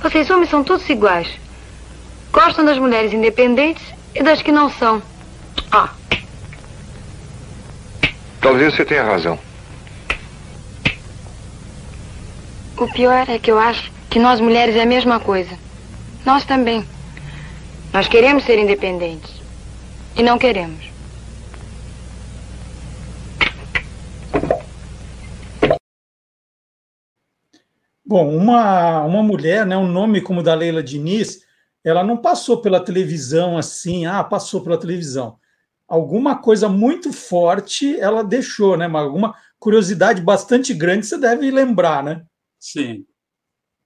Vocês homens são todos iguais. Gostam das mulheres independentes e das que não são. Ah. Talvez você tenha razão. O pior é que eu acho que nós mulheres é a mesma coisa. Nós também. Nós queremos ser independentes. E não queremos. Bom, uma, uma mulher, né, um nome como o da Leila Diniz, ela não passou pela televisão assim, ah, passou pela televisão. Alguma coisa muito forte ela deixou, né? Alguma curiosidade bastante grande você deve lembrar, né? Sim.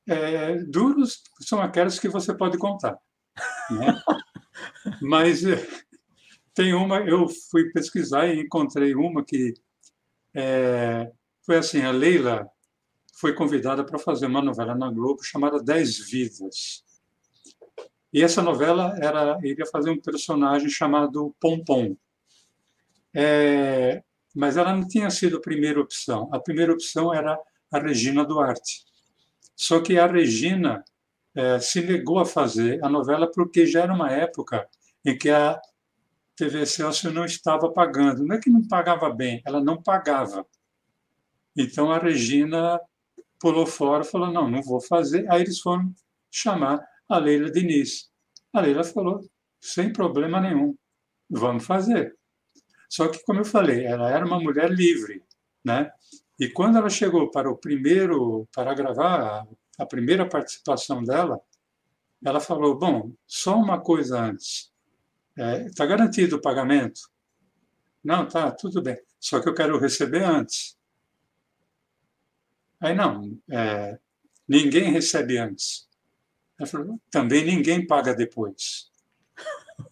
É, duros são aquelas que você pode contar. Né? Mas eh, tem uma, eu fui pesquisar e encontrei uma que é, foi assim: a Leila foi convidada para fazer uma novela na Globo chamada Dez Vidas. E essa novela era iria fazer um personagem chamado Pompom. É, mas ela não tinha sido a primeira opção. A primeira opção era a Regina Duarte. Só que a Regina é, se negou a fazer a novela porque já era uma época em que a TV Celso não estava pagando. Não é que não pagava bem, ela não pagava. Então a Regina pulou fora falou: não, não vou fazer. Aí eles foram chamar a Leila Diniz. A Leila falou: sem problema nenhum, vamos fazer. Só que, como eu falei, ela era uma mulher livre, né? E quando ela chegou para o primeiro, para gravar a, primeira participação dela, ela falou: bom, só uma coisa antes, está é, tá garantido o pagamento? Não, tá, tudo bem. Só que eu quero receber antes. Aí não, é, ninguém recebe antes. Ela falou, também ninguém paga depois.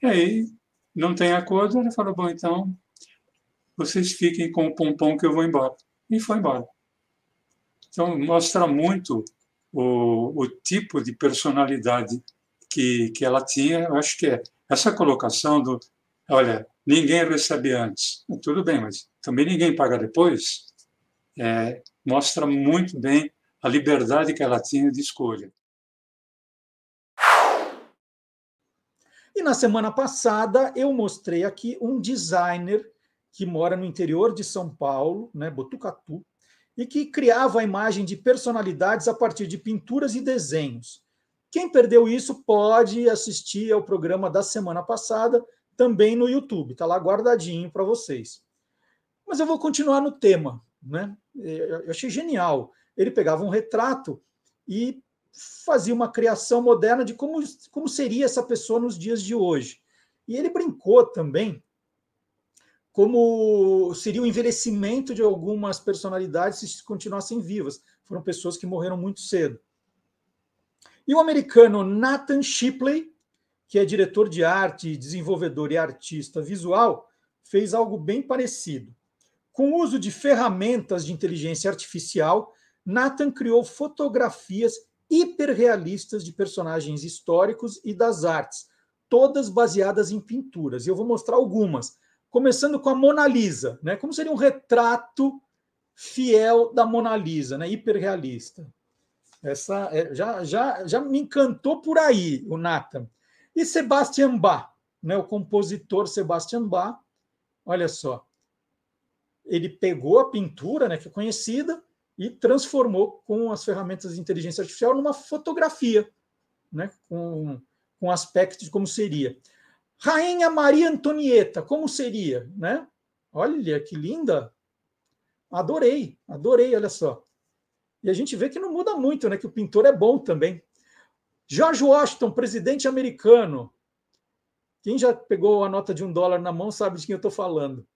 E aí, não tem acordo, ela falou, bom, então vocês fiquem com o pompom que eu vou embora. E foi embora. Então, mostra muito o, o tipo de personalidade que, que ela tinha. Eu acho que é essa colocação do, olha, ninguém recebe antes. Tudo bem, mas também ninguém paga depois. É, mostra muito bem a liberdade que ela tinha de escolha. E na semana passada eu mostrei aqui um designer que mora no interior de São Paulo, né, Botucatu, e que criava a imagem de personalidades a partir de pinturas e desenhos. Quem perdeu isso pode assistir ao programa da semana passada, também no YouTube, está lá guardadinho para vocês. Mas eu vou continuar no tema, né? Eu achei genial. Ele pegava um retrato e fazia uma criação moderna de como, como seria essa pessoa nos dias de hoje. E ele brincou também como seria o envelhecimento de algumas personalidades se continuassem vivas. Foram pessoas que morreram muito cedo. E o americano Nathan Shipley, que é diretor de arte, desenvolvedor e artista visual, fez algo bem parecido. Com o uso de ferramentas de inteligência artificial, Nathan criou fotografias hiperrealistas de personagens históricos e das artes, todas baseadas em pinturas. E eu vou mostrar algumas, começando com a Mona Lisa, né? Como seria um retrato fiel da Mona Lisa, né? Hiperrealista. Essa é, já, já, já me encantou por aí o Nathan. E Sebastian Bach, né? O compositor Sebastian Bach, olha só, ele pegou a pintura, né? Que é conhecida e transformou com as ferramentas de inteligência artificial numa fotografia, né? com, com aspecto de como seria. Rainha Maria Antonieta, como seria? Né? Olha que linda! Adorei, adorei, olha só. E a gente vê que não muda muito, né? Que o pintor é bom também. George Washington, presidente americano. Quem já pegou a nota de um dólar na mão sabe de quem eu estou falando.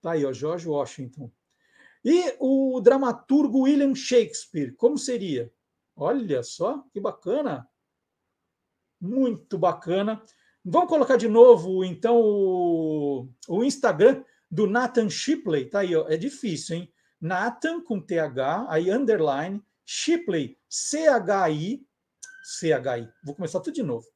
Tá aí, ó, George Washington. E o dramaturgo William Shakespeare, como seria? Olha só, que bacana. Muito bacana. Vamos colocar de novo, então, o, o Instagram do Nathan Shipley. Tá aí, ó. é difícil, hein? Nathan com TH, aí underline, Shipley, C-H-I, C-H-I. Vou começar tudo de novo.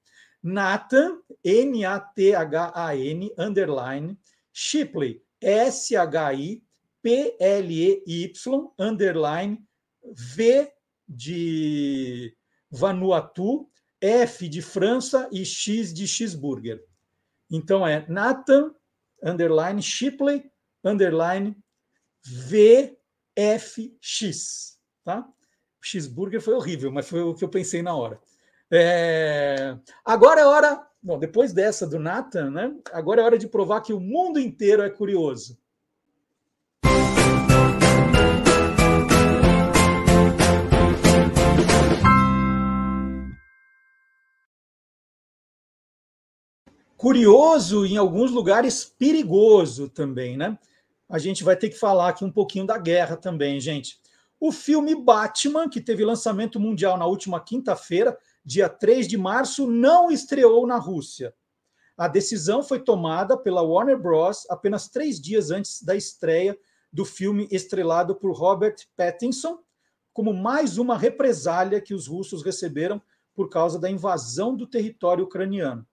Nathan, N-A-T-H-A-N, underline, Shipley, S-H-I, P-L-E-Y, underline, V de Vanuatu, F de França e X de Cheeseburger. Então é Nathan, underline, Shipley, underline, VFX. Tá? Cheeseburger foi horrível, mas foi o que eu pensei na hora. É... Agora é hora. Bom, depois dessa do Nathan, né? Agora é hora de provar que o mundo inteiro é curioso. Curioso, em alguns lugares perigoso também, né? A gente vai ter que falar aqui um pouquinho da guerra também, gente. O filme Batman, que teve lançamento mundial na última quinta-feira, dia 3 de março, não estreou na Rússia. A decisão foi tomada pela Warner Bros. apenas três dias antes da estreia do filme estrelado por Robert Pattinson, como mais uma represália que os russos receberam por causa da invasão do território ucraniano.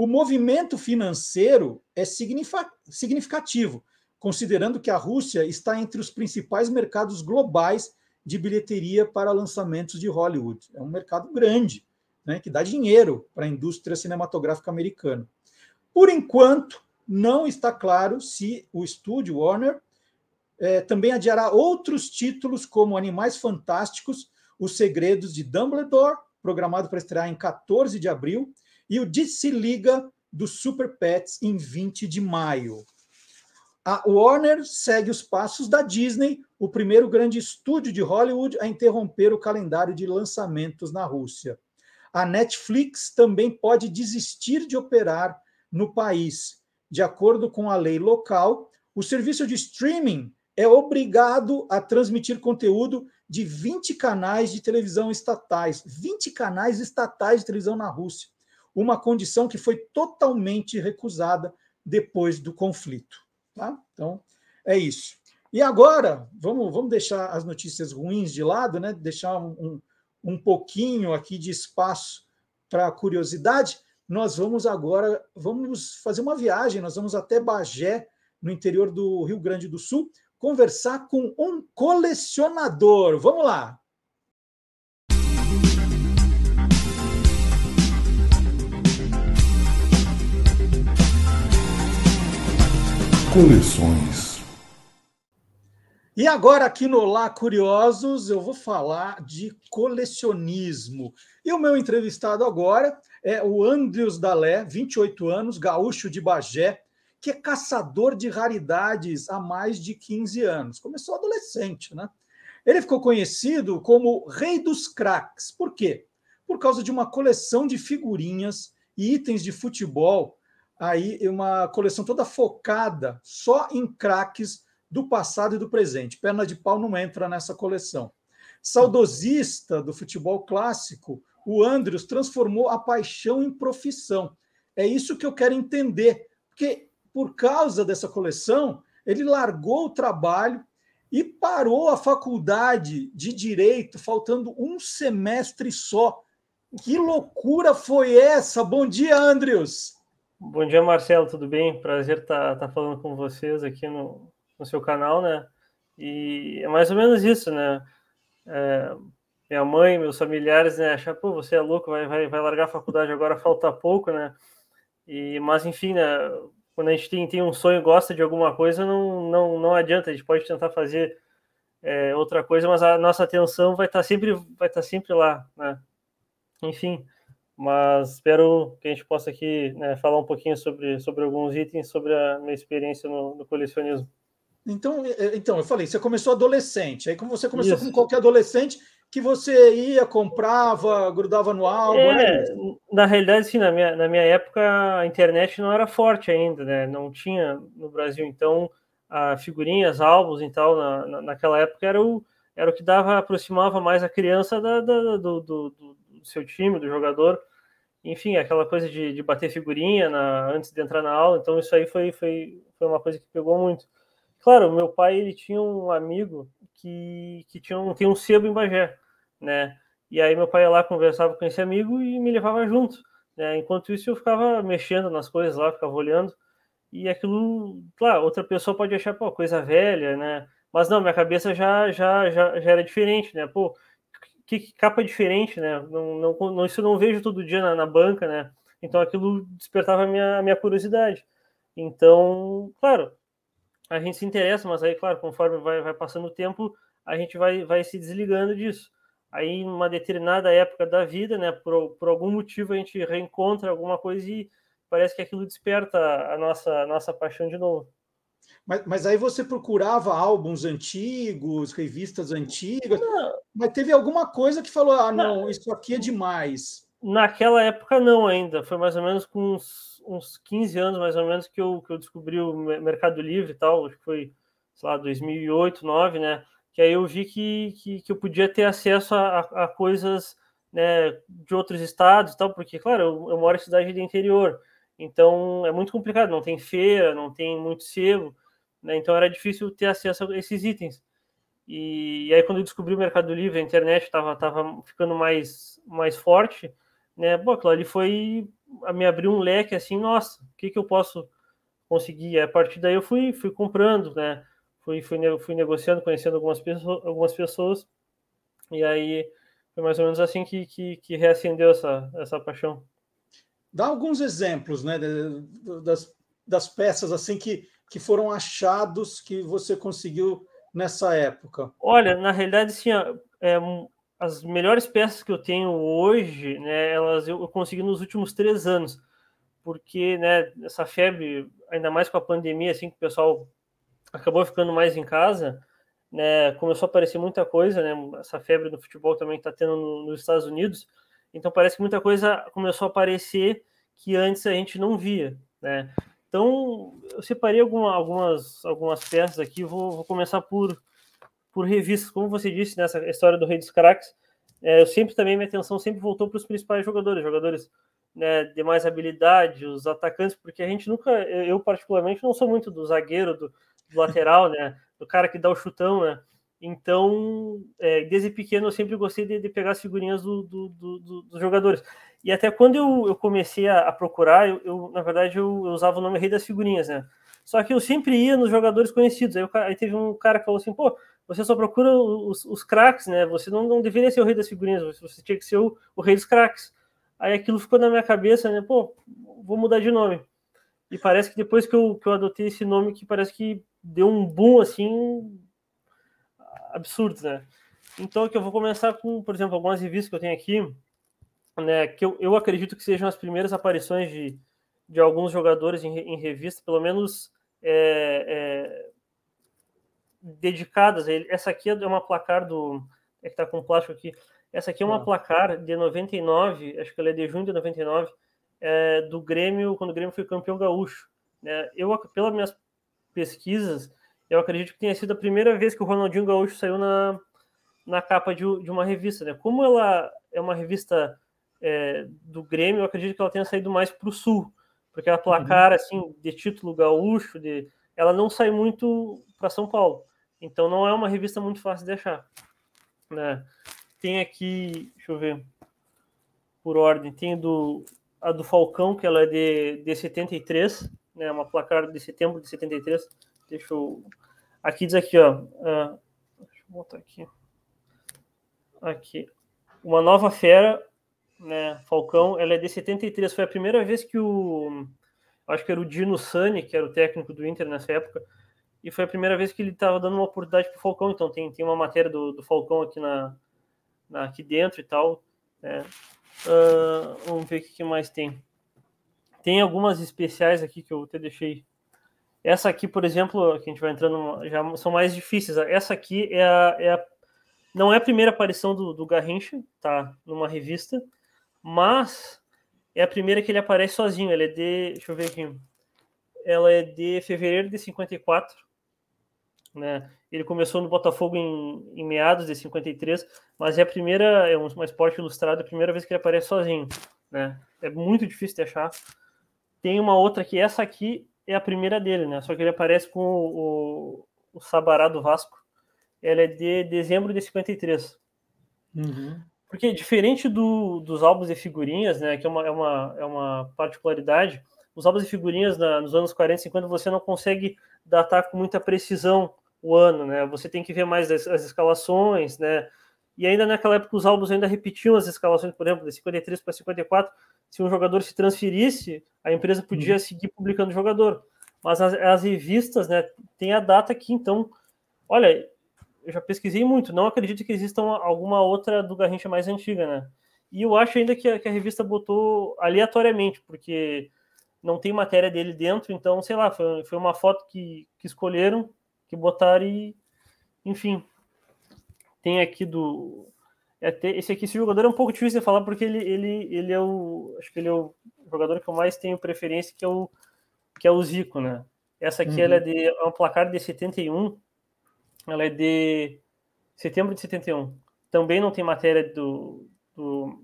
O movimento financeiro é significativo, considerando que a Rússia está entre os principais mercados globais de bilheteria para lançamentos de Hollywood. É um mercado grande, né, que dá dinheiro para a indústria cinematográfica americana. Por enquanto, não está claro se o estúdio Warner é, também adiará outros títulos como Animais Fantásticos, Os Segredos de Dumbledore, programado para estrear em 14 de abril, e o DC Liga do Super Pets em 20 de maio. A Warner segue os passos da Disney, o primeiro grande estúdio de Hollywood a interromper o calendário de lançamentos na Rússia. A Netflix também pode desistir de operar no país. De acordo com a lei local, o serviço de streaming é obrigado a transmitir conteúdo de 20 canais de televisão estatais. 20 canais estatais de televisão na Rússia. Uma condição que foi totalmente recusada depois do conflito. Tá? Então, é isso. E agora, vamos, vamos deixar as notícias ruins de lado, né? deixar um, um pouquinho aqui de espaço para curiosidade. Nós vamos agora, vamos fazer uma viagem, nós vamos até Bagé, no interior do Rio Grande do Sul, conversar com um colecionador. Vamos lá! Coleções. E agora, aqui no Lá Curiosos, eu vou falar de colecionismo. E o meu entrevistado agora é o Andrius Dalé, 28 anos, gaúcho de Bagé, que é caçador de raridades há mais de 15 anos. Começou adolescente, né? Ele ficou conhecido como Rei dos Cracks. Por quê? Por causa de uma coleção de figurinhas e itens de futebol aí uma coleção toda focada só em craques do passado e do presente. Perna de pau não entra nessa coleção. Saudosista do futebol clássico, o Andrews transformou a paixão em profissão. É isso que eu quero entender, porque por causa dessa coleção, ele largou o trabalho e parou a faculdade de direito, faltando um semestre só. Que loucura foi essa? Bom dia, Andrews! Bom dia, Marcelo, tudo bem? Prazer estar tá, tá falando com vocês aqui no, no seu canal, né? E é mais ou menos isso, né? É, minha mãe, meus familiares, né, acham, pô, você é louco, vai, vai, vai largar a faculdade agora, falta pouco, né? E, mas, enfim, né, quando a gente tem, tem um sonho gosta de alguma coisa, não, não, não adianta, a gente pode tentar fazer é, outra coisa, mas a nossa atenção vai estar tá sempre, vai estar tá sempre lá, né? Enfim, mas espero que a gente possa aqui né, falar um pouquinho sobre, sobre alguns itens, sobre a minha experiência no, no colecionismo. Então, então, eu falei, você começou adolescente, aí como você começou Isso. como qualquer adolescente, que você ia, comprava, grudava no álbum. É, na realidade, sim, na minha, na minha época a internet não era forte ainda, né? Não tinha no Brasil, então a figurinhas, álbuns e tal, na, na, naquela época era o, era o que dava, aproximava mais a criança da, da do, do, do, seu time, do jogador enfim, aquela coisa de, de bater figurinha na, antes de entrar na aula, então isso aí foi, foi, foi uma coisa que pegou muito. Claro, meu pai ele tinha um amigo que, que tinha um, tem um sebo em Bagé, né? E aí meu pai ia lá, conversava com esse amigo e me levava junto. Né? Enquanto isso eu ficava mexendo nas coisas lá, ficava olhando, e aquilo, claro, outra pessoa pode achar, pô, coisa velha, né? Mas não, minha cabeça já, já, já, já era diferente, né? Pô, que capa diferente, né? Não, não, não, isso eu não vejo todo dia na, na, banca, né? Então aquilo despertava a minha, a minha curiosidade. Então, claro, a gente se interessa, mas aí, claro, conforme vai, vai passando o tempo, a gente vai, vai se desligando disso. Aí, em uma determinada época da vida, né, por, por algum motivo, a gente reencontra alguma coisa e parece que aquilo desperta a nossa, a nossa paixão de novo. Mas, mas aí você procurava álbuns antigos, revistas antigas, não. mas teve alguma coisa que falou: ah, não, não, isso aqui é demais. Naquela época, não ainda. Foi mais ou menos com uns, uns 15 anos, mais ou menos, que eu, que eu descobri o Mercado Livre e tal. Acho que foi, sei lá, 2008, 2009, né? Que aí eu vi que, que, que eu podia ter acesso a, a, coisas né, de outros estados e tal, porque, claro, eu, eu moro em cidade de interior. Então é muito complicado, não tem feira, não tem muito sebo né? Então era difícil ter acesso a esses itens. E, e aí quando eu descobri o Mercado Livre, a internet estava tava ficando mais, mais forte, né? Bom, aquilo ali foi me abrir um leque assim, nossa, o que, que eu posso conseguir? E a partir daí eu fui, fui comprando, né? Fui, fui, fui negociando, conhecendo algumas pessoas, algumas pessoas E aí foi mais ou menos assim que, que, que reacendeu essa, essa paixão. Dá alguns exemplos, né, das, das peças assim que, que foram achados que você conseguiu nessa época. Olha, na realidade, sim, é, as melhores peças que eu tenho hoje, né, elas eu, eu consegui nos últimos três anos, porque, né, essa febre, ainda mais com a pandemia, assim, que o pessoal acabou ficando mais em casa, né, começou a aparecer muita coisa, né, essa febre do futebol também está tendo no- nos Estados Unidos, então parece que muita coisa começou a aparecer que antes a gente não via, né. Então, eu separei alguma, algumas, algumas peças aqui, vou, vou começar por, por revistas, como você disse nessa história do Rei dos Craques, é, eu sempre também, minha atenção sempre voltou para os principais jogadores, jogadores né, de mais habilidade, os atacantes, porque a gente nunca, eu particularmente não sou muito do zagueiro, do, do lateral, né, do cara que dá o chutão, né, então, é, desde pequeno eu sempre gostei de, de pegar as figurinhas do, do- do- do- dos jogadores. E até quando eu, eu comecei a, a procurar, eu, eu, na verdade eu, eu usava o nome Rei das Figurinhas, né? Só que eu sempre ia nos jogadores conhecidos. Aí, aí teve um cara que falou assim: pô, você só procura os, os craques, né? Você não, não deveria ser o Rei das Figurinhas, você tinha que ser o, o Rei dos Craques. Aí aquilo ficou na minha cabeça, né? Pô, vou mudar de nome. E parece que depois que eu, que eu adotei esse nome, que parece que deu um boom assim absurdo, né? Então, que eu vou começar com, por exemplo, algumas revistas que eu tenho aqui, né? Que eu, eu acredito que sejam as primeiras aparições de, de alguns jogadores em, em revista, pelo menos é, é, dedicadas a ele. Essa aqui é uma placar do. É que tá com plástico aqui. Essa aqui é uma Ah. placar de 99, acho que ela é de junho de 99, é, do Grêmio, quando o Grêmio foi campeão gaúcho. Né? Eu, pelas minhas pesquisas, eu acredito que tenha sido a primeira vez que o Ronaldinho Gaúcho saiu na, na capa de, de uma revista. Né? Como ela é uma revista é, do Grêmio, eu acredito que ela tenha saído mais para o sul, porque a placar assim de título gaúcho, de, ela não sai muito para São Paulo. Então não é uma revista muito fácil de achar. Né? Tem aqui, deixa eu ver, por ordem, tem do, a do Falcão, que ela é de, de 73, né? uma placar de setembro de 73. Deixa eu. Aqui diz aqui, ó. ah, deixa eu botar aqui. Aqui. Uma nova fera, né? Falcão, ela é de 73. Foi a primeira vez que o. Acho que era o Dino Sani, que era o técnico do Inter nessa época. E foi a primeira vez que ele estava dando uma oportunidade para o Falcão. Então tem, tem uma matéria do, do Falcão aqui, na, na- aqui dentro e tal. né? Ah, vamos ver o que mais tem. Tem algumas especiais aqui que eu até deixei. Essa aqui, por exemplo, que a gente vai entrando, já são mais difíceis. Essa aqui é a, é a- não é a primeira aparição do, do Garrincha, tá? Numa revista, mas é a primeira que ele aparece sozinho. Ela é de, deixa eu ver aqui. Ela é de fevereiro de 54, né? Ele começou no Botafogo em, em meados de 53, mas é a primeira, é um, uma esporte ilustrado, é a primeira vez que ele aparece sozinho, né? É muito difícil de achar. Tem uma outra que essa aqui é a primeira dele, né? Só que ele aparece com o, o, o Sabará do Vasco. Ela é de dezembro de 53. Porque diferente do, dos álbuns de figurinhas, né, que é uma, é uma, é uma particularidade, os álbuns de figurinhas na- nos anos 40 e 50 você não consegue datar com muita precisão o ano, né? Você tem que ver mais as, as escalações, né? E ainda naquela época os álbuns ainda repetiam as escalações, por exemplo, de 53 para 54, se um jogador se transferisse, a empresa podia seguir publicando o jogador. Mas as, as revistas, né, tem a data aqui, então, olha, eu já pesquisei muito, não acredito que exista uma- alguma outra do Garrincha mais antiga, né? E eu acho ainda que a, que a revista botou aleatoriamente, porque não tem matéria dele dentro, então, sei lá, foi, foi uma foto que, que escolheram, que botaram e, enfim. Tem aqui do. É até- esse aqui, esse jogador é um pouco difícil de falar, porque ele, ele, ele é o. Acho que ele é o jogador que eu mais tenho preferência, que é o, que é o Zico, né? Essa aqui Uhum. ela é de é um placar de 71, ela é de setembro de 71. Também não tem matéria do, do,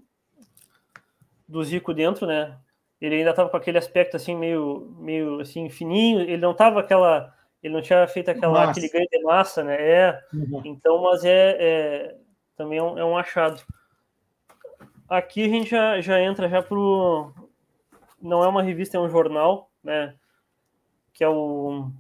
do Zico dentro, né? Ele ainda estava com aquele aspecto assim meio, meio assim fininho. Ele não tava aquela, ele não tinha feito aquela, Massa. aquele ganho de massa, né? É. Uhum. Então, mas é, é- também é um, é um achado. Aqui a gente já, já entra já pro não é uma revista, é um jornal, né? Que é o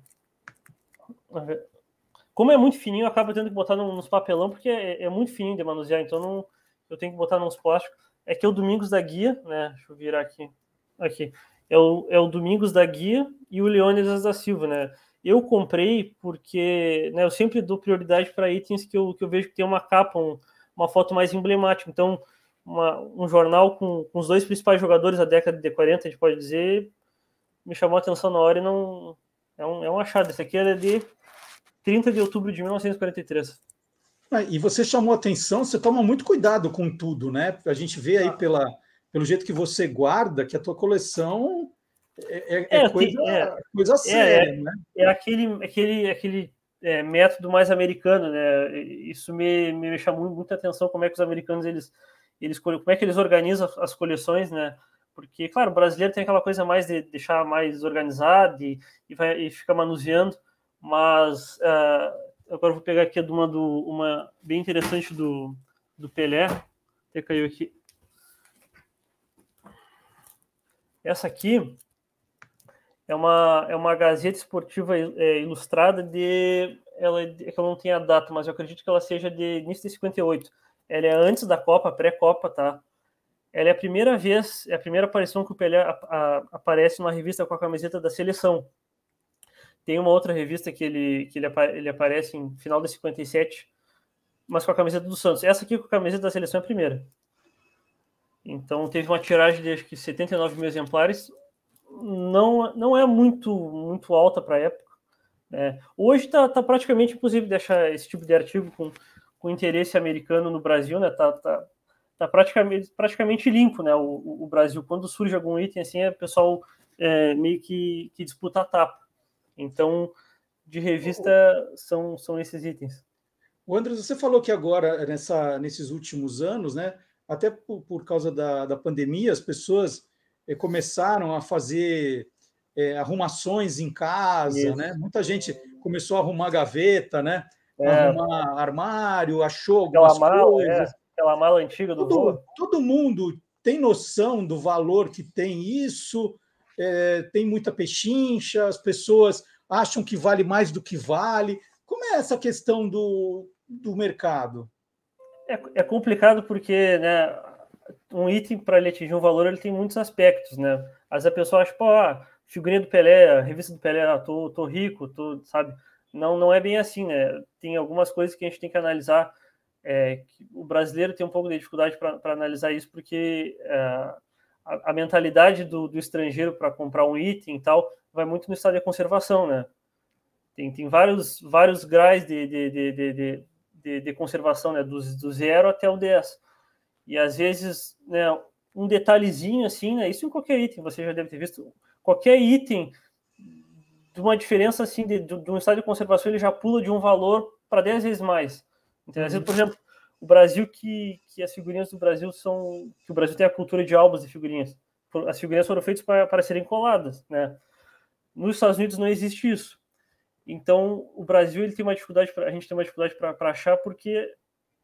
como é muito fininho, eu acabo tendo que botar nos papelão, porque é, é muito fininho de manusear, então não, eu tenho que botar nos plásticos. É que é o Domingos da Guia, né? Deixa eu virar aqui. Aqui. É o, é o Domingos da Guia e o Leônidas da Silva, né? Eu comprei porque né, eu sempre dou prioridade para itens que eu, que eu vejo que tem uma capa, um- uma foto mais emblemática. Então, uma- um jornal com, com os dois principais jogadores da década de 40, a gente pode dizer, me chamou a atenção na hora e não. É um, é um achado. Esse aqui é de 30 de outubro de 1943. Ah, E você chamou atenção, você toma muito cuidado com tudo, né? A gente vê aí pela, pelo jeito que você guarda que a tua coleção é, é- é coisa, é. coisa É, séria, é, né? é aquele, aquele, aquele é, método mais americano, né? Isso me, me chamou muita atenção como é que os americanos eles, eles como é que eles organizam as coleções, né? Porque, claro, o brasileiro tem aquela coisa mais de deixar mais organizado e, e, vai, e fica manuseando, mas ah, agora eu vou pegar aqui uma, do, uma bem interessante do, do Pelé, até caiu aqui. Essa aqui é uma, é uma Gazeta Esportiva é, ilustrada de. Ela, é que eu não tenho a data, mas eu acredito que ela seja de início de 58. Ela é antes da Copa, pré-Copa, tá? Ela é a primeira vez, é a primeira aparição que o Pelé a- a- aparece numa revista com a camiseta da seleção. Tem uma outra revista que ele, que ele, ele aparece em final de 57, mas com a camiseta do Santos. Essa aqui com a camiseta da seleção é a primeira. Então teve uma tiragem de acho que 79 mil exemplares. Não, não é muito, muito alta para a época. né? Hoje está tá praticamente impossível deixar esse tipo de artigo com, com interesse americano no Brasil, né? Tá, tá, tá praticamente, praticamente limpo, né? O, o- Brasil, quando surge algum item assim, é o pessoal é, meio que, que disputa a tapa. Então, de revista são, são esses itens. O Andres, você falou que agora, nessa, nesses últimos anos, né, até por, por causa da, da pandemia, as pessoas começaram a fazer eh, arrumações em casa, Isso. né? Muita gente começou a arrumar gaveta, né? É. Arrumar armário, achou Aquela algumas mala, coisas. é, aquela mala antiga do Todo, todo mundo tem noção do valor que tem isso, é, tem muita pechincha, as pessoas acham que vale mais do que vale. Como é essa questão do, do mercado? É, é complicado porque, né, um item para ele atingir um valor, ele tem muitos aspectos, né? Às vezes a pessoa acha, pô, ah, figurinha do Pelé, revista do Pelé, ah, tô, tô rico, tô, sabe? Não, não é bem assim, né? Tem algumas coisas que a gente tem que analisar. é, que o brasileiro tem um pouco de dificuldade para analisar isso, porque é, a, a mentalidade do, do estrangeiro para comprar um item e tal vai muito no estado de conservação, né? Tem, tem vários, vários graus de, de, de, de, de, de, de conservação, né? Do, do zero até o 10. E às vezes, né, um detalhezinho assim, né? Isso em qualquer item, você já deve ter visto. Qualquer item de uma diferença assim de, de, de um estado de conservação, ele já pula de um valor para 10 vezes mais. Entendeu? Às vezes, por exemplo, o Brasil que, que as figurinhas do Brasil são que o Brasil tem a cultura de álbuns de figurinhas. As figurinhas foram feitas para, para serem coladas, né? Nos Estados Unidos não existe isso. Então, o Brasil ele tem uma dificuldade, pra, a gente tem uma dificuldade para achar porque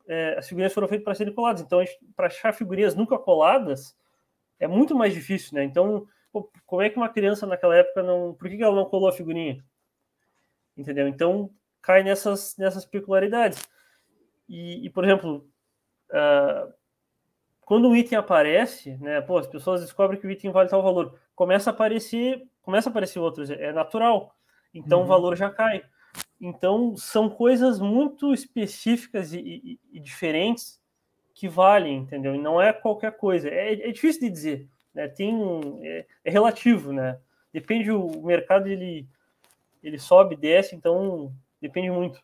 é, as figurinhas foram feitas para serem coladas. Então, para achar figurinhas nunca coladas é muito mais difícil, né? Então, pô, como é que uma criança naquela época não. Por que que ela não colou a figurinha? Entendeu? Então, cai nessas, nessas peculiaridades. E, e por exemplo, uh, quando um item aparece, né? Pô, as pessoas descobrem que o item vale tal valor. Começa a aparecer, começa a aparecer outros, é natural. Então Uhum. o valor já cai. Então são coisas muito específicas e, e- e diferentes que valem, entendeu? E não é qualquer coisa. É, é difícil de dizer, né? Tem é, é relativo, né? Depende o mercado ele ele sobe, desce, então depende muito.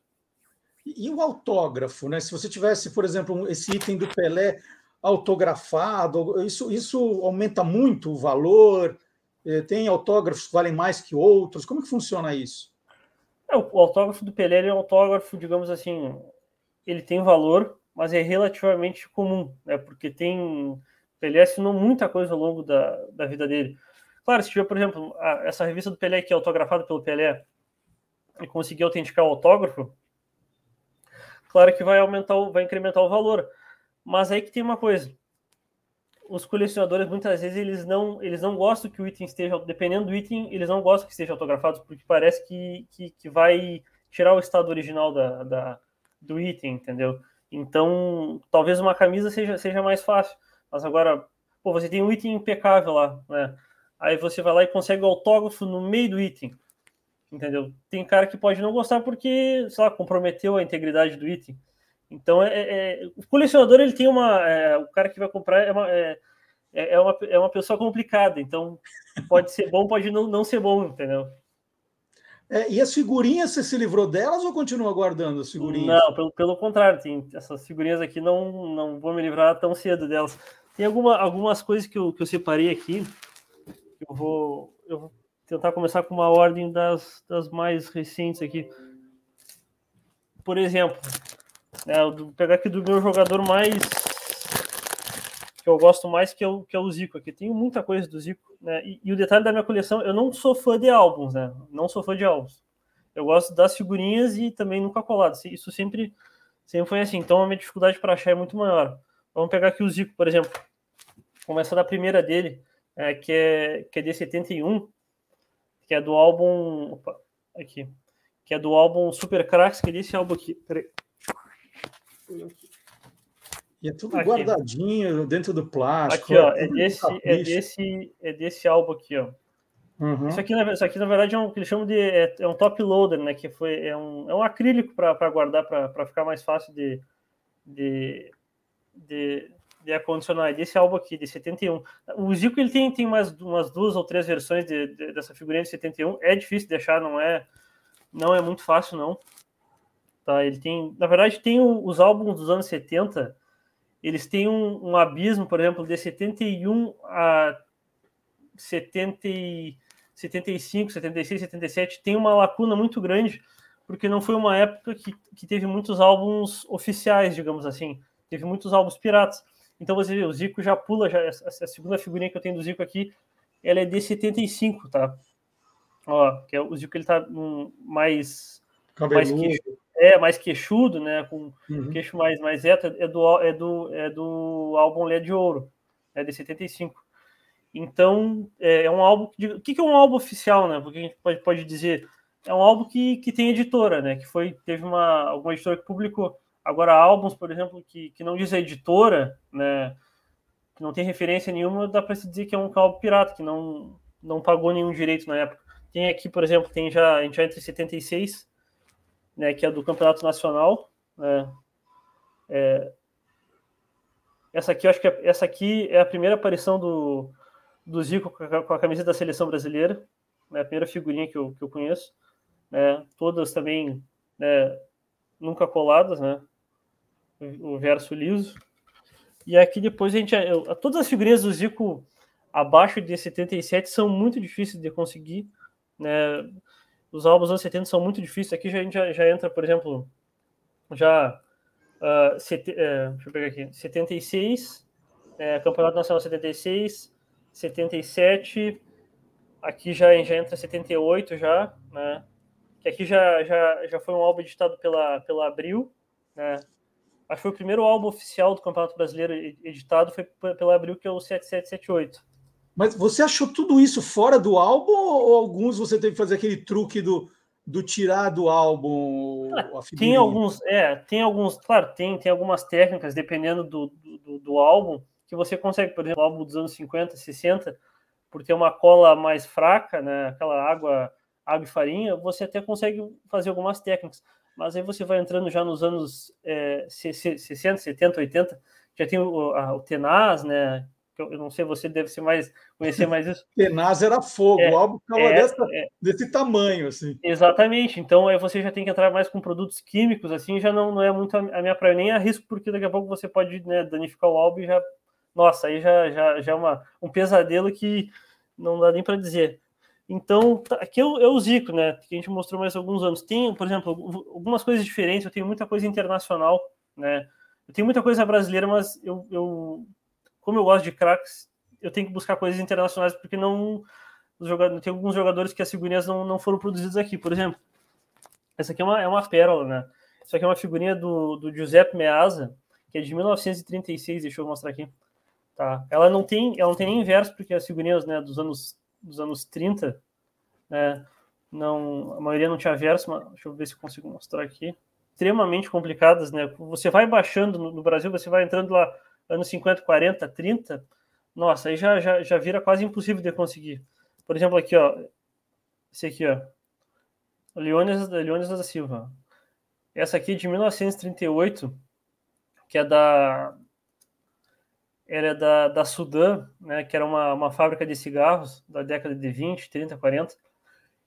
E o autógrafo, né? Se você tivesse, por exemplo, esse item do Pelé autografado, isso, isso aumenta muito o valor? Eh, Tem autógrafos que valem mais que outros? Como que funciona isso? É, o autógrafo do Pelé é um autógrafo, digamos assim, ele tem valor, mas é relativamente comum, né? Porque tem Pelé assinou muita coisa ao longo da, da vida dele. Claro, se tiver, por exemplo, a- essa revista do Pelé que é autografada pelo Pelé e conseguir autenticar o autógrafo, claro que vai aumentar, vai incrementar o valor. Mas aí que tem uma coisa. Os colecionadores muitas vezes eles não, eles não gostam que o item esteja, dependendo do item, eles não gostam que esteja autografado, porque parece que, que, que vai tirar o estado original da, da, do item, entendeu? Então, talvez uma camisa seja, seja mais fácil. Mas agora, pô, você tem um item impecável lá, né? Aí você vai lá e consegue o autógrafo no meio do item, entendeu? Tem cara que pode não gostar porque, sei lá, comprometeu a integridade do item. Então, é, é o colecionador, ele tem uma... É, o cara que vai comprar é uma, é, é, uma, é uma pessoa complicada. Então, pode ser bom, pode não, não ser bom, entendeu? É, e as figurinhas, você se livrou delas ou continua guardando as figurinhas? Não, pelo, pelo contrário, tem essas figurinhas aqui não, não vou me livrar tão cedo delas. Tem alguma, algumas coisas que eu, que eu separei aqui. Eu vou, eu vou tentar começar com uma ordem das, das mais recentes aqui. Por exemplo, né, vou pegar aqui do meu jogador mais que eu gosto mais, que é o, que é o Zico aqui. Tenho muita coisa do Zico, né? E, e, o detalhe da minha coleção, eu não sou fã de álbuns, né? Não sou fã de álbuns. Eu gosto das figurinhas e também nunca colado. Isso sempre, sempre foi assim. Então a minha dificuldade para achar é muito maior. Vamos pegar aqui o Zico, por exemplo. Começa da primeira dele, é, que, é, que é de 71, que é do álbum. Opa, aqui. Que é do álbum Super Cracks, que é desse álbum aqui. Peraí. E é tudo aqui. guardadinho dentro do plástico. Aqui, ó, é desse, é desse, é desse álbum aqui, ó. Uhum. Isso, aqui, isso aqui, na verdade, é um que eles chamam de é, é um top loader, né? Que foi, é, um, é um acrílico para guardar, para ficar mais fácil de, de, de, de acondicionar. É desse álbum aqui, de 71. O Zico ele tem, tem mais umas duas ou três versões de, de, dessa figurinha de 71. É difícil de achar, não é, não é muito fácil, não. Tá, ele tem, na verdade, tem os álbuns dos anos 70 eles têm um, um, abismo, por exemplo, de 71 a 70, 75, 76, 77, tem uma lacuna muito grande, porque não foi uma época que, que teve muitos álbuns oficiais, digamos assim, teve muitos álbuns piratas. Então você vê, o Zico já pula, já, a, segunda figurinha que eu tenho do Zico aqui, ela é de 75, tá? Ó, que é o Zico ele tá um, mais, mais queixo, é mais queixudo, né, com uhum. queixo mais mais reto, é do é do é do álbum Lé de Ouro, é de 75. Então, é, é um álbum de, o que, que é um álbum oficial, né? Porque a gente pode, pode dizer é um álbum que, que tem editora, né? Que foi teve uma alguma editora que publicou. Agora álbuns, por exemplo, que, que não diz a editora, né? Que não tem referência nenhuma, dá para se dizer que é um álbum pirata, que não não pagou nenhum direito na época. Tem aqui, por exemplo, tem já a gente já entre 76 né, que é do Campeonato Nacional. Né, é, essa aqui, acho que é, essa aqui é a primeira aparição do, do Zico com a, com a camisa da seleção brasileira, né, a primeira figurinha que eu, que eu conheço. Né, todas também né, nunca coladas, né, o verso liso. E aqui depois a gente. Eu, todas as figurinhas do Zico abaixo de 77 são muito difíceis de conseguir. Né? Os álbuns anos 70 são muito difíceis. Aqui já, a gente já, já entra, por exemplo, já. Uh, uh, deixa eu pegar aqui. 76, é, Campeonato Nacional 76, 77. Aqui já, já entra 78 já, né? Que aqui já, já, já foi um álbum editado pela, pela Abril, né? Acho que foi o primeiro álbum oficial do Campeonato Brasileiro editado foi pela Abril, que é o 7778. Mas você achou tudo isso fora do álbum ou alguns você teve que fazer aquele truque do, do tirar do álbum? tem alguns, é, tem alguns, claro, tem, tem algumas técnicas, dependendo do, do, do, álbum, que você consegue, por exemplo, o álbum dos anos 50, 60, por ter uma cola mais fraca, né, aquela água, água e farinha, você até consegue fazer algumas técnicas. Mas aí você vai entrando já nos anos é, 60, 70, 80, já tem o, a, o tenaz, né, eu não sei, você deve ser mais conhecer mais isso. Tenaz era fogo, é, o álbum ficava é, dessa, é, desse tamanho, assim. Exatamente, então aí você já tem que entrar mais com produtos químicos, assim, já não, não é muito a minha praia, nem arrisco, porque daqui a pouco você pode né, danificar o álbum e já. Nossa, aí já, já, já é uma, um pesadelo que não dá nem para dizer. Então, tá, aqui é é o Zico, né? Que a gente mostrou mais alguns anos. Tem, por exemplo, algumas coisas diferentes, eu tenho muita coisa internacional, né? Eu tenho muita coisa brasileira, mas eu, eu como eu gosto de craques, eu tenho que buscar coisas internacionais, porque não. Tem alguns jogadores que as figurinhas não, não foram produzidas aqui. Por exemplo, essa aqui é uma, é uma pérola, né? Isso aqui é uma figurinha do, do Giuseppe Meazza, que é de 1936, deixa eu mostrar aqui. Tá? Ela não tem, ela não tem nem verso, porque as figurinhas né, dos anos dos anos 30, né, não, a maioria não tinha verso, mas deixa eu ver se consigo mostrar aqui. Extremamente complicadas, né? Você vai baixando no, no Brasil, você vai entrando lá anos 50, 40, 30, nossa, aí já, já, já vira quase impossível de conseguir. Por exemplo, aqui, ó, esse aqui, ó, Leônidas, Leônidas da Silva. Essa aqui é de 1938, que é da era da, da Sudã, né, que era uma, uma fábrica de cigarros da década de 20, 30, 40.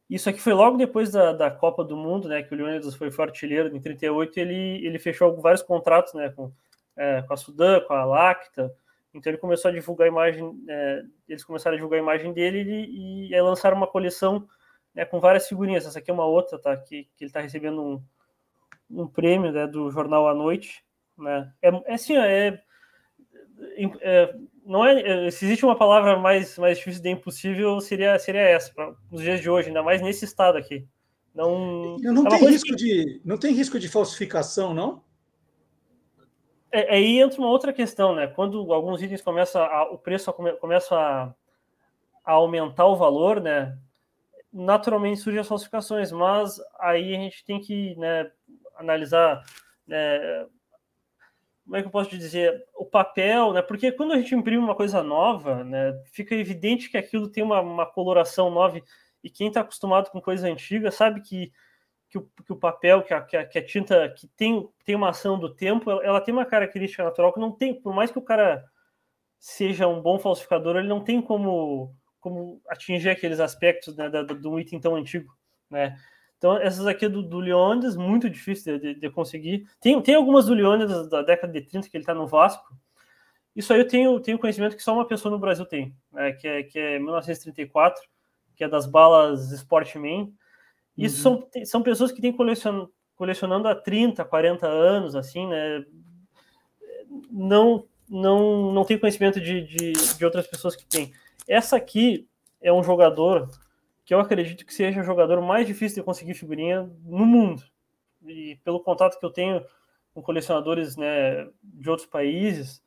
Isso aqui foi logo depois da, da Copa do Mundo, né, que o Leônidas foi artilheiro em 38, ele, ele fechou vários contratos, né, com, é, com a Sudã, com a Lacta, então ele começou a divulgar a imagem, é, eles começaram a divulgar a imagem dele e, e lançaram uma coleção né, com várias figurinhas. Essa aqui é uma outra, tá? Que, que ele está recebendo um, um prêmio né, do jornal à noite, né? É, é assim, é, é, não é, se existe uma palavra mais mais difícil de impossível seria seria essa para os dias de hoje, ainda mais nesse estado aqui. Não, não é tem risco que... de não tem risco de falsificação, não? É, aí entra uma outra questão, né? Quando alguns itens começam a, o preço começa a, a, aumentar o valor, né? Naturalmente surgem as falsificações, mas aí a gente tem que né, analisar, né, como é que eu posso dizer, o papel, né? Porque quando a gente imprime uma coisa nova, né, fica evidente que aquilo tem uma, uma coloração nova e quem está acostumado com coisa antiga sabe que que o, que o papel, que a, que a, que, a, tinta que tem, tem uma ação do tempo, ela, ela, tem uma característica natural que não tem, por mais que o cara seja um bom falsificador, ele não tem como, como atingir aqueles aspectos né, da, do item tão antigo, né? Então, essas aqui do, do Leônidas, muito difícil de, de, de, conseguir. Tem, tem algumas do Leônidas da década de 30 que ele está no Vasco. Isso aí eu tenho, tenho conhecimento que só uma pessoa no Brasil tem, né, que, é, que é 1934, que é das balas Sportman. Isso uhum. são, são pessoas que têm colecion, colecionando há 30, 40 anos, assim, né? Não, não, não tem conhecimento de, de, de outras pessoas que têm. Essa aqui é um jogador que eu acredito que seja o jogador mais difícil de conseguir figurinha no mundo. E pelo contato que eu tenho com colecionadores né, de outros países,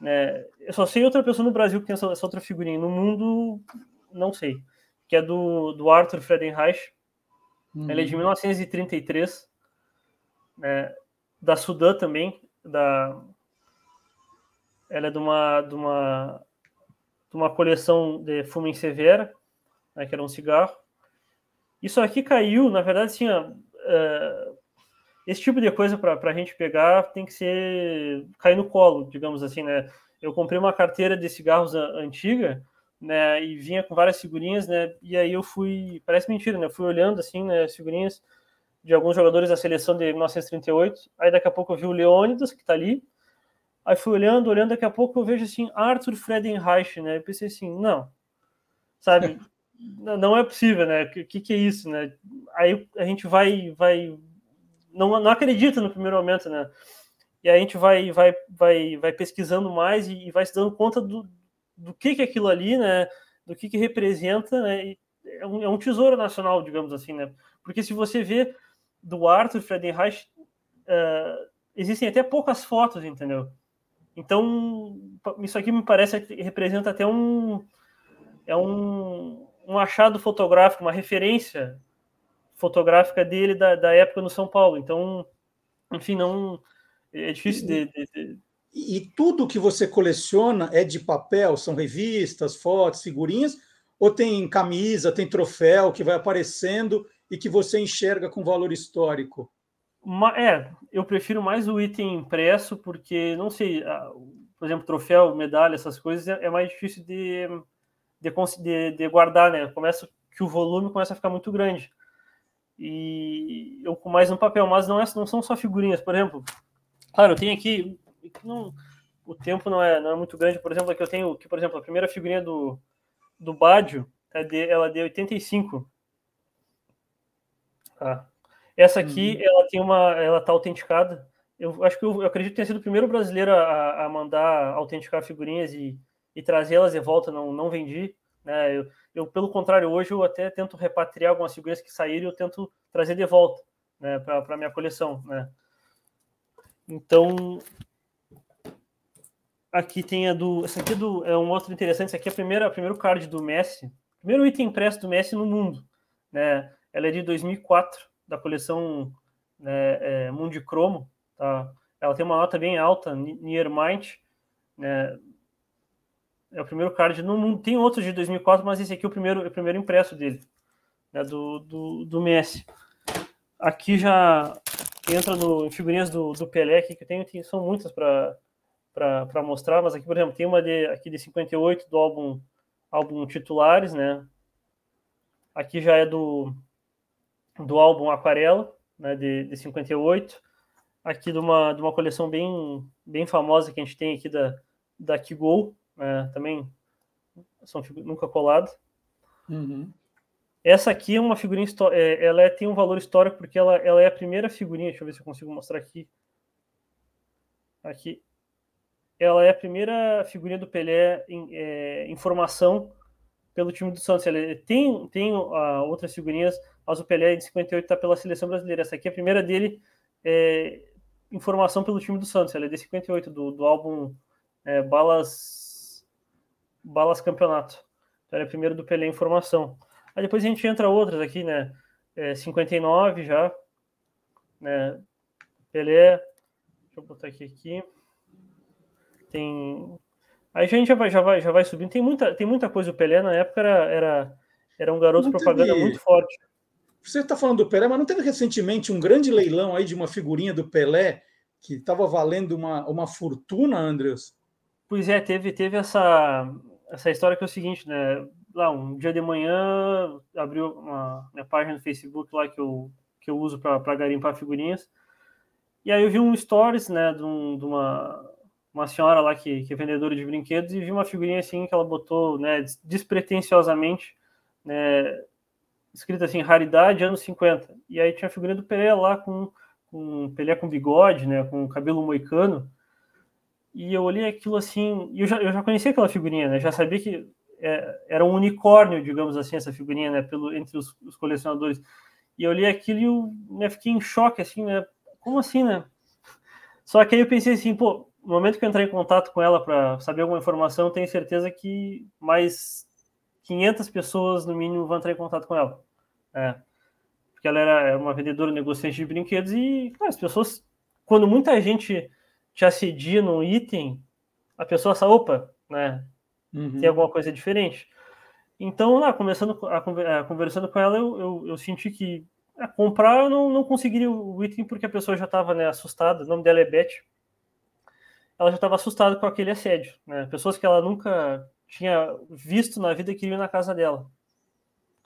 né, eu só sei outra pessoa no Brasil que tem essa, essa outra figurinha. No mundo, não sei. Que é do, do Arthur Friedenreich, Uhum. Ela é de 1933, né, da Sudã também, da ela é de uma de uma de uma coleção de Fumen Severa, né, que era um cigarro. Isso aqui caiu, na verdade, assim, ó, uh, esse tipo de coisa para a gente pegar tem que ser cair no colo, digamos assim, né? Eu comprei uma carteira de cigarros antiga né? E vinha com várias figurinhas, né? E aí eu fui, parece mentira, né? Fui olhando assim, né? As figurinhas de alguns jogadores da seleção de 1938. Aí daqui a pouco eu vi o Leônidas que tá ali. Aí fui olhando, olhando, daqui a pouco eu vejo assim Arthur Friedenreich, né? Eu pensei assim, não, sabe? não é possível, né? O que, que é isso, né? Aí a gente vai, vai, não, não acredita no primeiro momento, né? E aí a gente vai, vai, vai, vai pesquisando mais e, e vai se dando conta do, do que, que é aquilo ali, né? Do que, que representa, né? É um, é um, tesouro nacional, digamos assim, né? Porque se você vê do Arthur Friedenreich, uh, existem até poucas fotos, entendeu? Então, isso aqui me parece que representa até um é um, um achado fotográfico, uma referência fotográfica dele da, da época no São Paulo. Então, enfim, não é difícil de, de, de e tudo que você coleciona é de papel? São revistas, fotos, figurinhas? Ou tem camisa, tem troféu que vai aparecendo e que você enxerga com valor histórico? É, eu prefiro mais o item impresso, porque, não sei, por exemplo, troféu, medalha, essas coisas é, é mais difícil de, de, de guardar, né? Começa que o volume começa a ficar muito grande. E eu com mais no papel, mas não, é, não são só figurinhas, por exemplo. Claro, eu tenho aqui não, o tempo não é, não é muito grande. Por exemplo, aqui eu tenho que, por exemplo, a primeira figurinha do, do Badio, é de, ela é de 85. Tá. Essa aqui, uhum. ela tem uma, ela tá autenticada. Eu acho que eu, eu acredito que tenha sido o primeiro brasileiro a, a mandar autenticar figurinhas e, e trazê-las de volta. Não, não vendi. Né? Eu, eu, pelo contrário, hoje eu até tento repatriar algumas figurinhas que saíram e eu tento trazer de volta né, para a minha coleção. Né? Então, aqui tem a do. Essa aqui é, do, é um outro interessante. Essa aqui é a primeira, primeiro card do Messi. Primeiro item impresso do Messi no mundo. Né? ela é de 2004, da coleção né, é, Mundicromo, tá? Ela tem uma nota bem alta, Near Mind, né? É o primeiro card no mundo. Tem outros de 2004, mas esse aqui é o primeiro, é o primeiro impresso dele, né, do, do, do Messi. Aqui já entra no, em figurinhas do, do Pelé, que tem, tem são muitas para mostrar, mas aqui, por exemplo, tem uma de, aqui de 58 do álbum, álbum Titulares, né? Aqui já é do, do álbum Aquarela, né, de, de 58. Aqui de uma, de uma coleção bem, bem famosa que a gente tem aqui da, da Kigol, né, também são nunca colado. Uhum. Essa aqui é uma figurinha, é, ela é, tem um valor histórico porque ela, ela é a primeira figurinha, deixa eu ver se eu consigo mostrar aqui. Aqui. Ela é a primeira figurinha do Pelé em, é, em formação pelo time do Santos. Ele tem, tem uh, outras figurinhas, mas o Pelé em 58 está pela seleção brasileira. Essa aqui é a primeira dele é, em formação pelo time do Santos. Ela é de 58, do, do álbum é, Balas, Balas Campeonato. Então, ela é a primeira do Pelé em formação. Aí depois a gente entra outras aqui, né? É, 59 já. Né? Pelé. Deixa eu botar aqui. aqui. Tem Aí a gente já vai, já vai, já vai subindo. Tem muita, tem muita coisa. O Pelé na época era, era, era um garoto não propaganda teve... muito forte. Você está falando do Pelé, mas não teve recentemente um grande leilão aí de uma figurinha do Pelé que estava valendo uma, uma fortuna, Andreas? Pois é, teve, teve essa, essa história que é o seguinte, né? Lá, um dia de manhã, abriu uma minha página no Facebook lá que eu, que eu uso para garimpar figurinhas. E aí eu vi um stories, né, de, um, de uma uma senhora lá que, que é vendedora de brinquedos e vi uma figurinha assim que ela botou, né, despretensiosamente, né, escrita assim, raridade anos 50. E aí tinha a figurinha do Pelé lá com, com Pelé com bigode, né, com cabelo moicano. E eu olhei aquilo assim, e eu já, eu já conhecia aquela figurinha, né, já sabia que é, era um unicórnio, digamos assim, essa figurinha, né, pelo, entre os, os colecionadores. E eu olhei aquilo e eu né, fiquei em choque, assim, né, como assim, né? Só que aí eu pensei assim, pô, no momento que eu entrei em contato com ela para saber alguma informação, tenho certeza que mais 500 pessoas, no mínimo, vão entrar em contato com ela. É. Porque ela era é uma vendedora, negociante de brinquedos e as pessoas, quando muita gente te assedia num item, a pessoa fala, opa, né? Uhum. Tem alguma coisa diferente. Então, lá, começando a, a, conversando com ela, eu, eu, eu senti que a comprar eu não, não conseguiria o item porque a pessoa já estava né, assustada. O nome dela é Beth ela já estava assustada com aquele assédio. Né? Pessoas que ela nunca tinha visto na vida queriam ir na casa dela.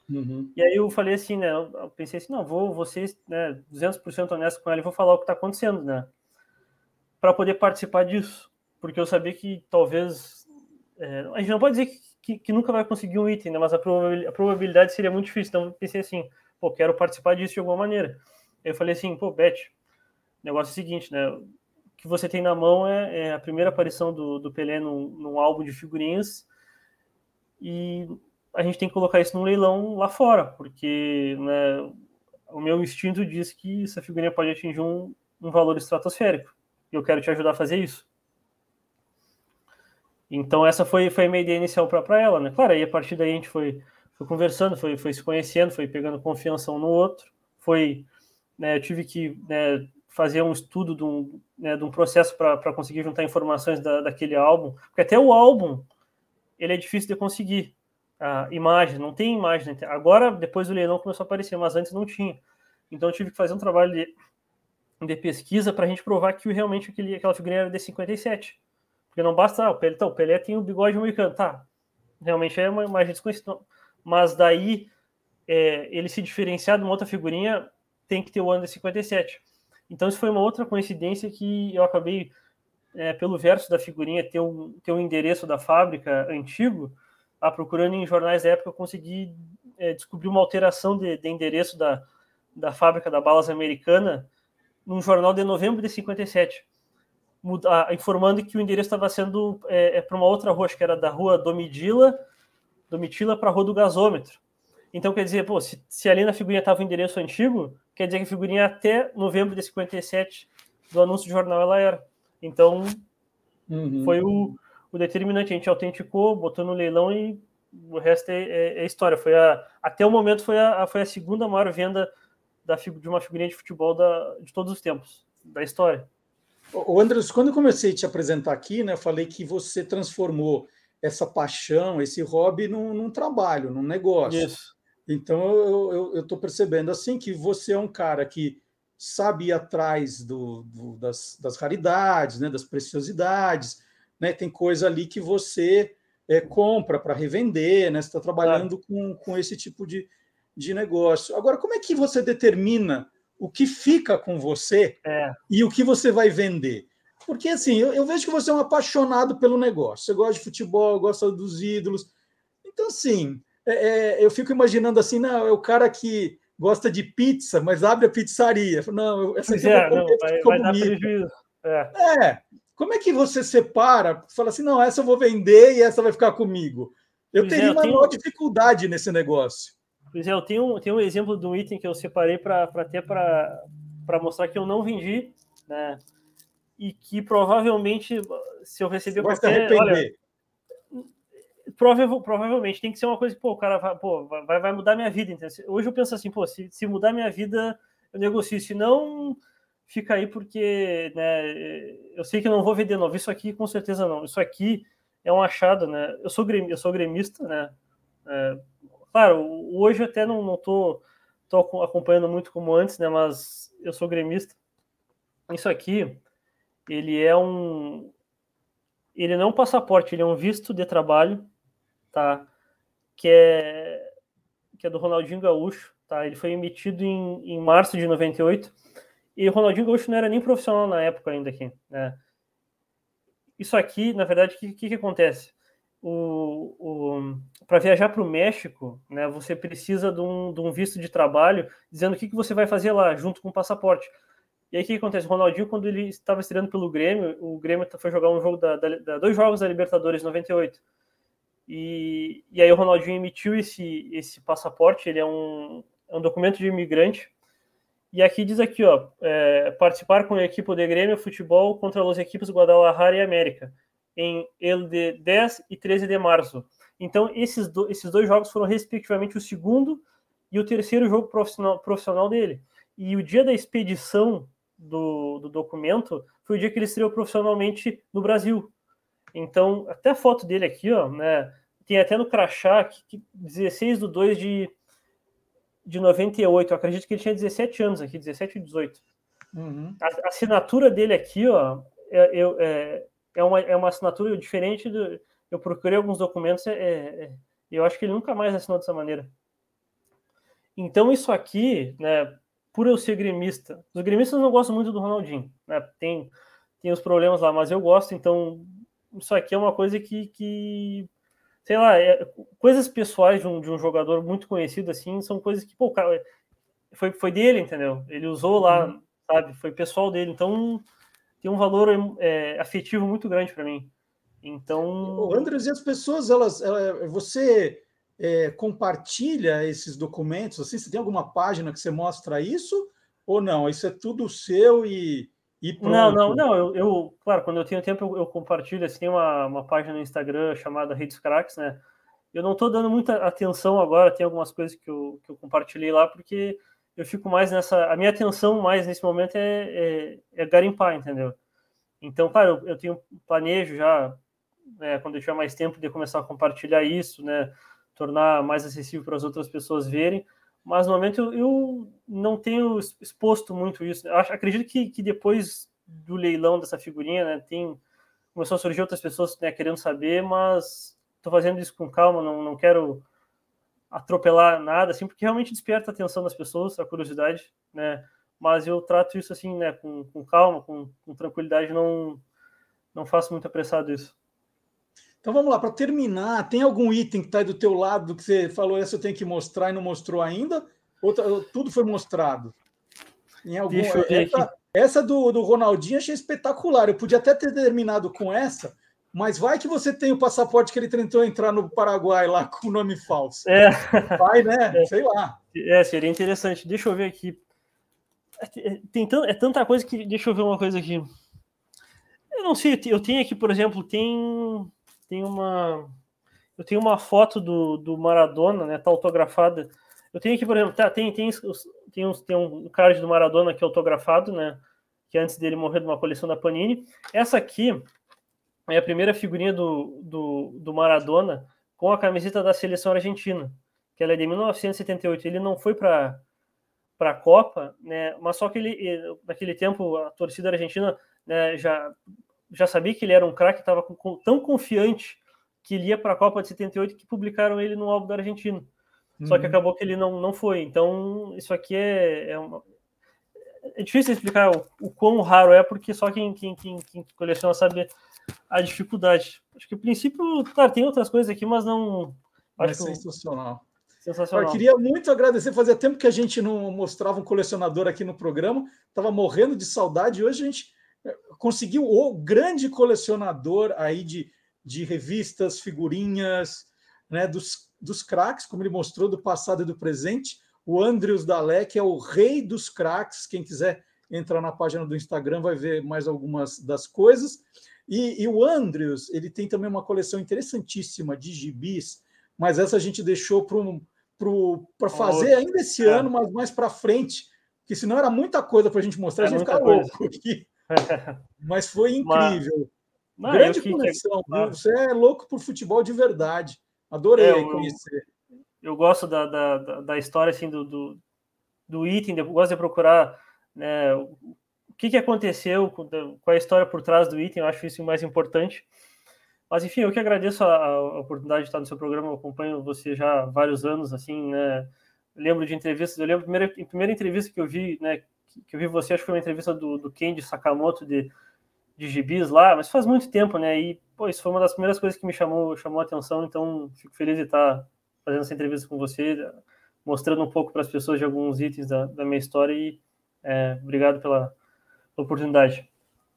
Uhum. E aí eu falei assim, né? Eu pensei assim, não, vou, vou ser né, 200% honesto com ela e vou falar o que está acontecendo, né? Para poder participar disso. Porque eu sabia que talvez. É, a gente não pode dizer que, que, que, nunca vai conseguir um item, né? Mas a probabilidade, a probabilidade seria muito difícil. Então eu pensei assim, pô, quero participar disso de alguma maneira. Aí eu falei assim, pô, Beth, negócio é o seguinte, né? Que você tem na mão é, é a primeira aparição do, do Pelé num, num, álbum de figurinhas e a gente tem que colocar isso num leilão lá fora, porque né, o meu instinto diz que essa figurinha pode atingir um, um valor estratosférico e eu quero te ajudar a fazer isso. Então essa foi, foi a minha ideia inicial para ela, né? Claro, aí a partir daí a gente foi, foi conversando, foi, foi se conhecendo, foi pegando confiança um no outro, foi, né, eu tive que né, fazer um estudo de um, né, de um processo para conseguir juntar informações da, daquele álbum, porque até o álbum ele é difícil de conseguir. A imagem, não tem imagem. Agora, depois do leilão começou a aparecer, mas antes não tinha. Então eu tive que fazer um trabalho de, de pesquisa para a gente provar que realmente aquele, aquela figurinha era de 57. Porque não basta, ah, o Pelé, tá, o Pelé tem o bigode americano, tá? Realmente é uma imagem desconhecida. Mas daí é, ele se diferenciar de uma outra figurinha tem que ter o ano de 57. Então, isso foi uma outra coincidência que eu acabei, é, pelo verso da figurinha, ter um, ter um endereço da fábrica antigo, a procurando em jornais da época, eu consegui é, descobrir uma alteração de, de, endereço da, da fábrica da Balas Americana num jornal de novembro de 57, muda, informando que o endereço estava sendo é, é para uma outra rua, acho que era da rua Domitila, Domitila para a rua do gasômetro. Então, quer dizer, pô, se, se ali na figurinha estava o endereço antigo, quer dizer que a figurinha até novembro de 57 do anúncio de jornal ela era. Então, uhum. foi o, o, determinante. A gente autenticou, botou no leilão e o resto é, é, é história. Foi a, até o momento foi a, foi a segunda maior venda da, de uma figurinha de futebol da, de todos os tempos, da história. O Andres, quando eu comecei a te apresentar aqui, né, eu falei que você transformou essa paixão, esse hobby num, num trabalho, num negócio. Isso. Então eu estou percebendo assim que você é um cara que sabe ir atrás do, do, das, das, raridades, né, das preciosidades, né, tem coisa ali que você é, compra para revender, né, você está trabalhando com, com esse tipo de, de negócio. Agora, como é que você determina o que fica com você é. e o que você vai vender? Porque assim, eu, eu, vejo que você é um apaixonado pelo negócio. Você gosta de futebol, gosta dos ídolos. Então, assim, é, é, eu fico imaginando assim, não, é o cara que gosta de pizza, mas abre a pizzaria. Não, essa aqui é, não, vai, vai dar prejuízo. É. é. Como é que você separa? Fala assim, não, essa eu vou vender e essa vai ficar comigo. Eu pois teria é, eu uma tenho... maior dificuldade nesse negócio. Pois é, eu tenho, tenho um exemplo de um item que eu separei para ter para mostrar que eu não vendi, né? E que provavelmente, se eu receber qualquer. Olha, prova, provavelmente tem que ser uma coisa que, pô, o cara vai, pô, vai, vai mudar minha vida. Então, hoje eu penso assim, pô, se, se mudar minha vida, eu negocio. Se não, fica aí porque né, eu sei que eu não vou vender novo. Isso aqui, com certeza não. Isso aqui é um achado, né? Eu sou, eu sou gremista, né? É, claro, hoje até não, não tô, tô acompanhando muito como antes, né? Mas eu sou gremista. Isso aqui, ele é um... Ele não é um passaporte, ele é um visto de trabalho tá? Que é, que é do Ronaldinho Gaúcho, tá? Ele foi emitido em, em março de 98 e o Ronaldinho Gaúcho não era nem profissional na época ainda aqui, né? Isso aqui, na verdade, o que, que, que, acontece? O, o para viajar para o México, né, você precisa de um, de um, visto de trabalho dizendo o que, que você vai fazer lá, junto com o passaporte. E aí o que, acontece? O Ronaldinho, quando ele estava estreando pelo Grêmio, o Grêmio foi jogar um jogo da, da, da dois jogos da Libertadores 98. E, e aí o Ronaldinho emitiu esse, esse passaporte, ele é um, é um documento de imigrante. E aqui diz aqui, ó, é, participar com a equipe de Grêmio Futebol contra as equipes Guadalajara e América, em el de 10 e 13 de março. Então, esses, do, esses dois jogos foram, respectivamente, o segundo e o terceiro jogo profissional, profissional dele. E o dia da expedição do, do documento foi o dia que ele estreou profissionalmente no Brasil, então, até a foto dele aqui, ó, né? Tem até no crachá, que, 16 de 2 de, de 98. Eu acredito que ele tinha 17 anos aqui, 17 e 18. Uhum. A, a, assinatura dele aqui, ó, é, é, é, uma, é uma assinatura diferente do. Eu procurei alguns documentos, é, é, eu acho que ele nunca mais assinou dessa maneira. Então, isso aqui, né, por eu ser gremista, os gremistas não gostam muito do Ronaldinho, né, tem, tem os problemas lá, mas eu gosto, então isso aqui é uma coisa que, que sei lá, é, coisas pessoais de um, de um jogador muito conhecido assim, são coisas que, pô, cara, foi, foi dele, entendeu? Ele usou lá, uhum. sabe? Foi pessoal dele, então tem um valor é, afetivo muito grande para mim. Então. Andres, e as pessoas, elas, elas você é, compartilha esses documentos? Assim, você tem alguma página que você mostra isso? Ou não? Isso é tudo seu e não, não, não. Eu, eu, claro, quando eu tenho tempo, eu, eu compartilho. Assim, tem uma, uma página no Instagram chamada Redes Cracks, né? Eu não estou dando muita atenção agora, tem algumas coisas que eu, que eu compartilhei lá, porque eu fico mais nessa. A minha atenção mais nesse momento é, é, é garimpar, entendeu? Então, claro, eu, eu tenho planejo já, né, quando eu tiver mais tempo, de começar a compartilhar isso, né? Tornar mais acessível para as outras pessoas verem mas no momento eu, não tenho exposto muito isso. Eu acredito que, que depois do leilão dessa figurinha, né, tem começou a surgir outras pessoas né, querendo saber, mas estou fazendo isso com calma, não, não quero atropelar nada, assim, porque realmente desperta a atenção das pessoas, a curiosidade, né? Mas eu trato isso assim, né, com, com calma, com, com tranquilidade, não não faço muito apressado isso. Então vamos lá, para terminar, tem algum item que está aí do teu lado que você falou, essa eu tenho que mostrar e não mostrou ainda? Ou tá, tudo foi mostrado? Em algum, Deixa eu ver essa, aqui. essa do, do Ronaldinho achei espetacular. Eu podia até ter terminado com essa, mas vai que você tem o passaporte que ele tentou entrar no Paraguai lá com o nome falso. É. Vai, né? É. Sei lá. É, seria interessante. Deixa eu ver aqui. É, tem é tanta coisa que. Deixa eu ver uma coisa aqui. Eu não sei, eu tenho aqui, por exemplo, tem tem uma. eu tenho uma foto do, do Maradona, né? Tá autografada. Eu tenho aqui, por exemplo, tá, tem, tem, tem, uns, tem um card do Maradona aqui autografado, né? Que antes dele morrer de uma coleção da Panini. Essa aqui é a primeira figurinha do, do, do Maradona com a camiseta da seleção argentina, que ela é de 1978. Ele não foi para para a Copa, né? Mas só que ele naquele tempo a torcida argentina né, já já sabia que ele era um craque, estava tão confiante que ele ia para a Copa de 78 que publicaram ele no álbum da Argentina. Uhum. Só que uhum. acabou que ele não, não foi. Então, isso aqui é, é, uma... é difícil explicar o, o, quão raro é, porque só quem, quem, quem, quem coleciona sabe a dificuldade. Acho que o princípio, claro, tem outras coisas aqui, mas não. Acho é sensacional. Sensacional. Eu queria muito agradecer, fazia tempo que a gente não mostrava um colecionador aqui no programa, estava morrendo de saudade, hoje a gente conseguiu o grande colecionador aí de, de revistas, figurinhas, né, dos, dos craques, como ele mostrou, do passado e do presente. O Andrews Dalek é o rei dos craques. Quem quiser entrar na página do Instagram vai ver mais algumas das coisas. E, e, o Andrews, ele tem também uma coleção interessantíssima de gibis, mas essa a gente deixou para fazer ainda esse é. ano, mas mais para frente, que senão era muita coisa para a gente mostrar, é a gente fica louco aqui. Mas foi incrível. Mas, Grande coleção, que... você é louco por futebol de verdade. Adorei é, eu, conhecer. Eu gosto da, da, da história assim, do, do, do item, eu gosto de procurar né, o que, que aconteceu, qual é a história por trás do item, eu acho isso o mais importante. Mas enfim, eu que agradeço a, a, oportunidade de estar no seu programa, eu acompanho você já há vários anos, assim, né? lembro de entrevistas, eu lembro a primeira, a primeira entrevista que eu vi, né, que eu vi você, acho que foi uma entrevista do, do Kenji Sakamoto de, de gibis lá, mas faz muito tempo, né? E, pô, isso foi uma das primeiras coisas que me chamou, chamou a atenção, então fico feliz de estar fazendo essa entrevista com você, mostrando um pouco para as pessoas de alguns itens da, da minha história e é, obrigado pela, oportunidade.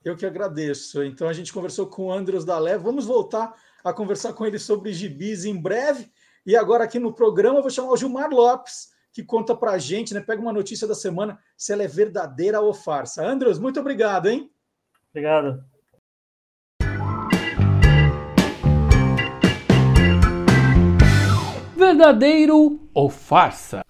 Eu que agradeço. Então a gente conversou com o Andros Dalé. Vamos voltar a conversar com ele sobre gibis em breve. E agora aqui no programa eu vou chamar o Gilmar Lopes, que conta para a gente, né? Pega uma notícia da semana, se ela é verdadeira ou farsa. Andros, muito obrigado, hein? Obrigado. Verdadeiro ou farsa?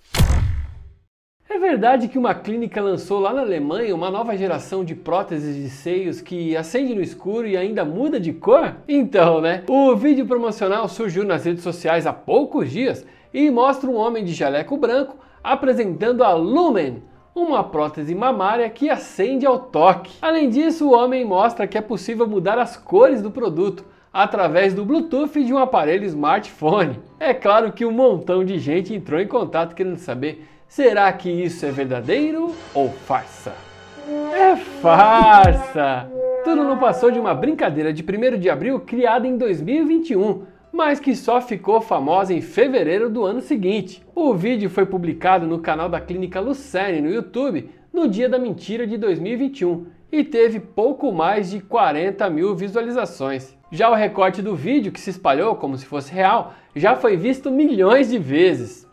É verdade que uma clínica lançou lá na Alemanha uma nova geração de próteses de seios que acende no escuro e ainda muda de cor? Então, né? O vídeo promocional surgiu nas redes sociais há poucos dias e mostra um homem de jaleco branco apresentando a Lumen, uma prótese mamária que acende ao toque. Além disso, o homem mostra que é possível mudar as cores do produto através do Bluetooth de um aparelho smartphone. É claro que um montão de gente entrou em contato querendo saber Será que isso é verdadeiro ou farsa? É farsa! Tudo não passou de uma brincadeira de 1 de abril criada em 2021, mas que só ficou famosa em fevereiro do ano seguinte. O vídeo foi publicado no canal da Clínica Lucerne no YouTube no dia da mentira de 2021 e teve pouco mais de 40 mil visualizações. Já o recorte do vídeo, que se espalhou como se fosse real, já foi visto milhões de vezes.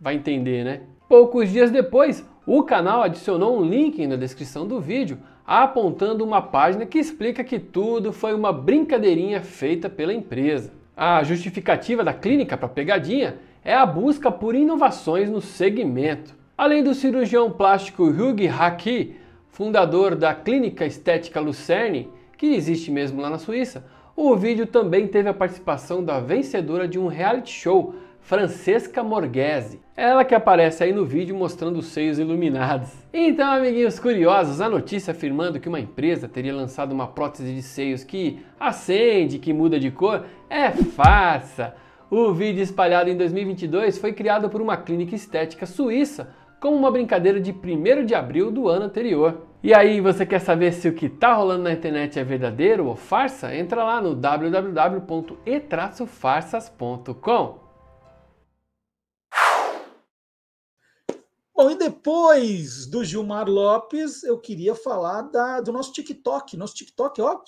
Vai entender, né? Poucos dias depois, o canal adicionou um link na descrição do vídeo apontando uma página que explica que tudo foi uma brincadeirinha feita pela empresa. A justificativa da clínica para pegadinha é a busca por inovações no segmento. Além do cirurgião plástico Hugh Haki, fundador da clínica estética Lucerne, que existe mesmo lá na Suíça, o vídeo também teve a participação da vencedora de um reality show Francesca Morghese. Ela que aparece aí no vídeo mostrando os seios iluminados. Então, amiguinhos curiosos, a notícia afirmando que uma empresa teria lançado uma prótese de seios que acende, que muda de cor, é farsa. O vídeo espalhado em 2022 foi criado por uma clínica estética suíça como uma brincadeira de 1 de abril do ano anterior. E aí, você quer saber se o que está rolando na internet é verdadeiro ou farsa? Entra lá no www.e-farsas.com. Bom, e depois do Gilmar Lopes, eu queria falar da, do nosso TikTok. Nosso TikTok, ó,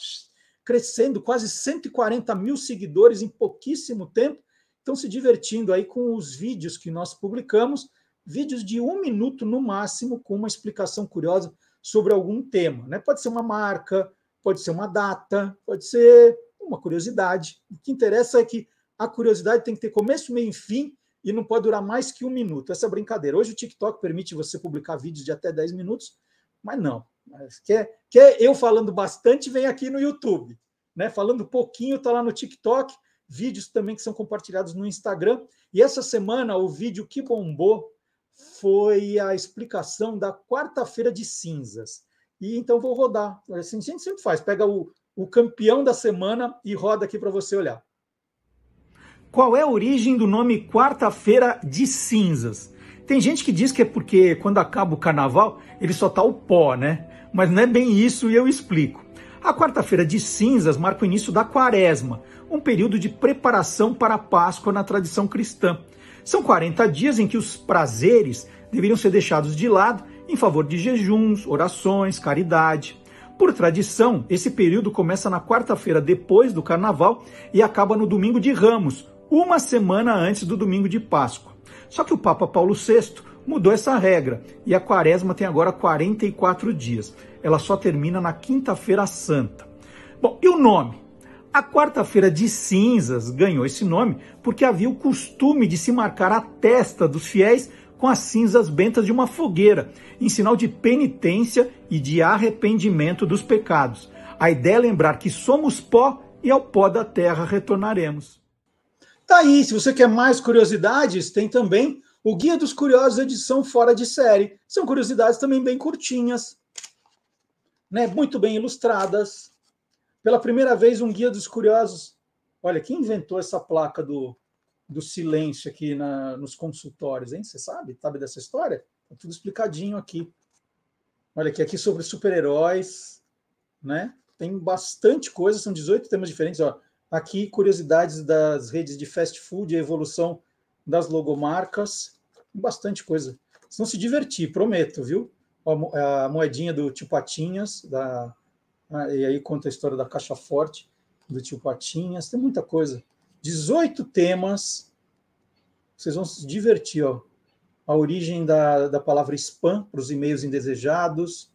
crescendo, quase 140 mil seguidores em pouquíssimo tempo. Estão se divertindo aí com os vídeos que nós publicamos, vídeos de um minuto no máximo, com uma explicação curiosa sobre algum tema. Né? Pode ser uma marca, pode ser uma data, pode ser uma curiosidade. O que interessa é que a curiosidade tem que ter começo, meio e fim e não pode durar mais que um minuto. Essa é brincadeira. Hoje o TikTok permite você publicar vídeos de até 10 minutos, mas não. Mas quer, quer eu falando bastante, vem aqui no YouTube. Né? Falando pouquinho, está lá no TikTok. Vídeos também que são compartilhados no Instagram. E essa semana, o vídeo que bombou foi a explicação da quarta-feira de cinzas. E então vou rodar. Assim, a gente sempre faz, pega o, o campeão da semana e roda aqui para você olhar. Qual é a origem do nome Quarta-feira de Cinzas? Tem gente que diz que é porque quando acaba o carnaval ele só tá o pó, né? Mas não é bem isso e eu explico. A quarta-feira de cinzas marca o início da quaresma, um período de preparação para a Páscoa na tradição cristã. São 40 dias em que os prazeres deveriam ser deixados de lado em favor de jejuns, orações, caridade. Por tradição, esse período começa na quarta-feira depois do carnaval e acaba no domingo de Ramos, uma semana antes do domingo de Páscoa. Só que o Papa Paulo VI mudou essa regra e a quaresma tem agora 44 dias. Ela só termina na quinta-feira santa. Bom, e o nome? A quarta-feira de cinzas ganhou esse nome porque havia o costume de se marcar a testa dos fiéis com as cinzas bentas de uma fogueira, em sinal de penitência e de arrependimento dos pecados. A ideia é lembrar que somos pó e ao pó da terra retornaremos. Tá aí, se você quer mais curiosidades, tem também o Guia dos Curiosos, edição fora de série. São curiosidades também bem curtinhas, né? muito bem ilustradas. Pela primeira vez, um Guia dos Curiosos. Olha, quem inventou essa placa do, do silêncio aqui na, nos consultórios, hein? Você sabe? Sabe dessa história? Tá tudo explicadinho aqui. Olha aqui, aqui sobre super-heróis, né? Tem bastante coisa, são 18 temas diferentes. Ó. Aqui, curiosidades das redes de fast food, a evolução das logomarcas, bastante coisa. Vocês vão se divertir, prometo, viu? A moedinha do Tio Patinhas, da, ah, e aí conta a história da Caixa Forte, do Tio Patinhas, tem muita coisa. 18 temas, vocês vão se divertir, ó. A origem da, da palavra spam para os e-mails indesejados,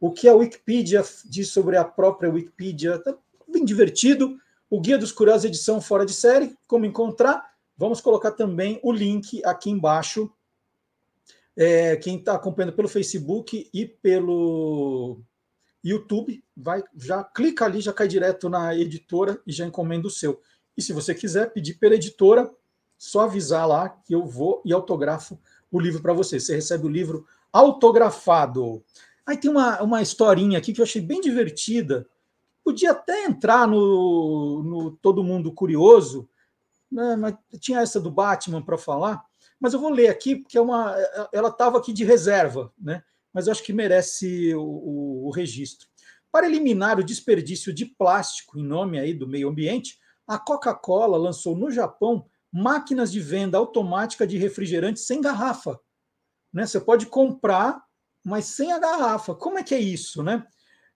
o que a Wikipedia diz sobre a própria Wikipedia, tá bem divertido o Guia dos Curiosos, edição fora de série, como encontrar. Vamos colocar também o link aqui embaixo. É, quem está acompanhando pelo Facebook e pelo YouTube, vai já clica ali, já cai direto na editora e já encomenda o seu. E se você quiser pedir pela editora, só avisar lá que eu vou e autografo o livro para você. Você recebe o livro autografado. Aí tem uma, uma historinha aqui que eu achei bem divertida Podia até entrar no, no Todo Mundo Curioso, né, tinha essa do Batman para falar, mas eu vou ler aqui, porque é uma, ela estava aqui de reserva, né? mas eu acho que merece o, o, o registro. Para eliminar o desperdício de plástico em nome aí do meio ambiente, a Coca-Cola lançou no Japão máquinas de venda automática de refrigerante sem garrafa. Né? Você pode comprar, mas sem a garrafa. Como é que é isso, né?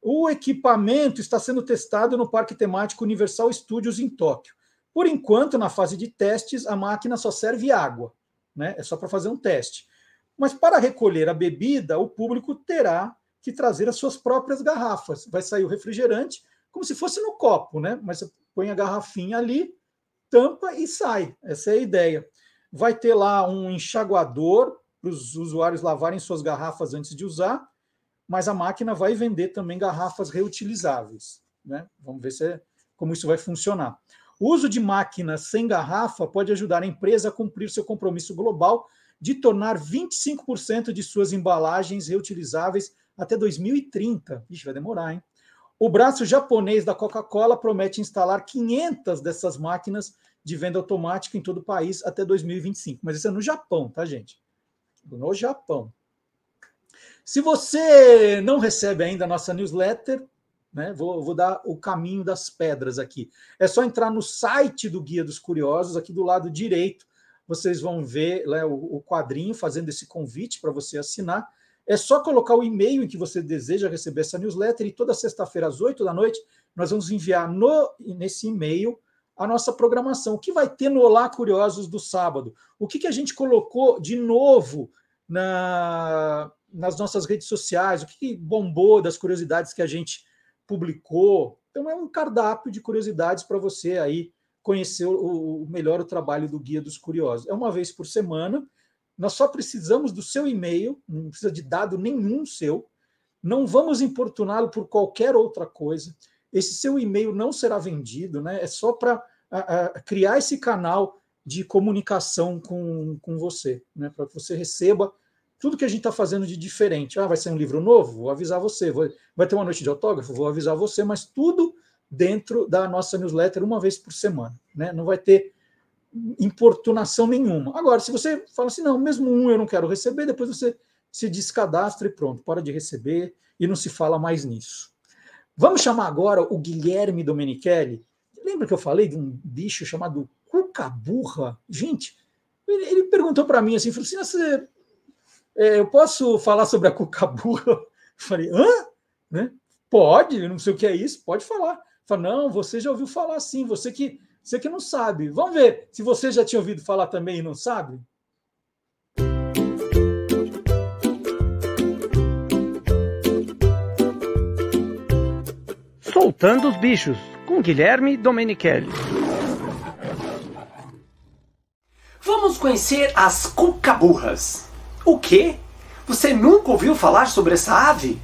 O equipamento está sendo testado no Parque Temático Universal Studios em Tóquio. Por enquanto, na fase de testes, a máquina só serve água, né? É só para fazer um teste. Mas para recolher a bebida, o público terá que trazer as suas próprias garrafas. Vai sair o refrigerante como se fosse no copo, né? Mas você põe a garrafinha ali, tampa e sai. Essa é a ideia. Vai ter lá um enxaguador para os usuários lavarem suas garrafas antes de usar mas a máquina vai vender também garrafas reutilizáveis. Né? Vamos ver se é, como isso vai funcionar. O uso de máquinas sem garrafa pode ajudar a empresa a cumprir seu compromisso global de tornar 25% de suas embalagens reutilizáveis até 2030. Ixi, vai demorar, hein? O braço japonês da Coca-Cola promete instalar 500 dessas máquinas de venda automática em todo o país até 2025. Mas isso é no Japão, tá, gente? No Japão. Se você não recebe ainda a nossa newsletter, né, vou, vou, dar o caminho das pedras aqui. É só entrar no site do Guia dos Curiosos, aqui do lado direito, vocês vão ver né, o, o quadrinho fazendo esse convite para você assinar. É só colocar o e-mail em que você deseja receber essa newsletter e toda sexta-feira às 8 da noite nós vamos enviar no, nesse e-mail a nossa programação. O que vai ter no Olá Curiosos do sábado? O que, que a gente colocou de novo na, nas nossas redes sociais, o que bombou das curiosidades que a gente publicou. Então é um cardápio de curiosidades para você aí conhecer o, o melhor o trabalho do Guia dos Curiosos. É uma vez por semana. Nós só precisamos do seu e-mail, não precisa de dado nenhum seu. Não vamos importuná-lo por qualquer outra coisa. Esse seu e-mail não será vendido, né? É só para criar esse canal de comunicação com, com você, né? Para que você receba tudo que a gente está fazendo de diferente. Ah, vai ser um livro novo? Vou avisar você. Vai ter uma noite de autógrafo? Vou avisar você, mas tudo dentro da nossa newsletter uma vez por semana. Né? Não vai ter importunação nenhuma. Agora, se você fala assim, não, mesmo um eu não quero receber, depois você se descadastra e pronto, para de receber e não se fala mais nisso. Vamos chamar agora o Guilherme Domenichelli. Lembra que eu falei de um bicho chamado cucaburra? Gente, ele, perguntou para mim assim, falou assim, você, é, eu posso falar sobre a cucaburra? Eu falei, hã? Né? Pode, não sei o que é isso, pode falar. Fala, não, você já ouviu falar sim, você que, você que não sabe. Vamos ver se você já tinha ouvido falar também e não sabe. Soltando os Bichos, com Guilherme Domenichelli. Vamos conhecer as cucaburras. O quê? Você nunca ouviu falar sobre essa ave?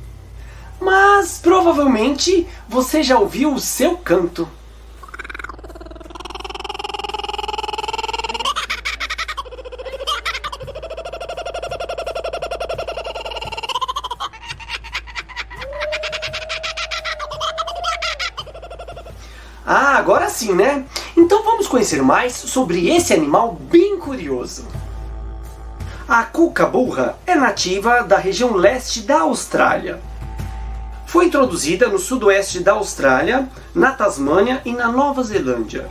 Mas provavelmente você já ouviu o seu canto. Ah, agora sim, né? Então vamos conhecer mais sobre esse animal bem curioso. A cuca-burra é nativa da região leste da Austrália. Foi introduzida no sudoeste da Austrália, na Tasmânia e na Nova Zelândia.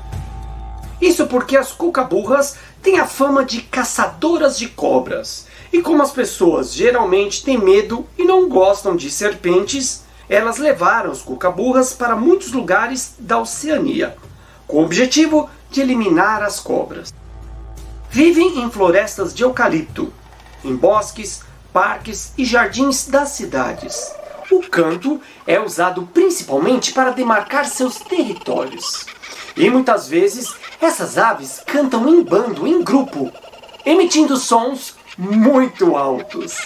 Isso porque as cucaburras têm a fama de caçadoras de cobras. E como as pessoas geralmente têm medo e não gostam de serpentes, elas levaram os cucaburras para muitos lugares da Oceania, com o objetivo de eliminar as cobras. Vivem em florestas de eucalipto, em bosques, parques e jardins das cidades. O canto é usado principalmente para demarcar seus territórios. E muitas vezes essas aves cantam em bando, em grupo, emitindo sons muito altos.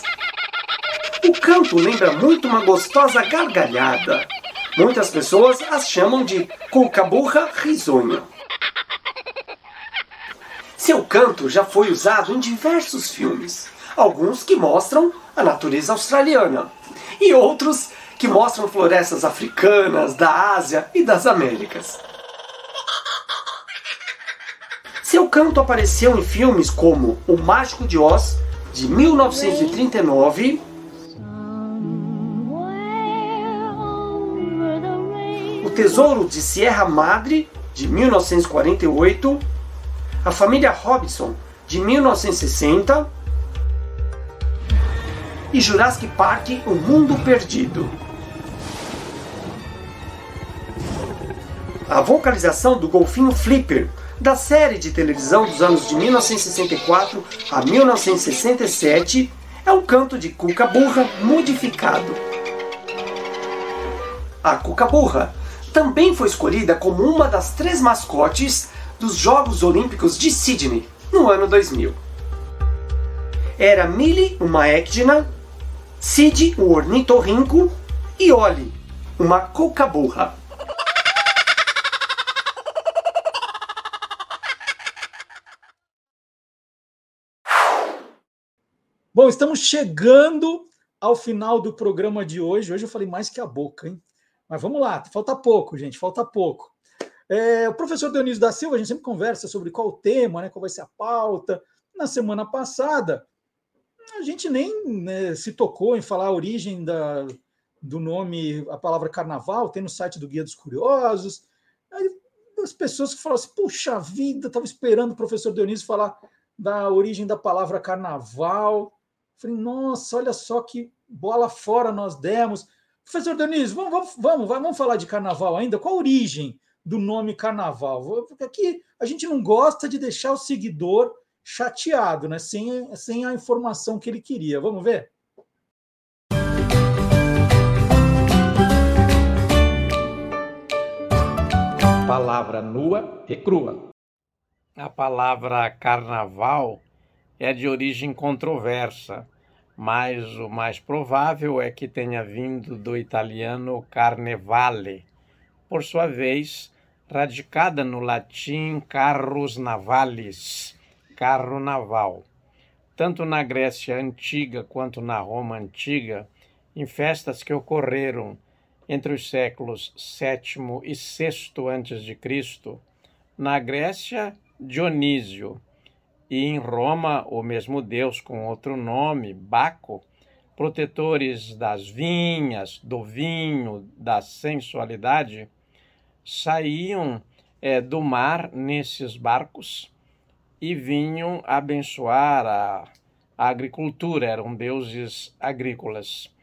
O canto lembra muito uma gostosa gargalhada. Muitas pessoas as chamam de cucaburra risonha. Seu canto já foi usado em diversos filmes, alguns que mostram a natureza australiana e outros que mostram florestas africanas, da Ásia e das Américas. Seu canto apareceu em filmes como O Mágico de Oz, de 1939, O Tesouro de Sierra Madre, de 1948, A Família Robinson, de 1960 e Jurassic Park O Mundo Perdido. A vocalização do golfinho Flipper da série de televisão dos anos de 1964 a 1967 é um canto de cuca-burra modificado. A cuca-burra também foi escolhida como uma das três mascotes dos Jogos Olímpicos de Sydney no ano 2000. Era Millie, uma ecdna, Sid, o ornitorrinco, e Oli, uma cuca-burra. Bom, estamos chegando ao final do programa de hoje. Hoje eu falei mais que a boca, hein? Mas vamos lá, falta pouco, gente, falta pouco. É, o professor Dionísio da Silva, a gente sempre conversa sobre qual o tema, né, qual vai ser a pauta. Na semana passada, a gente nem né, se tocou em falar a origem da, do nome, a palavra carnaval, tem no site do Guia dos Curiosos. Aí, as pessoas que falam assim, puxa vida, estava esperando o professor Dionísio falar da origem da palavra carnaval. Falei, nossa, olha só que bola fora nós demos. Professor Dionísio, vamos, vamos, vamos, vamos falar de carnaval ainda? Qual a origem do nome carnaval? Porque aqui a gente não gosta de deixar o seguidor chateado, né? sem, sem a informação que ele queria. Vamos ver? palavra nua e crua. A palavra carnaval é de origem controversa, mas o mais provável é que tenha vindo do italiano carnevale, por sua vez, radicada no latim carros navalis, carro naval. Tanto na Grécia antiga quanto na Roma antiga, em festas que ocorreram entre os séculos VII e VI a.C., na Grécia, Dionísio, e em Roma, o mesmo deus com outro nome, Baco, protetores das vinhas, do vinho, da sensualidade, saíam é, do mar nesses barcos e vinham abençoar a, a agricultura, eram deuses agrícolas.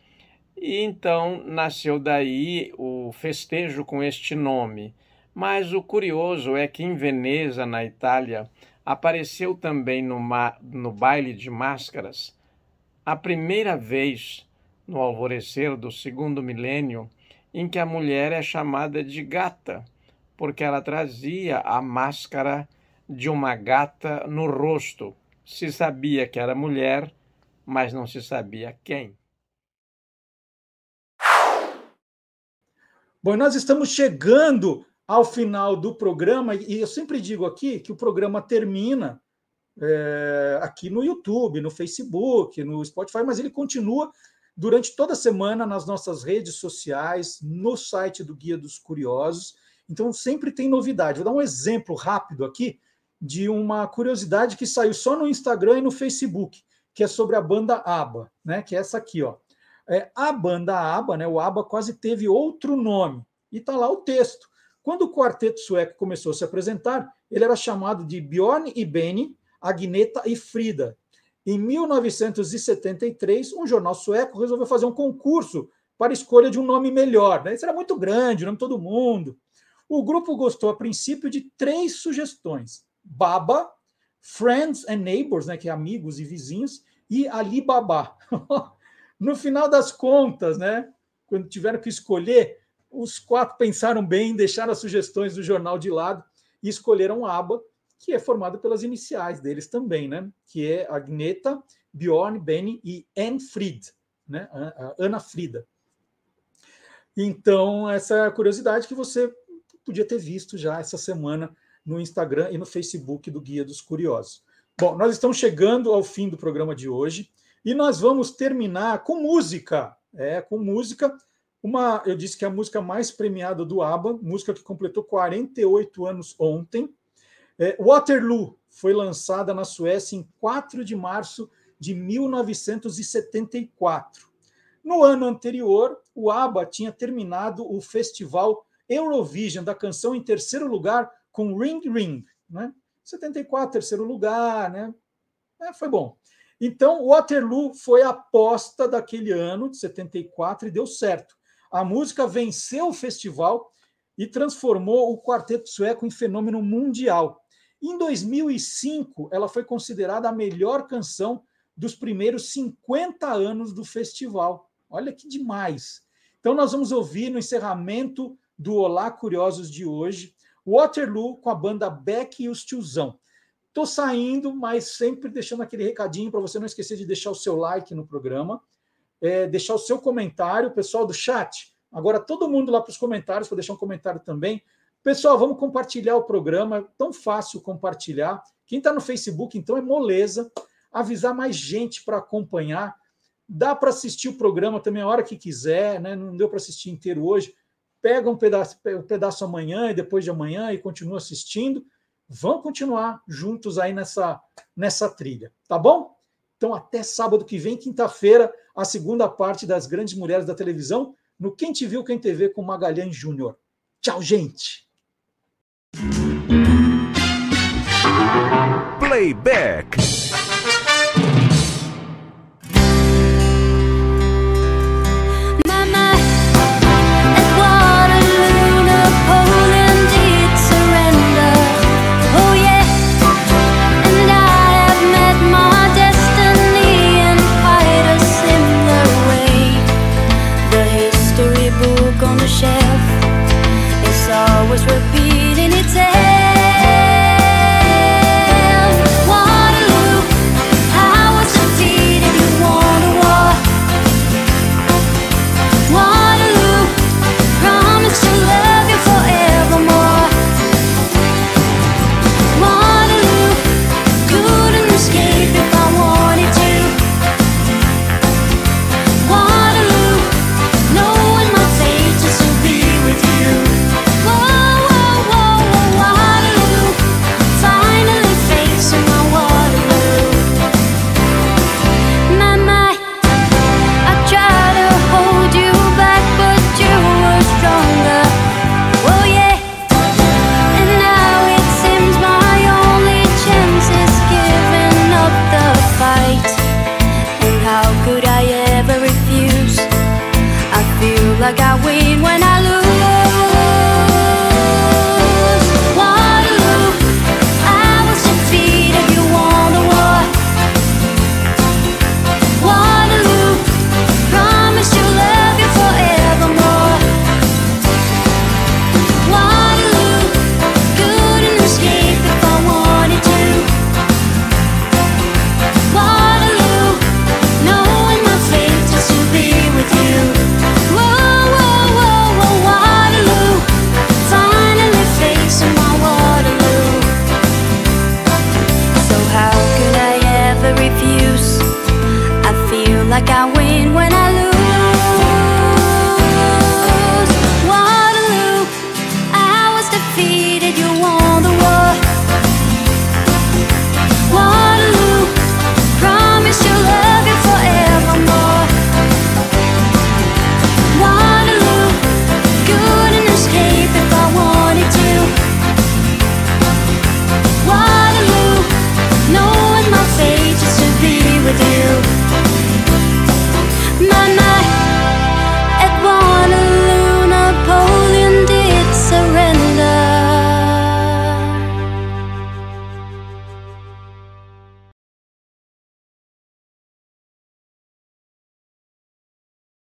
E então nasceu daí o festejo com este nome. Mas o curioso é que em Veneza, na Itália, apareceu também no, no baile de máscaras a primeira vez no alvorecer do segundo milênio em que a mulher é chamada de gata, porque ela trazia a máscara de uma gata no rosto. Se sabia que era mulher, mas não se sabia quem. Bom, nós estamos chegando ao final do programa, e eu sempre digo aqui que o programa termina é, aqui no YouTube, no Facebook, no Spotify, mas ele continua durante toda a semana nas nossas redes sociais, no site do Guia dos Curiosos. Então sempre tem novidade. Vou dar um exemplo rápido aqui de uma curiosidade que saiu só no Instagram e no Facebook, que é sobre a banda ABBA, né? Que é essa aqui, ó. É, a banda ABBA, né? O ABBA quase teve outro nome e tá lá o texto. Quando o quarteto sueco começou a se apresentar, ele era chamado de Bjorn e Benny, Agneta e Frida. Em 1973, um jornal sueco resolveu fazer um concurso para escolha de um nome melhor. Né? Isso era muito grande, o nome todo mundo. O grupo gostou, a princípio, de três sugestões: Baba, Friends and Neighbors, né, que é amigos e vizinhos, e Alibaba. no final das contas, né, quando tiveram que escolher, os quatro pensaram bem, deixaram as sugestões do jornal de lado e escolheram ABBA, que é formada pelas iniciais deles também, né? Que é Agneta, Bjorn, Benny e Anne Fried, né? Ana Frida. Então, essa é a curiosidade que você podia ter visto já essa semana no Instagram e no Facebook do Guia dos Curiosos. Bom, nós estamos chegando ao fim do programa de hoje e nós vamos terminar com música. É, com música. Uma, eu disse que é a música mais premiada do ABBA, música que completou 48 anos ontem. É, Waterloo foi lançada na Suécia em 4 de março de 1974. No ano anterior, o ABBA tinha terminado o festival Eurovision da canção em terceiro lugar com Ring Ring, né? 74, terceiro lugar, né? É, foi bom. Então, Waterloo foi a aposta daquele ano, de 74, e deu certo. A música venceu o festival e transformou o quarteto sueco em fenômeno mundial. Em 2005, ela foi considerada a melhor canção dos primeiros 50 anos do festival. Olha que demais. Então, nós vamos ouvir no encerramento do Olá Curiosos de hoje, Waterloo com a banda Beck e os Tiozão. Estou saindo, mas sempre deixando aquele recadinho para você não esquecer de deixar o seu like no programa, é, deixar o seu comentário, pessoal do chat. Agora, todo mundo lá para os comentários, para deixar um comentário também. Pessoal, vamos compartilhar o programa, é tão fácil compartilhar. Quem está no Facebook, então, é moleza. Avisar mais gente para acompanhar. Dá para assistir o programa também a hora que quiser, né? Não deu para assistir inteiro hoje. Pega um pedaço, um pedaço amanhã e depois de amanhã e continua assistindo. Vão continuar juntos aí nessa, nessa trilha, tá bom? Então, até sábado que vem, quinta-feira, a segunda parte das grandes mulheres da televisão, no Quem Te Viu, Quem TV com Magalhães Júnior. Tchau, gente! Playback.